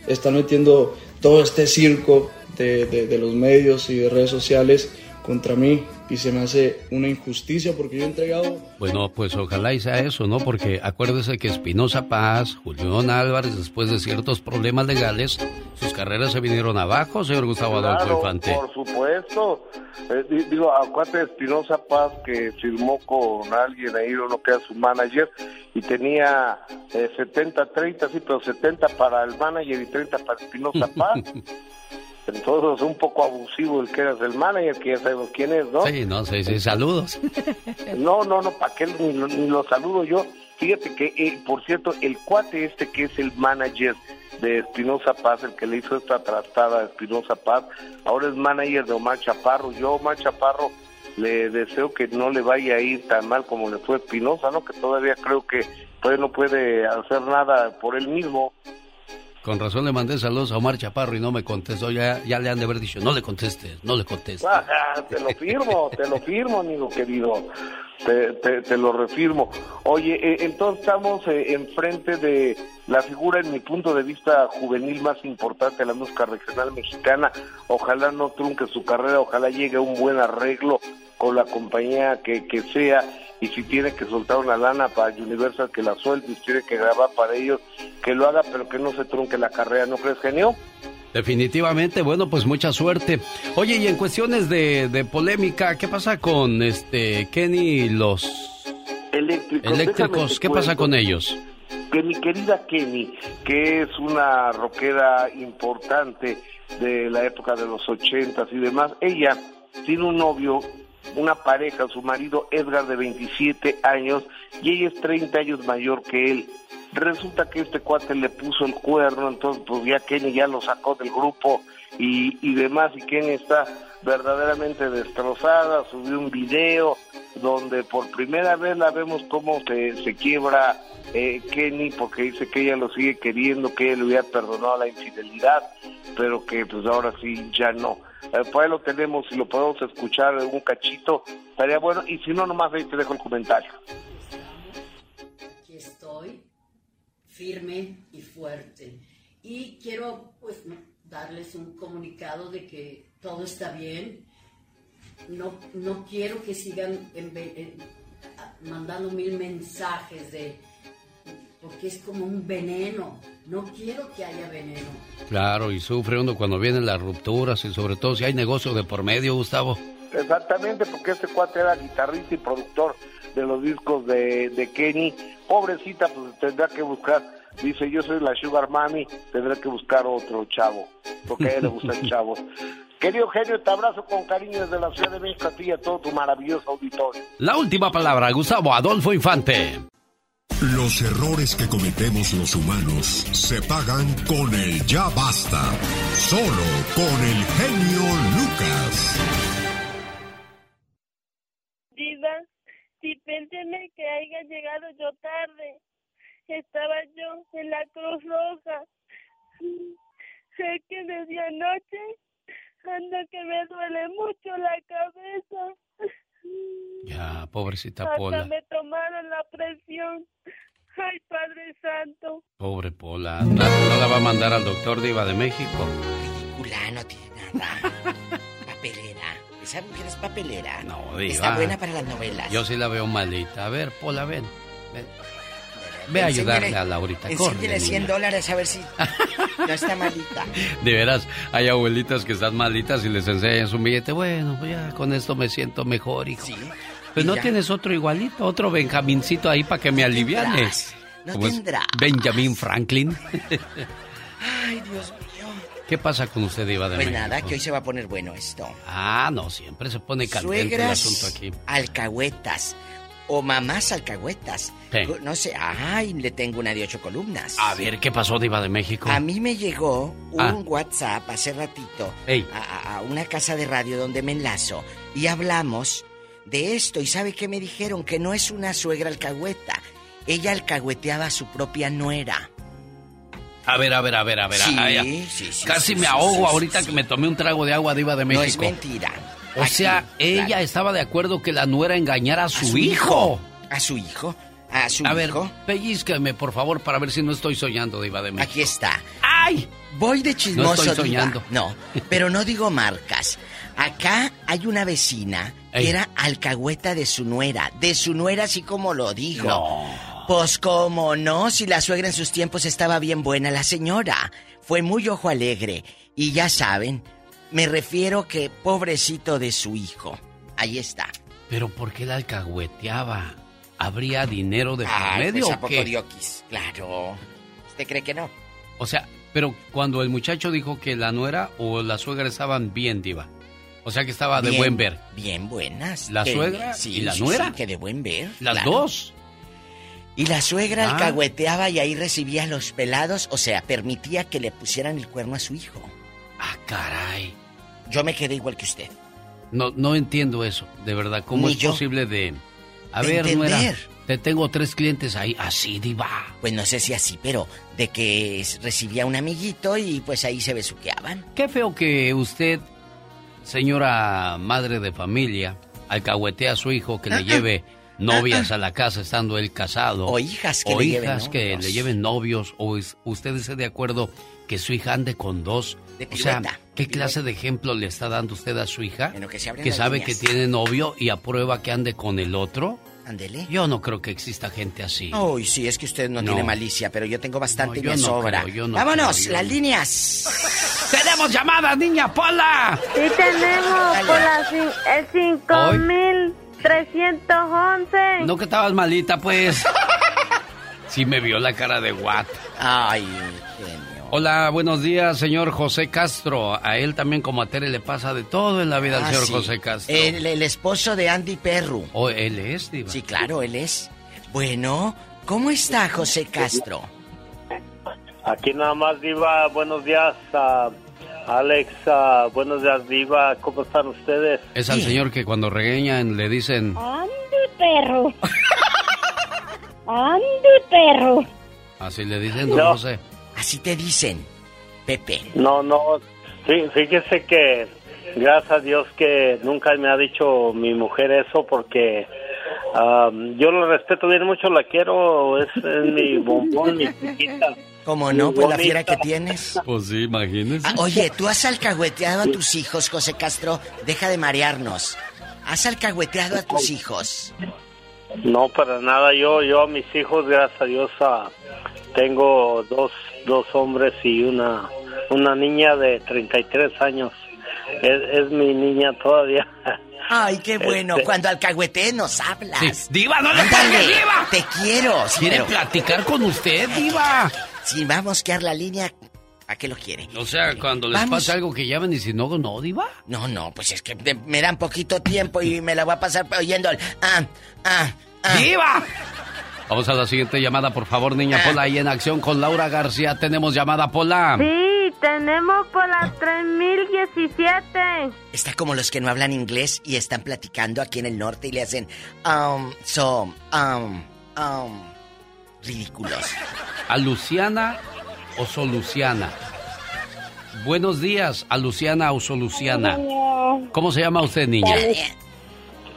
están metiendo todo este circo de, de los medios y de redes sociales contra mí y se me hace una injusticia porque yo he entregado... Bueno, pues ojalá y sea eso, ¿no? Porque acuérdese que Espinosa Paz, Julián Álvarez, después de ciertos problemas legales, sus carreras se vinieron abajo, señor Gustavo Adolfo Infante. por supuesto. Eh, digo, acuérdate de Espinosa Paz que firmó con alguien ahí, uno que era su manager, y tenía 70-30, eh, sí, pero 70 para el manager y 30 para Espinosa Paz. Entonces, un poco abusivo el que eras el manager, que ya sabemos quién es, ¿no? Sí, no, sí, sí, saludos. No, no, no, ¿para qué ni lo, saludo yo? Fíjate que, eh, por cierto, el cuate este que es el manager de Espinosa Paz, el que le hizo esta trastada a Espinosa Paz, ahora es manager de Omar Chaparro. Yo, Omar Chaparro, le deseo que no le vaya a ir tan mal como le fue a Espinosa, ¿no? Que todavía creo que todavía no puede hacer nada por él mismo. Con razón le mandé saludos a Omar Chaparro y no me contestó. Ya, ya le han de haber dicho, no le contestes, no le contestes. Ah, te lo firmo, te lo firmo, amigo querido. Te, te, te lo refirmo. Oye, eh, entonces estamos eh, enfrente de la figura, en mi punto de vista, juvenil más importante de la música regional mexicana. Ojalá no trunque su carrera, ojalá llegue a un buen arreglo con la compañía que, que sea y si tiene que soltar una lana para Universal que la suelte, y si tiene que grabar para ellos que lo haga, pero que no se trunque la carrera, ¿no crees, genio? Definitivamente, bueno, pues mucha suerte. Oye, y en cuestiones de, de polémica, ¿qué pasa con este Kenny y los eléctricos? Eléctricos, ¿qué pasa con ellos? Que mi querida Kenny, que es una rockera importante de la época de los ochentas y demás, ella tiene un novio una pareja, su marido Edgar de 27 años y ella es 30 años mayor que él. Resulta que este cuate le puso el cuerno, entonces pues ya Kenny ya lo sacó del grupo y, y demás y Kenny está verdaderamente destrozada, subió un video donde por primera vez la vemos cómo se, se quiebra eh, Kenny porque dice que ella lo sigue queriendo, que él le hubiera perdonado la infidelidad, pero que pues ahora sí ya no. Eh, pues ahí lo tenemos, si lo podemos escuchar un cachito, estaría bueno, y si no, nomás ahí te dejo el comentario. Aquí estoy, firme y fuerte. Y quiero pues darles un comunicado de que todo está bien. No, no quiero que sigan en- en- mandando mil mensajes de porque es como un veneno. No quiero que haya veneno. Claro, y sufre uno cuando vienen las rupturas y sobre todo si hay negocio de por medio, Gustavo. Exactamente, porque este cuate era guitarrista y productor de los discos de, de Kenny. Pobrecita, pues tendrá que buscar, dice, yo soy la Sugar Mami, tendrá que buscar otro chavo, porque a ella le gustan chavos. Querido genio, te abrazo con cariño desde la Ciudad de México a ti y a todo tu maravilloso auditorio. La última palabra, Gustavo Adolfo Infante. Los errores que cometemos los humanos se pagan con el ya basta. Solo con el genio Lucas. Diva, dispénseme que haya llegado yo tarde. Estaba yo en la Cruz Roja. Sé que desde anoche ando que me duele mucho la cabeza. Ya, pobrecita Hasta Pola. me tomaron la presión. Ay, Padre Santo. Pobre Pola. No, no la va a mandar al doctor Diva de México. Ridícula, no tiene nada. papelera. Esa mujer es papelera. No, Diva. Está buena para las novelas. Yo sí la veo malita. A ver, Pola, ven. Ven, Ve a ayudarle a Laurita. Corre, Enséñale 100 niña. dólares a ver si no está malita. De veras, hay abuelitas que están malitas y les enseñan un billete. Bueno, pues ya con esto me siento mejor, hijo. Pues y no ya. tienes otro igualito, otro Benjamincito ahí para que me aliviane. tendrás, no tendrás. Benjamin Franklin. Ay, Dios mío. ¿Qué pasa con usted, Iba de Pues México? nada, que hoy se va a poner bueno esto. Ah, no, siempre se pone caliente el Suegras asunto aquí. alcahuetas o mamás alcahuetas. Sí. No sé, ay, le tengo una de ocho columnas. A ver, ¿qué pasó, Diva de México? A mí me llegó un Ah. WhatsApp hace ratito a, a- una casa de radio donde me enlazo y hablamos de esto. ¿Y sabe qué me dijeron? Que no es una suegra alcahueta. Ella alcahueteaba a su propia nuera. A ver, a ver, a ver, a ver. Sí, sí, sí, Casi me ahogo ahorita que me tomé un trago de agua, Diva de México. No es mentira. O Aquí, sea, ella claro. estaba de acuerdo que la nuera engañara a su, su hijo. hijo. A su hijo. A su A ver, hijo. pellízcame, por favor, para ver si no estoy soñando, Diva de México. Aquí está. ¡Ay! Voy de chismoso. No estoy diva. soñando. No, pero no digo marcas. Acá hay una vecina que era alcahueta de su nuera. De su nuera, así como lo digo. No. Pues cómo no, si la suegra en sus tiempos estaba bien buena la señora. Fue muy ojo alegre. Y ya saben, me refiero que pobrecito de su hijo. Ahí está. Pero ¿por qué la alcahueteaba? ¿Habría dinero de por Ay, medio pues a poco qué? dioquis. Claro. ¿Usted cree que no? O sea, pero cuando el muchacho dijo que la nuera o la suegra estaban bien, Diva. O sea que estaba de buen ver. Bien buenas. ¿La Que- suegra sí, y la sí, nuera? sí, que de buen ver. Las claro. dos. Y la suegra Ah. alcahueteaba y ahí recibía a los pelados, o sea, permitía que le pusieran el cuerno a su hijo. Ah, caray. Yo me quedé igual que usted. No, no entiendo eso, de verdad. ¿Cómo Ni es yo. posible de... A De ver, te tengo tres clientes ahí, así, diva. Pues no sé si así, pero de que recibía un amiguito y pues ahí se besuqueaban. Qué feo que usted, señora madre de familia, alcahuetea a su hijo que le lleve novias a la casa estando él casado. O hijas que o le hijas lleven que novios. le lleven novios. O es- usted esté de acuerdo que su hija ande con dos. De o sea, pirueta, ¿qué clase de ejemplo le está dando usted a su hija? Bueno, que que sabe líneas. que tiene novio y aprueba que ande con el otro. Ándele. Yo no creo que exista gente así. Uy, sí, es que usted no, No. tiene malicia, pero yo tengo bastante No, y yo me no sobra. creo, yo no Vámonos, creo, yo las líneas. ¡Tenemos llamadas, niña Pola! Sí tenemos por la cin- el 5311. No que estabas malita, pues. Sí me vio la cara de Watt. Ay, genio. Hola, buenos días, señor José Castro. A él también como a Tere le pasa de todo en la vida al Ah, señor sí. José Castro. El, el esposo de Andy Perru. ¿O él es, diva? Sí, claro, él es. Bueno, ¿cómo está José Castro? Aquí nada más, Diva. Buenos días, ah, Alex. buenos días, Diva. ¿Cómo están ustedes? Es al señor que cuando regañan le dicen... Andy perro. Andy perro. Así le dicen, don No. José. Así te dicen, Pepe. No, no. Fí- Fíjese que, gracias a Dios que nunca me ha dicho mi mujer eso porque ah, yo la respeto bien mucho, la quiero. Es, es mi bombón, mi chiquita. ¿Cómo no? Pues la fiera que tienes. Pues sí, imagínese. Ah, oye, ¿tú has alcahueteado a tus hijos, José Castro? Deja de marearnos. ¿Has alcahueteado a tus hijos? No, para nada. Yo, yo a mis hijos, gracias a Dios, ah, tengo dos, dos hombres y una, una niña de 33 años. Es, es mi niña todavía. Ay, qué bueno. Este- Cuando alcahuetees nos hablas. Sí. Diva, no le cuelgue, Diva. Te quiero. Sí, ¿Quiere pero platicar con usted, diva? si va a mosquear la línea, ¿a qué lo quiere? O sea, cuando les Vamos. pasa algo que llaman y si no, no, diva. No, no, pues es que me- me dan poquito tiempo y me la voy a pasar oyendo el... Ah, ah, ah. ¡Diva! Vamos a la siguiente llamada, por favor, niña Ah. Pola. Ahí en acción con Laura García. Tenemos llamada, Pola. Sí, tenemos por la 3017. Está como los que no hablan inglés y están platicando aquí en el norte y le hacen... Um, so, um, um... Ridículos. ¿A Luciana o Soluciana? Buenos días, a Luciana o Soluciana. Señor. ¿Cómo se llama usted, niña?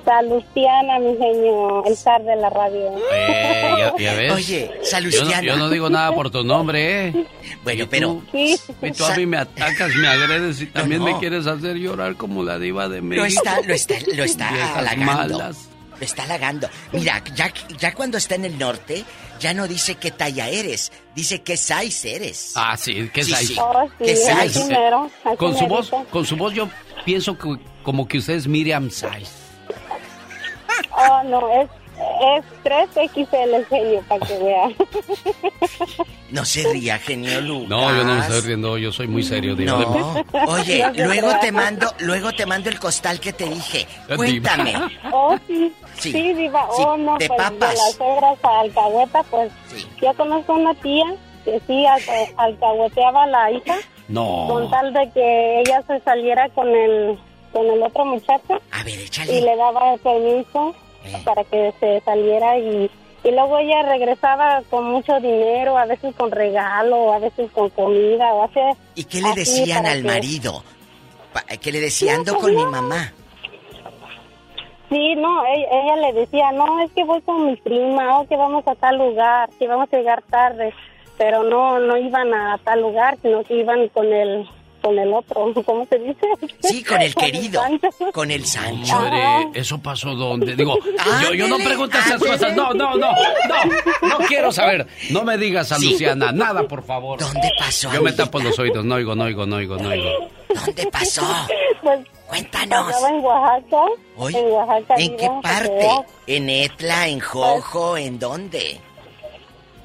Salustiana, mi señor, el zar de la radio. Eh, ya, ya ves. Oye, Yo no, Salustiana. yo no digo nada por tu nombre, ¿eh? Bueno, Y pero... tú- Y tú a mí me atacas, me agredes y también no. me quieres hacer llorar como la diva de México. Lo está, lo está, lo está halagando. malas. Lo está halagando. Mira, ya, ya cuando está en el norte, ya no dice qué talla eres, dice qué size eres. Ah, sí, ¿qué Sí, size? sí. Oh, sí, ¿Qué así size? mero, así Con su voz, con su voz yo pienso que como que usted es Miriam Size. Oh, no, es, es 3XL, genio, para que vean. No se ría, genio Lucas. No, yo no me estoy riendo, yo soy muy serio, diva. No. Oye, No se luego te mando, luego te mando el costal que te dije. Cuéntame. Oh, sí. Sí. Sí, diva. Sí, Oh, no, de pues papas. de las suegras a alcahueta, pues Sí. yo conozco una tía que sí alca- alcahueteaba a la hija No. con tal de que ella se saliera con el con el otro muchacho A ver, y échale. le daba el permiso. Para que se saliera y y luego ella regresaba con mucho dinero, a veces con regalo, a veces con comida, o hace ¿Y qué le decían al que- marido? ¿Qué le decían? Ando No, con mi mamá. Sí, no, ella, ella le decía, no, es que voy con mi prima, o que vamos a tal lugar, que vamos a llegar tarde, pero no, no iban a tal lugar, sino que iban con el, con el otro, ¿cómo se dice? Sí, con el querido. Sancho. Con el Sancho. Madre, ¿eso pasó dónde? Digo, yo, yo no pregunto esas cosas. No, no, no, no. No quiero saber. No me digas a Sí. Luciana, nada, por favor. ¿Dónde pasó? Yo me tapo los oídos, no oigo, no oigo, no oigo, no oigo. ¿Dónde pasó? Pues Cuéntanos. estaba en Oaxaca, Oye, en Oaxaca. ¿En qué parte? ¿En Etla, en Jojo, en dónde?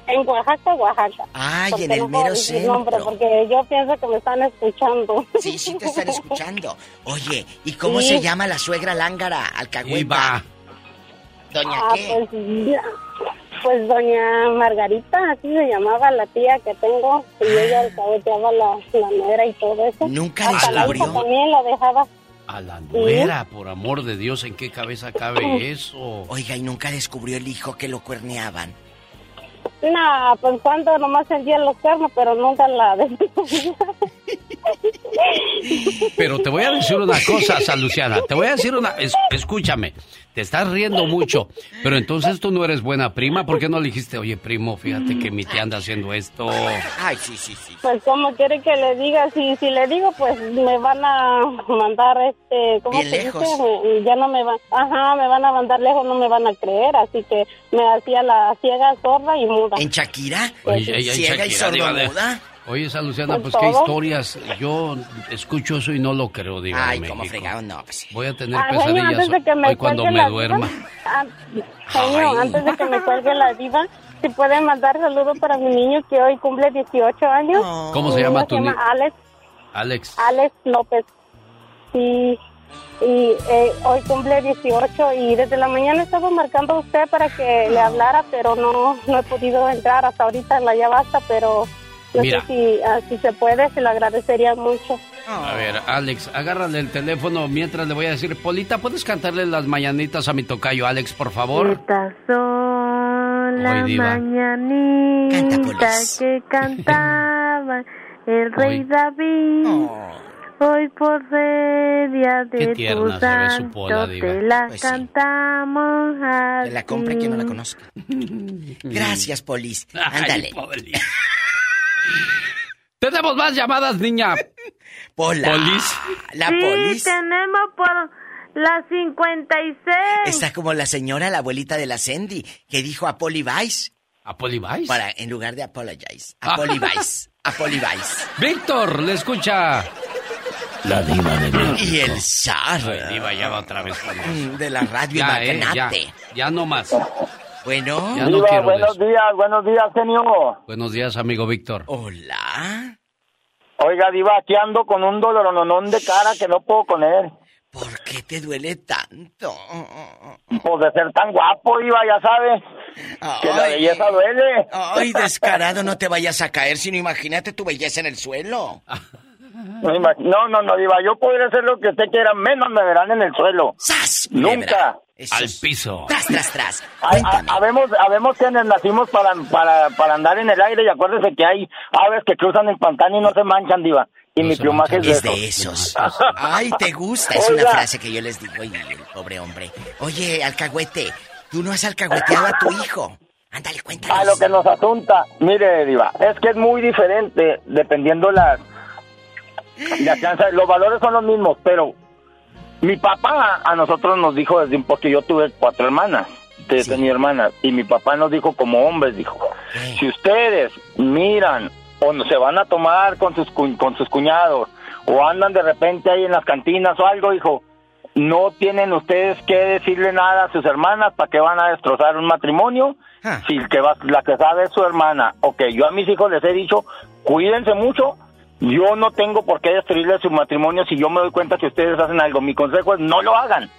En Oaxaca, Oaxaca. Ay, Porque en el no puedo mero decir nombre, centro. porque yo pienso que me están escuchando. Sí, sí te están escuchando. Oye, ¿y cómo Sí. se llama la suegra lángara, alcahueta? ¿Doña Ah, qué? pues. Pues doña Margarita, así se llamaba la tía que tengo, y ella alcahueteaba la, la nuera y todo eso. ¿Nunca Hasta la descubrió? también la dejaba. A la nuera, por amor de Dios, ¿en qué cabeza cabe eso? Oiga, ¿y nunca descubrió el hijo que lo cuerneaban? No, pues cuando nomás sentía los cuernos, pero nunca la. Pero te voy a decir una cosa, San Luciana. Te voy a decir una. es- escúchame, te estás riendo mucho. Pero entonces tú no eres buena prima. ¿Por qué no le dijiste, oye, primo, fíjate que mi tía anda haciendo esto? Ay, sí, sí, sí. Pues como quiere que le diga, si si le digo, pues me van a mandar este, ¿cómo Bien se lejos. dice? Ya no me van, ajá, me van a mandar lejos, no me van a creer, así que me hacía la ciega, sorda y muda. ¿En Shakira? Oye, ella- ¿Ciega y sordomuda? Oye, San Luciana, Pues pues qué todo. historias. Yo escucho eso y no lo creo, diva Ay, como fregado, no. Pues, Voy a tener Ah, pesadillas antes de que me hoy cuando cuelgue me la duerma. diva, ah, genio, antes de que me cuelgue la diva, si puede mandar saludos para mi niño que hoy cumple 18 años. ¿Cómo se llama niño tu Se ni- llama Alex, Alex. Alex López. Y, y eh, hoy cumple 18 y desde la mañana estaba marcando a usted para que le hablara, pero no, no he podido entrar hasta ahorita en la ya basta, pero no Mira. sé si, ah, si se puede, se lo agradecería mucho. A ver, Alex, agárrale el teléfono mientras le voy a decir, Polita, ¿puedes cantarle las mañanitas a mi tocayo Alex, por favor? Estas son las Hoy, mañanitas que cantaba el rey David. Hoy por ser día Qué de tierna tu se ve su santo Pola, te la Pues sí. cantamos a Que la compre quien no la conozca. Gracias, Polis. Ay, Ándale. Poli. Tenemos más llamadas, niña. Pola. Polis. La sí, Polis. tenemos por la 56. Está como la señora, la abuelita de la Sandy, que dijo a Poli Vice. ¿A Poli Vice? Para, en lugar de apologize. A Poli Vice. A Poli Vice. Víctor, le escucha. La diva de Y el zar. Ay, diva, ya va otra vez con eso. De la radio Ya, eh, ya, magnate. ya no más. Bueno. Ya no quiero buenos eso. días, buenos días, genio. Buenos días, amigo Víctor. Hola. Oiga, Diva, aquí ando con un dolorononón de cara que no puedo con él. ¿Por qué te duele tanto? Pues de ser tan guapo, Diva, ya sabes. Que la belleza duele. Ay, descarado, no te vayas a caer, sino imagínate tu belleza en el suelo. No, no, no, Diva, yo podría hacer lo que usted quiera, menos me verán en el suelo. ¡Sas! Nunca. Al piso. Tras, tras, tras. Ha- ha- Habemos, habemos quienes nacimos para, para, para andar en el aire y acuérdese que hay aves que cruzan el pantano y no se manchan, Diva. Y mi plumaje es de Es esos. de esos. Ay, te gusta. Es una frase que yo les digo y el pobre hombre. Oye, alcahuete, tú no has alcahueteado a tu hijo. Ándale, cuéntanos. A lo que nos asunta, mire, Diva, es que es muy diferente dependiendo las. la crianza. Los valores son los mismos, pero mi papá a nosotros nos dijo desde un porque yo tuve cuatro hermanas, de tenía hermanas, y mi papá nos dijo como hombres, dijo: si ustedes miran o no- se van a tomar con sus, con sus cuñados o andan de repente ahí en las cantinas o algo, dijo. No tienen ustedes que decirle nada a sus hermanas para que van a destrozar un matrimonio si el que va, la que sabe es su hermana. Ok, yo a mis hijos les he dicho, cuídense mucho. Yo no tengo por qué destruirle su matrimonio si yo me doy cuenta que ustedes hacen algo. Mi consejo es no lo hagan.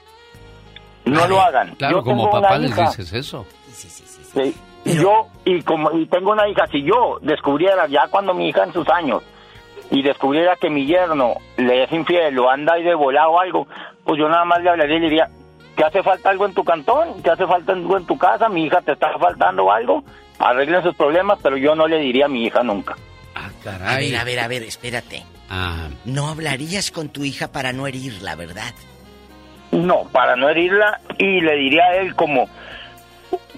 No lo hagan. Claro, Yo como papá les hija. dices eso. Sí. Y yo, y como y tengo una hija, si yo descubriera ya cuando mi hija en sus años y descubriera que mi yerno le es infiel o anda ahí de volado o algo, pues yo nada más le hablaría y le diría, ¿que hace falta algo en tu cantón? ¿Que hace falta algo en tu casa? ¿Mi hija te está faltando algo? Arreglen sus problemas, pero yo no le diría a mi hija nunca. A ver, a ver, a ver, espérate. Ah, No hablarías con tu hija para no herirla, ¿verdad? No, para no herirla y le diría a él como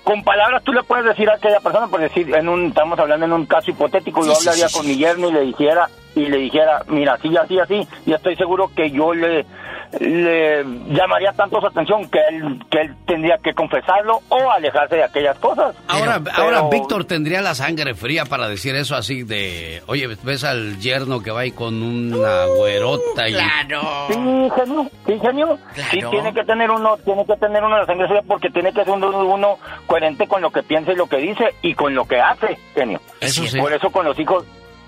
con palabras tú le puedes decir a aquella persona por decir en un estamos hablando en un caso hipotético Sí, yo sí, hablaría sí, con sí. mi yerno y le dijera y le dijera mira así así así y estoy seguro que yo le le llamaría tanto su atención que él que él tendría que confesarlo o alejarse de aquellas cosas Ahora, Pero- ahora Víctor tendría la sangre fría para decir eso así de, oye, ves al yerno que va ahí con una güerota y... Sí, genio, sí, genio. Sí, tiene que tener uno, tiene que tener uno la sangre fría porque tiene que ser uno, uno coherente con lo que piensa y lo que dice y con lo que hace, genio. Eso sí. Por eso con los hijos,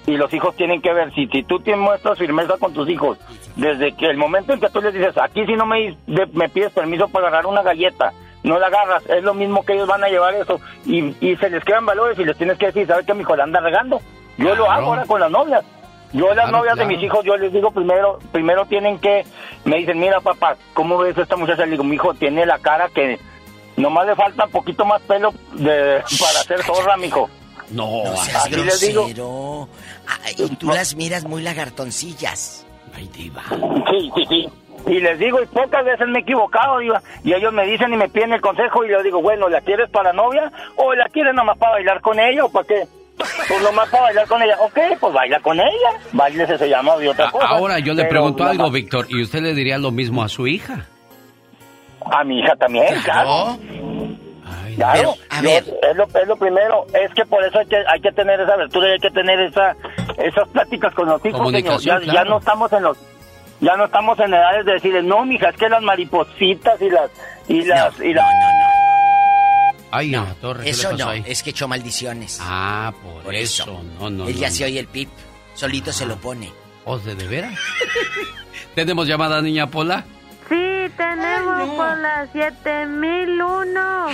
y los hijos tienen que ver, si, si tú tienes muestras firmeza con tus hijos, desde que el momento en que tú les dices, aquí si no me, de- me pides permiso para agarrar una galleta, no la agarras. Es lo mismo que ellos van a llevar eso. Y, y se les quedan valores y les tienes que decir, ¿sabes qué, mi hijo la anda regando? Yo lo hago ahora con las novias. Yo las Claro, novias claro. de mis hijos, yo les digo primero, primero tienen que, me dicen, mira papá, ¿cómo ves a esta muchacha? Le digo, mi hijo tiene la cara que nomás le falta un poquito más pelo de, para hacer zorra, mijo. No, No seas así les digo. grosero. Ah, y tú las miras muy lagartoncillas. Ay, diva. Sí, sí, sí. Y les digo, y pocas veces me he equivocado, diva, y ellos me dicen y me piden el consejo y yo digo, bueno, ¿la quieres para novia o la quieres nomás para bailar con ella o para qué? Pues nomás para bailar con ella. Ok, pues baila con ella. Baile se llama de otra A- cosa. Ahora yo le Pero pregunto algo, Víctor, ¿y usted le diría lo mismo a su hija? A mi hija también, claro. Claro, yo- es, lo, es lo primero, es que por eso hay que, hay que tener esa abertura y hay que tener esa, esas pláticas con los hijos, señor. Ya, ya no estamos en los, ya no estamos en edades de decirles, no, mija, es que las maripositas y las, y las, y las... Ay, en la torre, ¿qué Eso le pasó no, ahí? es que echó maldiciones. Ah, por, Por eso. eso. No, no, Él no, ya no. se oye el pip. Solito se lo pone. ¿O de, de veras? ¿Tenemos llamada, niña Pola? Sí, tenemos por las 7001.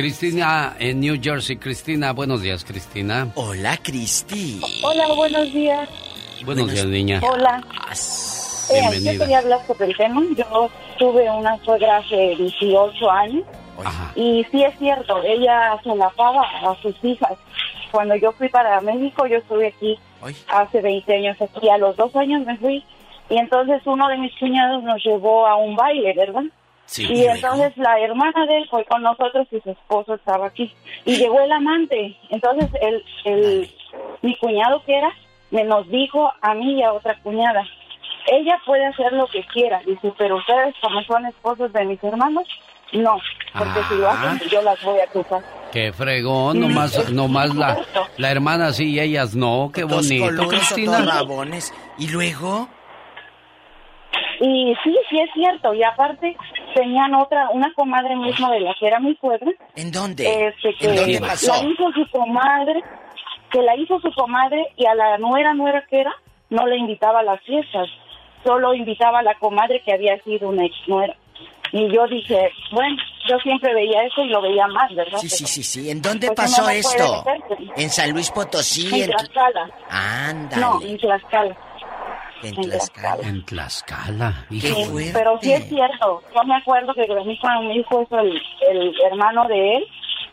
Cristina en New Jersey. Cristina, buenos días, Cristina. Hola, Cristi. Hola, buenos días. Buenos días, niña. Hola. Eh, yo Bienvenida. quería hablar sobre el tema. Yo tuve una suegra hace 18 años y sí es cierto, ella solapaba a sus hijas. Cuando yo fui para México, yo estuve aquí hace 20 años aquí. A los dos años me fui y entonces uno de mis cuñados nos llevó a un baile, ¿verdad? Sí, y entonces la hermana de él fue con nosotros y su esposo estaba aquí. Y llegó el amante. Entonces el, el, mi cuñado que era, me nos dijo a mí y a otra cuñada, ella puede hacer lo que quiera, dice, pero ustedes como son esposos de mis hermanos, no, porque si lo Ah. hacen yo las voy a acusar. Qué fregón, nomás, nomás la, la hermana sí y ellas no. Qué Dos bonito, Cristina. rabones. Y luego, Y sí, sí es cierto, y aparte tenían otra, una comadre misma de la que era mi suegra. ¿en dónde? Este, que ¿En dónde pasó? La hizo su comadre, que la hizo su comadre y a la nuera nuera que era, no le invitaba a las fiestas, solo invitaba a la comadre que había sido una ex nuera. Y yo dije, bueno, yo siempre veía eso y lo veía más, ¿verdad? Sí, sí, sí, sí. ¿En dónde Pues pasó no puede esto? ¿En San Luis Potosí? En Tlaxcala. Ándale. No, en Tlaxcala. En en Tlaxcala. En Tlaxcala. Qué hijo. fuerte. Pero sí es cierto. Yo me acuerdo que cuando me dijo eso el, el hermano de él,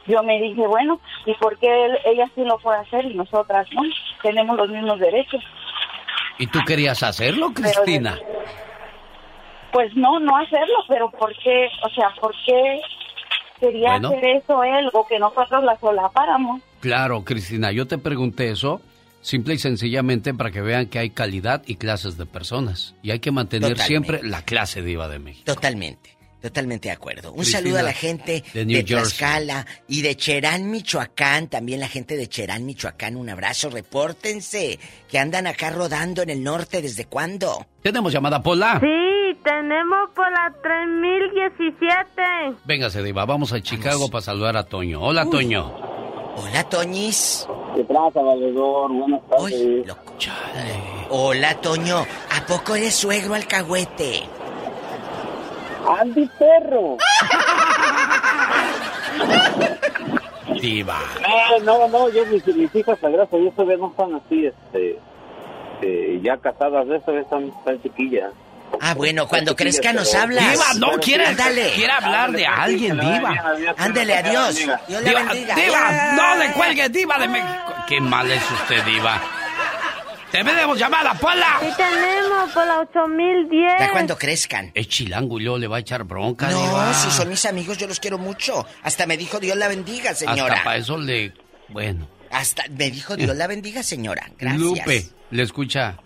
yo me dije, bueno, ¿y por qué él- ella sí lo puede hacer y nosotras no? Tenemos los mismos derechos. ¿Y tú querías hacerlo, Pero Cristina? Pues no, no hacerlo, pero ¿por qué? O sea, ¿por qué quería Bueno. hacer eso él o que nosotros la solapáramos? Claro, Cristina, yo te pregunté eso simple y sencillamente para que vean que hay calidad y clases de personas. Y hay que mantener Totalmente. siempre la clase diva de México. Totalmente. Totalmente de acuerdo. Un Cristina, saludo a la gente de de, New Jersey. Tlaxcala y de Cherán, Michoacán. También la gente de Cherán, Michoacán. Un abrazo. Repórtense. Que andan acá rodando en el norte. ¿Desde cuándo? Tenemos llamada Pola. Sí, tenemos por la 3017. Véngase, diva, vamos a Chicago para saludar a Toño. Hola, Uy. Toño. Hola, Toñis. ¿Qué pasa, valedor? Buenas tardes. Hola, Toño. ¿A poco eres suegro alcahuete? Andy Perro. Diva. Ah, no, no, yo mis, mis hijas, gracias Dios, todavía no están así, este, eh, ya casadas, de eso están tan chiquillas. Ah, bueno, cuando crezca nos hablas. Diva, no, quiere, quiere hablar de alguien, diva. Ándele, adiós. Dios le Diva, bendiga. diva, no le cuelgue, diva de México. Qué mal es usted, diva. Tenemos llamada, Pola. Sí, tenemos por la 8010. Ya cuando crezcan. Es chilango y luego le va a echar bronca, No, diva. si son mis amigos, yo los quiero mucho. Hasta me dijo Dios la bendiga, señora. Hasta para eso le... Bueno. Hasta me dijo Dios la bendiga, señora. Gracias. Lupe, le escucha.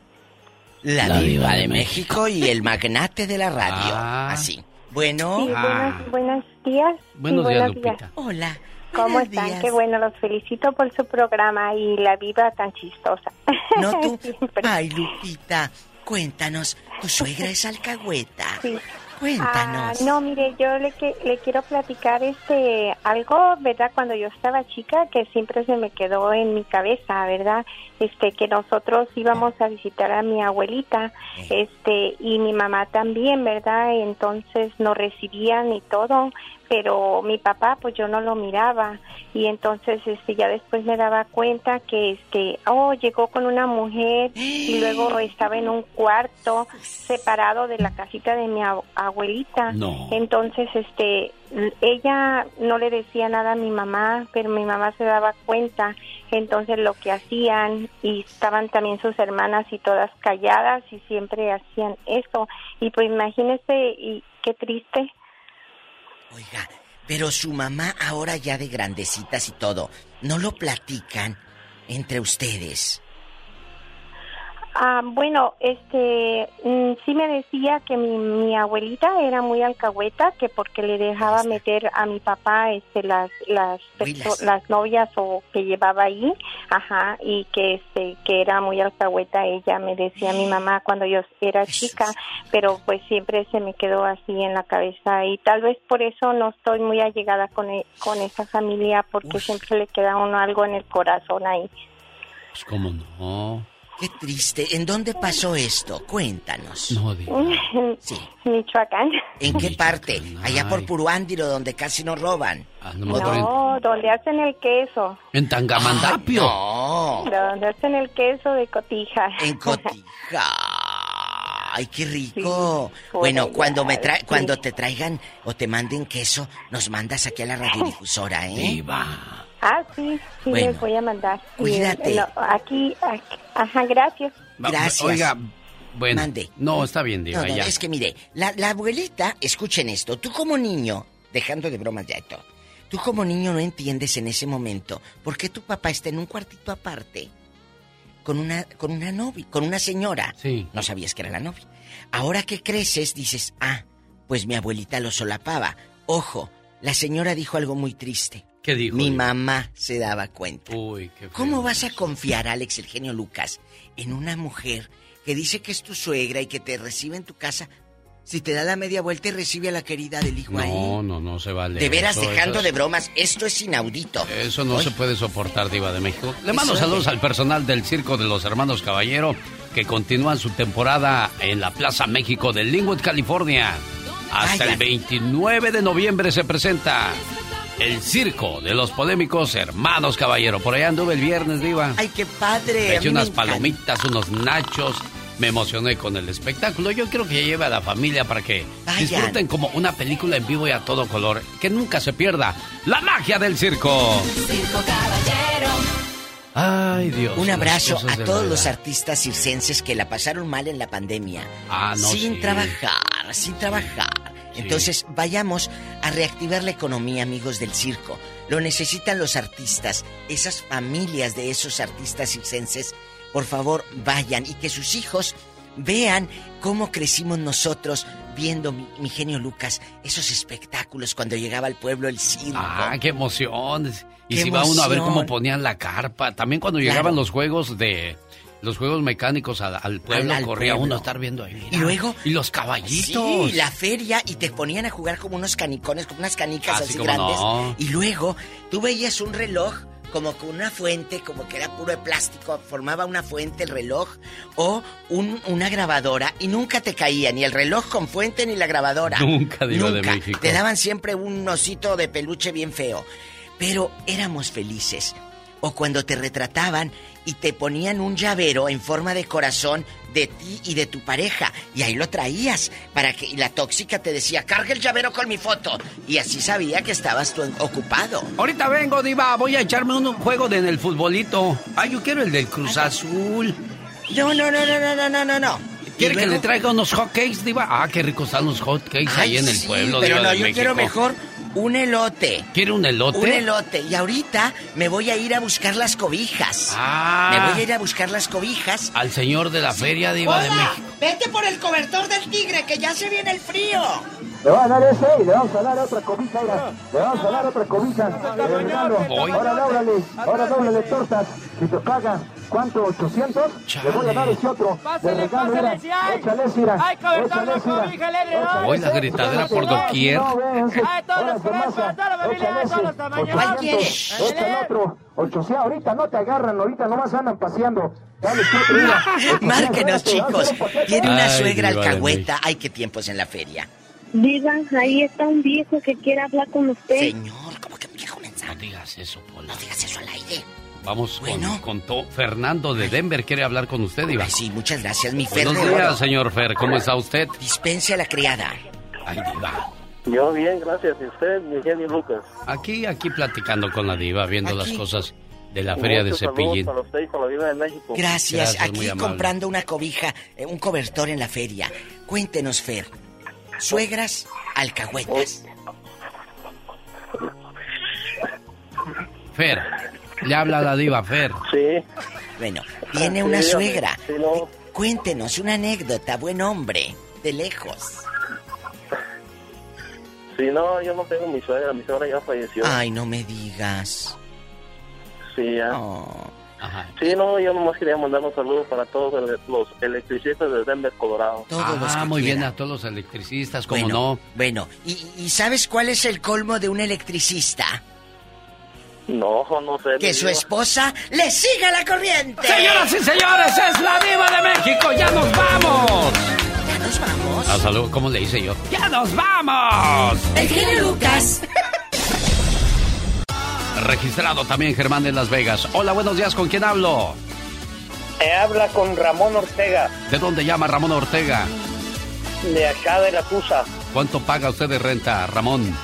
La, La diva diva de de México y el magnate de la radio. Ah. Así. Bueno. Sí, buenos, buenos días. Sí, Buenos días, Lupita. Hola. ¿Cómo Buenos están? días. Qué bueno, los felicito por su programa y la viva tan chistosa. No tú. Ay, Lupita, cuéntanos. ¿Tu suegra es alcahueta? Sí. Cuéntanos. Ah, no, mire, yo le, que- le quiero platicar este algo, ¿verdad? Cuando yo estaba chica, que siempre se me quedó en mi cabeza, ¿verdad? Este, que nosotros íbamos a visitar a mi abuelita, este, y mi mamá también, ¿verdad? Entonces nos recibían y todo, pero mi papá, pues yo no lo miraba, y entonces, este, ya después me daba cuenta que, este, oh, llegó con una mujer y luego estaba en un cuarto separado de la casita de mi ab- abuelita. No. Entonces, este, ella no le decía nada a mi mamá, pero mi mamá se daba cuenta. Entonces, lo que hacían, y estaban también sus hermanas y todas calladas y siempre hacían eso. Y pues imagínese, y qué triste. Oiga, pero su mamá ahora ya de grandecitas y todo, ¿no lo platican entre ustedes? Ah, bueno, este, mm, sí me decía que mi, mi abuelita era muy alcahueta, que porque le dejaba meter a mi papá, este, las, las, las novias o que llevaba ahí, ajá, y que, este, que era muy alcahueta. Ella me decía mi mamá cuando yo era chica, pero pues siempre se me quedó así en la cabeza y tal vez por eso no estoy muy allegada con, e- con esa familia, porque siempre le queda a uno algo en el corazón ahí. Pues cómo no. Qué triste. ¿En dónde pasó esto? Cuéntanos. No, Sí. Michoacán. ¿En qué parte? Allá por Puruándiro, donde casi nos roban. No, donde hacen el queso. En Tangamandapio. No. Donde hacen el queso de cotija. En Cotija. Ay, qué rico. bueno, allá, cuando me tra sí. cuando te traigan o te manden queso, nos mandas aquí a la radiodifusora, ¿eh? Ah, sí, sí, Bueno, les voy a mandar. Y, cuídate. no, aquí, aquí, ajá, gracias. Gracias. Oiga, bueno. Mande. No, está bien, No, Diva, no, ya. es que mire, la, la abuelita, escuchen esto, tú como niño, dejando de bromas ya esto, tú como niño no entiendes en ese momento por qué tu papá está en un cuartito aparte con una, con una novia, con una señora. Sí. No sabías que era la novia. Ahora que creces, dices, ah, pues mi abuelita lo solapaba. Ojo, la señora dijo algo muy triste. ¿Qué dijo? Mi mamá se daba cuenta. Uy, qué feo. ¿Cómo vas a confiar, Alex, el genio Lucas, en una mujer que dice que es tu suegra y que te recibe en tu casa si te da la media vuelta y recibe a la querida del hijo ahí? No, no, no se vale. De veras, Eso- dejando eso- de bromas, esto es inaudito. Eso no se puede soportar, Diva de México. Le mando saludos al personal del Circo de los Hermanos Caballero que continúan su temporada en la Plaza México de Linwood, California. Hasta el 29 de noviembre se presenta el Circo de los Polémicos Hermanos Caballero. Por allá anduve el viernes, Diva. Ay, qué padre. Me eché unas palomitas, unos nachos. Me emocioné con el espectáculo. Yo quiero que lleve a la familia para que Vayan. disfruten como una película en vivo y a todo color. Que nunca se pierda la magia del circo. Circo Caballero. Ay, Dios. Un abrazo a todos los artistas circenses que la pasaron mal en la pandemia. Ah, no, Sin sí. trabajar, sin trabajar. Entonces, vayamos a reactivar la economía, amigos del circo. Lo necesitan los artistas, esas familias de esos artistas circenses. Por favor, vayan y que sus hijos vean cómo crecimos nosotros viendo mi, mi genio Lucas, esos espectáculos cuando llegaba al pueblo el circo. Ah, qué emoción. Y Qué si va uno a ver cómo ponían la carpa. También cuando Claro. llegaban los juegos de. Los juegos mecánicos al, al pueblo, Al- al corría pueblo. uno a estar viendo ahí. mira. Y luego- Y los caballitos. Sí, la feria y te ponían a jugar como unos canicones, como unas canicas Ah, sí, así grandes. no. Y luego tú veías un reloj como con una fuente, como que era puro de plástico, formaba una fuente el reloj o un- una grabadora y nunca te caía ni el reloj con fuente ni la grabadora. Nunca, de Nunca. México. Te daban siempre un osito de peluche bien feo. Pero éramos felices o cuando te retrataban y te ponían un llavero en forma de corazón de ti y de tu pareja y ahí lo traías para que y la tóxica te decía carga el llavero con mi foto y así sabía que estabas tú ocupado. Ahorita vengo diva, voy a echarme un juego de en el futbolito. Ah, yo quiero el del Cruz Azul. No no no no no no no no. ¿Quiere que le traiga unos hotcakes, diva? Ah, qué ricos están los hotcakes ahí en el pueblo. Pero diva, no, yo quiero mejor un elote. ¿Quiere un elote? Un elote. Y ahorita me voy a ir a buscar las cobijas. Ah. Me voy a ir a buscar las cobijas. Al señor de la feria, de Hola, México. vete por el cobertor del tigre, que ya se viene el frío. Le va a dar ese y le vamos a dar otra cobija, mira. Le vamos a dar otra cobija. de. Ahora dóblale, ahora dóblale tortas. Si te pagan, ¿cuánto? ¿800? Le voy a dar ese otro. De regalo, mira. Échale, mira. Ay, no, cobija, el edredón. Hoy la gritadera por doquier. Ay, todos los colores, para toda la familia, de todos los tamaños. 800. Échale otro. 800. Ahorita no te agarran, ahorita nomás andan paseando. Dale, tú, otro, mira. 800, Márquenos, chicos. Tiene una Ay, suegra alcahueta. Ay, qué tiempos en la feria. Diva, ahí está un viejo que quiere hablar con usted. Señor, ¿cómo que viejo No digas eso, Pola. No digas eso al aire. Vamos con, con to- Fernando de Denver. ¿Quiere hablar con usted, Iba? Ay, sí, muchas gracias, mi Fer. Buenos días, señor Fer. ¿Cómo está usted? Dispense a la criada. Ay, Diva. Yo bien, gracias. ¿Y usted, mi genio Lucas? Aquí, aquí platicando con la Diva, viendo las cosas de la feria de Cepillín. para usted y para la Diva de México. Gracias. Aquí comprando una cobija, eh, un cobertor en la feria. Cuéntenos, Fer. Suegras, alcahuetas. Fer, le habla la Diva, Fer. Sí. Bueno, viene una Sí, suegra. Sí, no. Cuéntenos una anécdota, buen hombre, de lejos. Sí, no, yo no tengo mi suegra. Mi suegra ya falleció. Ay, no me digas. Sí, ya. Oh. Sí, no, yo nomás quería mandar un saludo para todos los electricistas de Denver, Colorado. ah, muy bien a todos los electricistas, como Bueno, no. Bueno, ¿y, ¿y sabes cuál es el colmo de un electricista? No, no sé. Que su esposa le siga la corriente. Señoras y señores, es la Diva de México. ¡Ya nos vamos! Ya nos vamos. Ah, salud, ¿cómo le hice yo? ¡Ya nos vamos! El genio Lucas. Registrado también Germán de Las Vegas. Hola, buenos días, ¿con quién hablo? Eh, habla con Ramón Ortega, ¿De dónde llama Ramón Ortega? de acá de la Tusa. ¿Cuánto paga usted de renta, Ramón?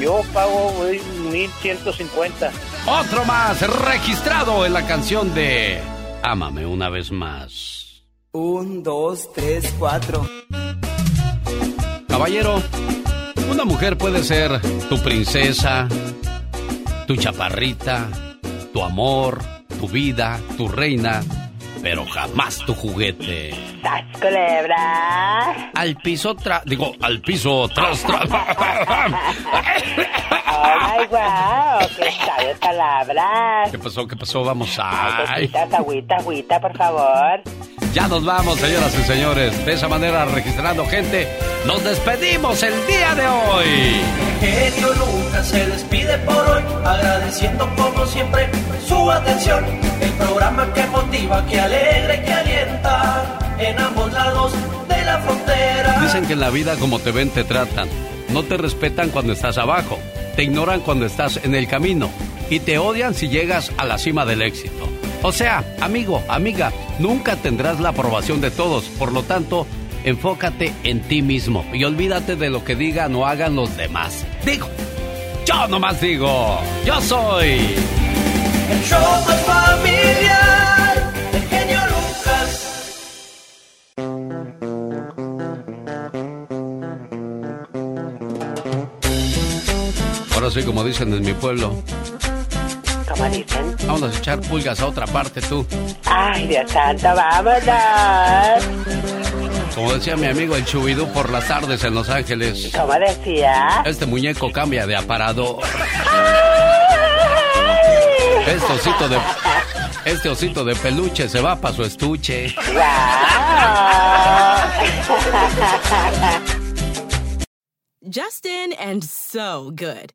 Yo pago güey, 1150. Otro más, registrado en la canción de Ámame una vez más. Un, dos, tres, cuatro. Caballero, una mujer puede ser tu princesa, tu chaparrita, tu amor, tu vida, tu reina, pero jamás tu juguete. ¡Sas, culebra! Al piso tras... Digo, al piso tras... tras... ¡Ay, guau! ¡Qué sabias palabras! ¿Qué pasó? ¿Qué pasó? Vamos a... Agüita, agüita, agüita, por favor. Ya nos vamos, señoras y señores. De esa manera, registrando gente, nos despedimos el día de hoy. Genio Lucas se despide por hoy, agradeciendo como siempre su atención. El programa que motiva, que alegra y que alienta en ambos lados de la frontera. Dicen que en la vida como te ven te tratan. No te respetan cuando estás abajo, te ignoran cuando estás en el camino y te odian si llegas a la cima del éxito. O sea, amigo, amiga, nunca tendrás la aprobación de todos, por lo tanto, enfócate en ti mismo y olvídate de lo que digan o hagan los demás. Digo, yo nomás digo, yo soy... El show más familiar Ahora sí, como dicen en mi pueblo, ¿Cómo dicen? vamos a echar pulgas a otra parte tú. ¡Ay, Dios santo, vámonos! Como decía mi amigo el Chubidú por las tardes en Los Ángeles. ¿Cómo decía? Este muñeco cambia de aparador. Este osito de. Este osito de peluche se va para su estuche. Justin and so good.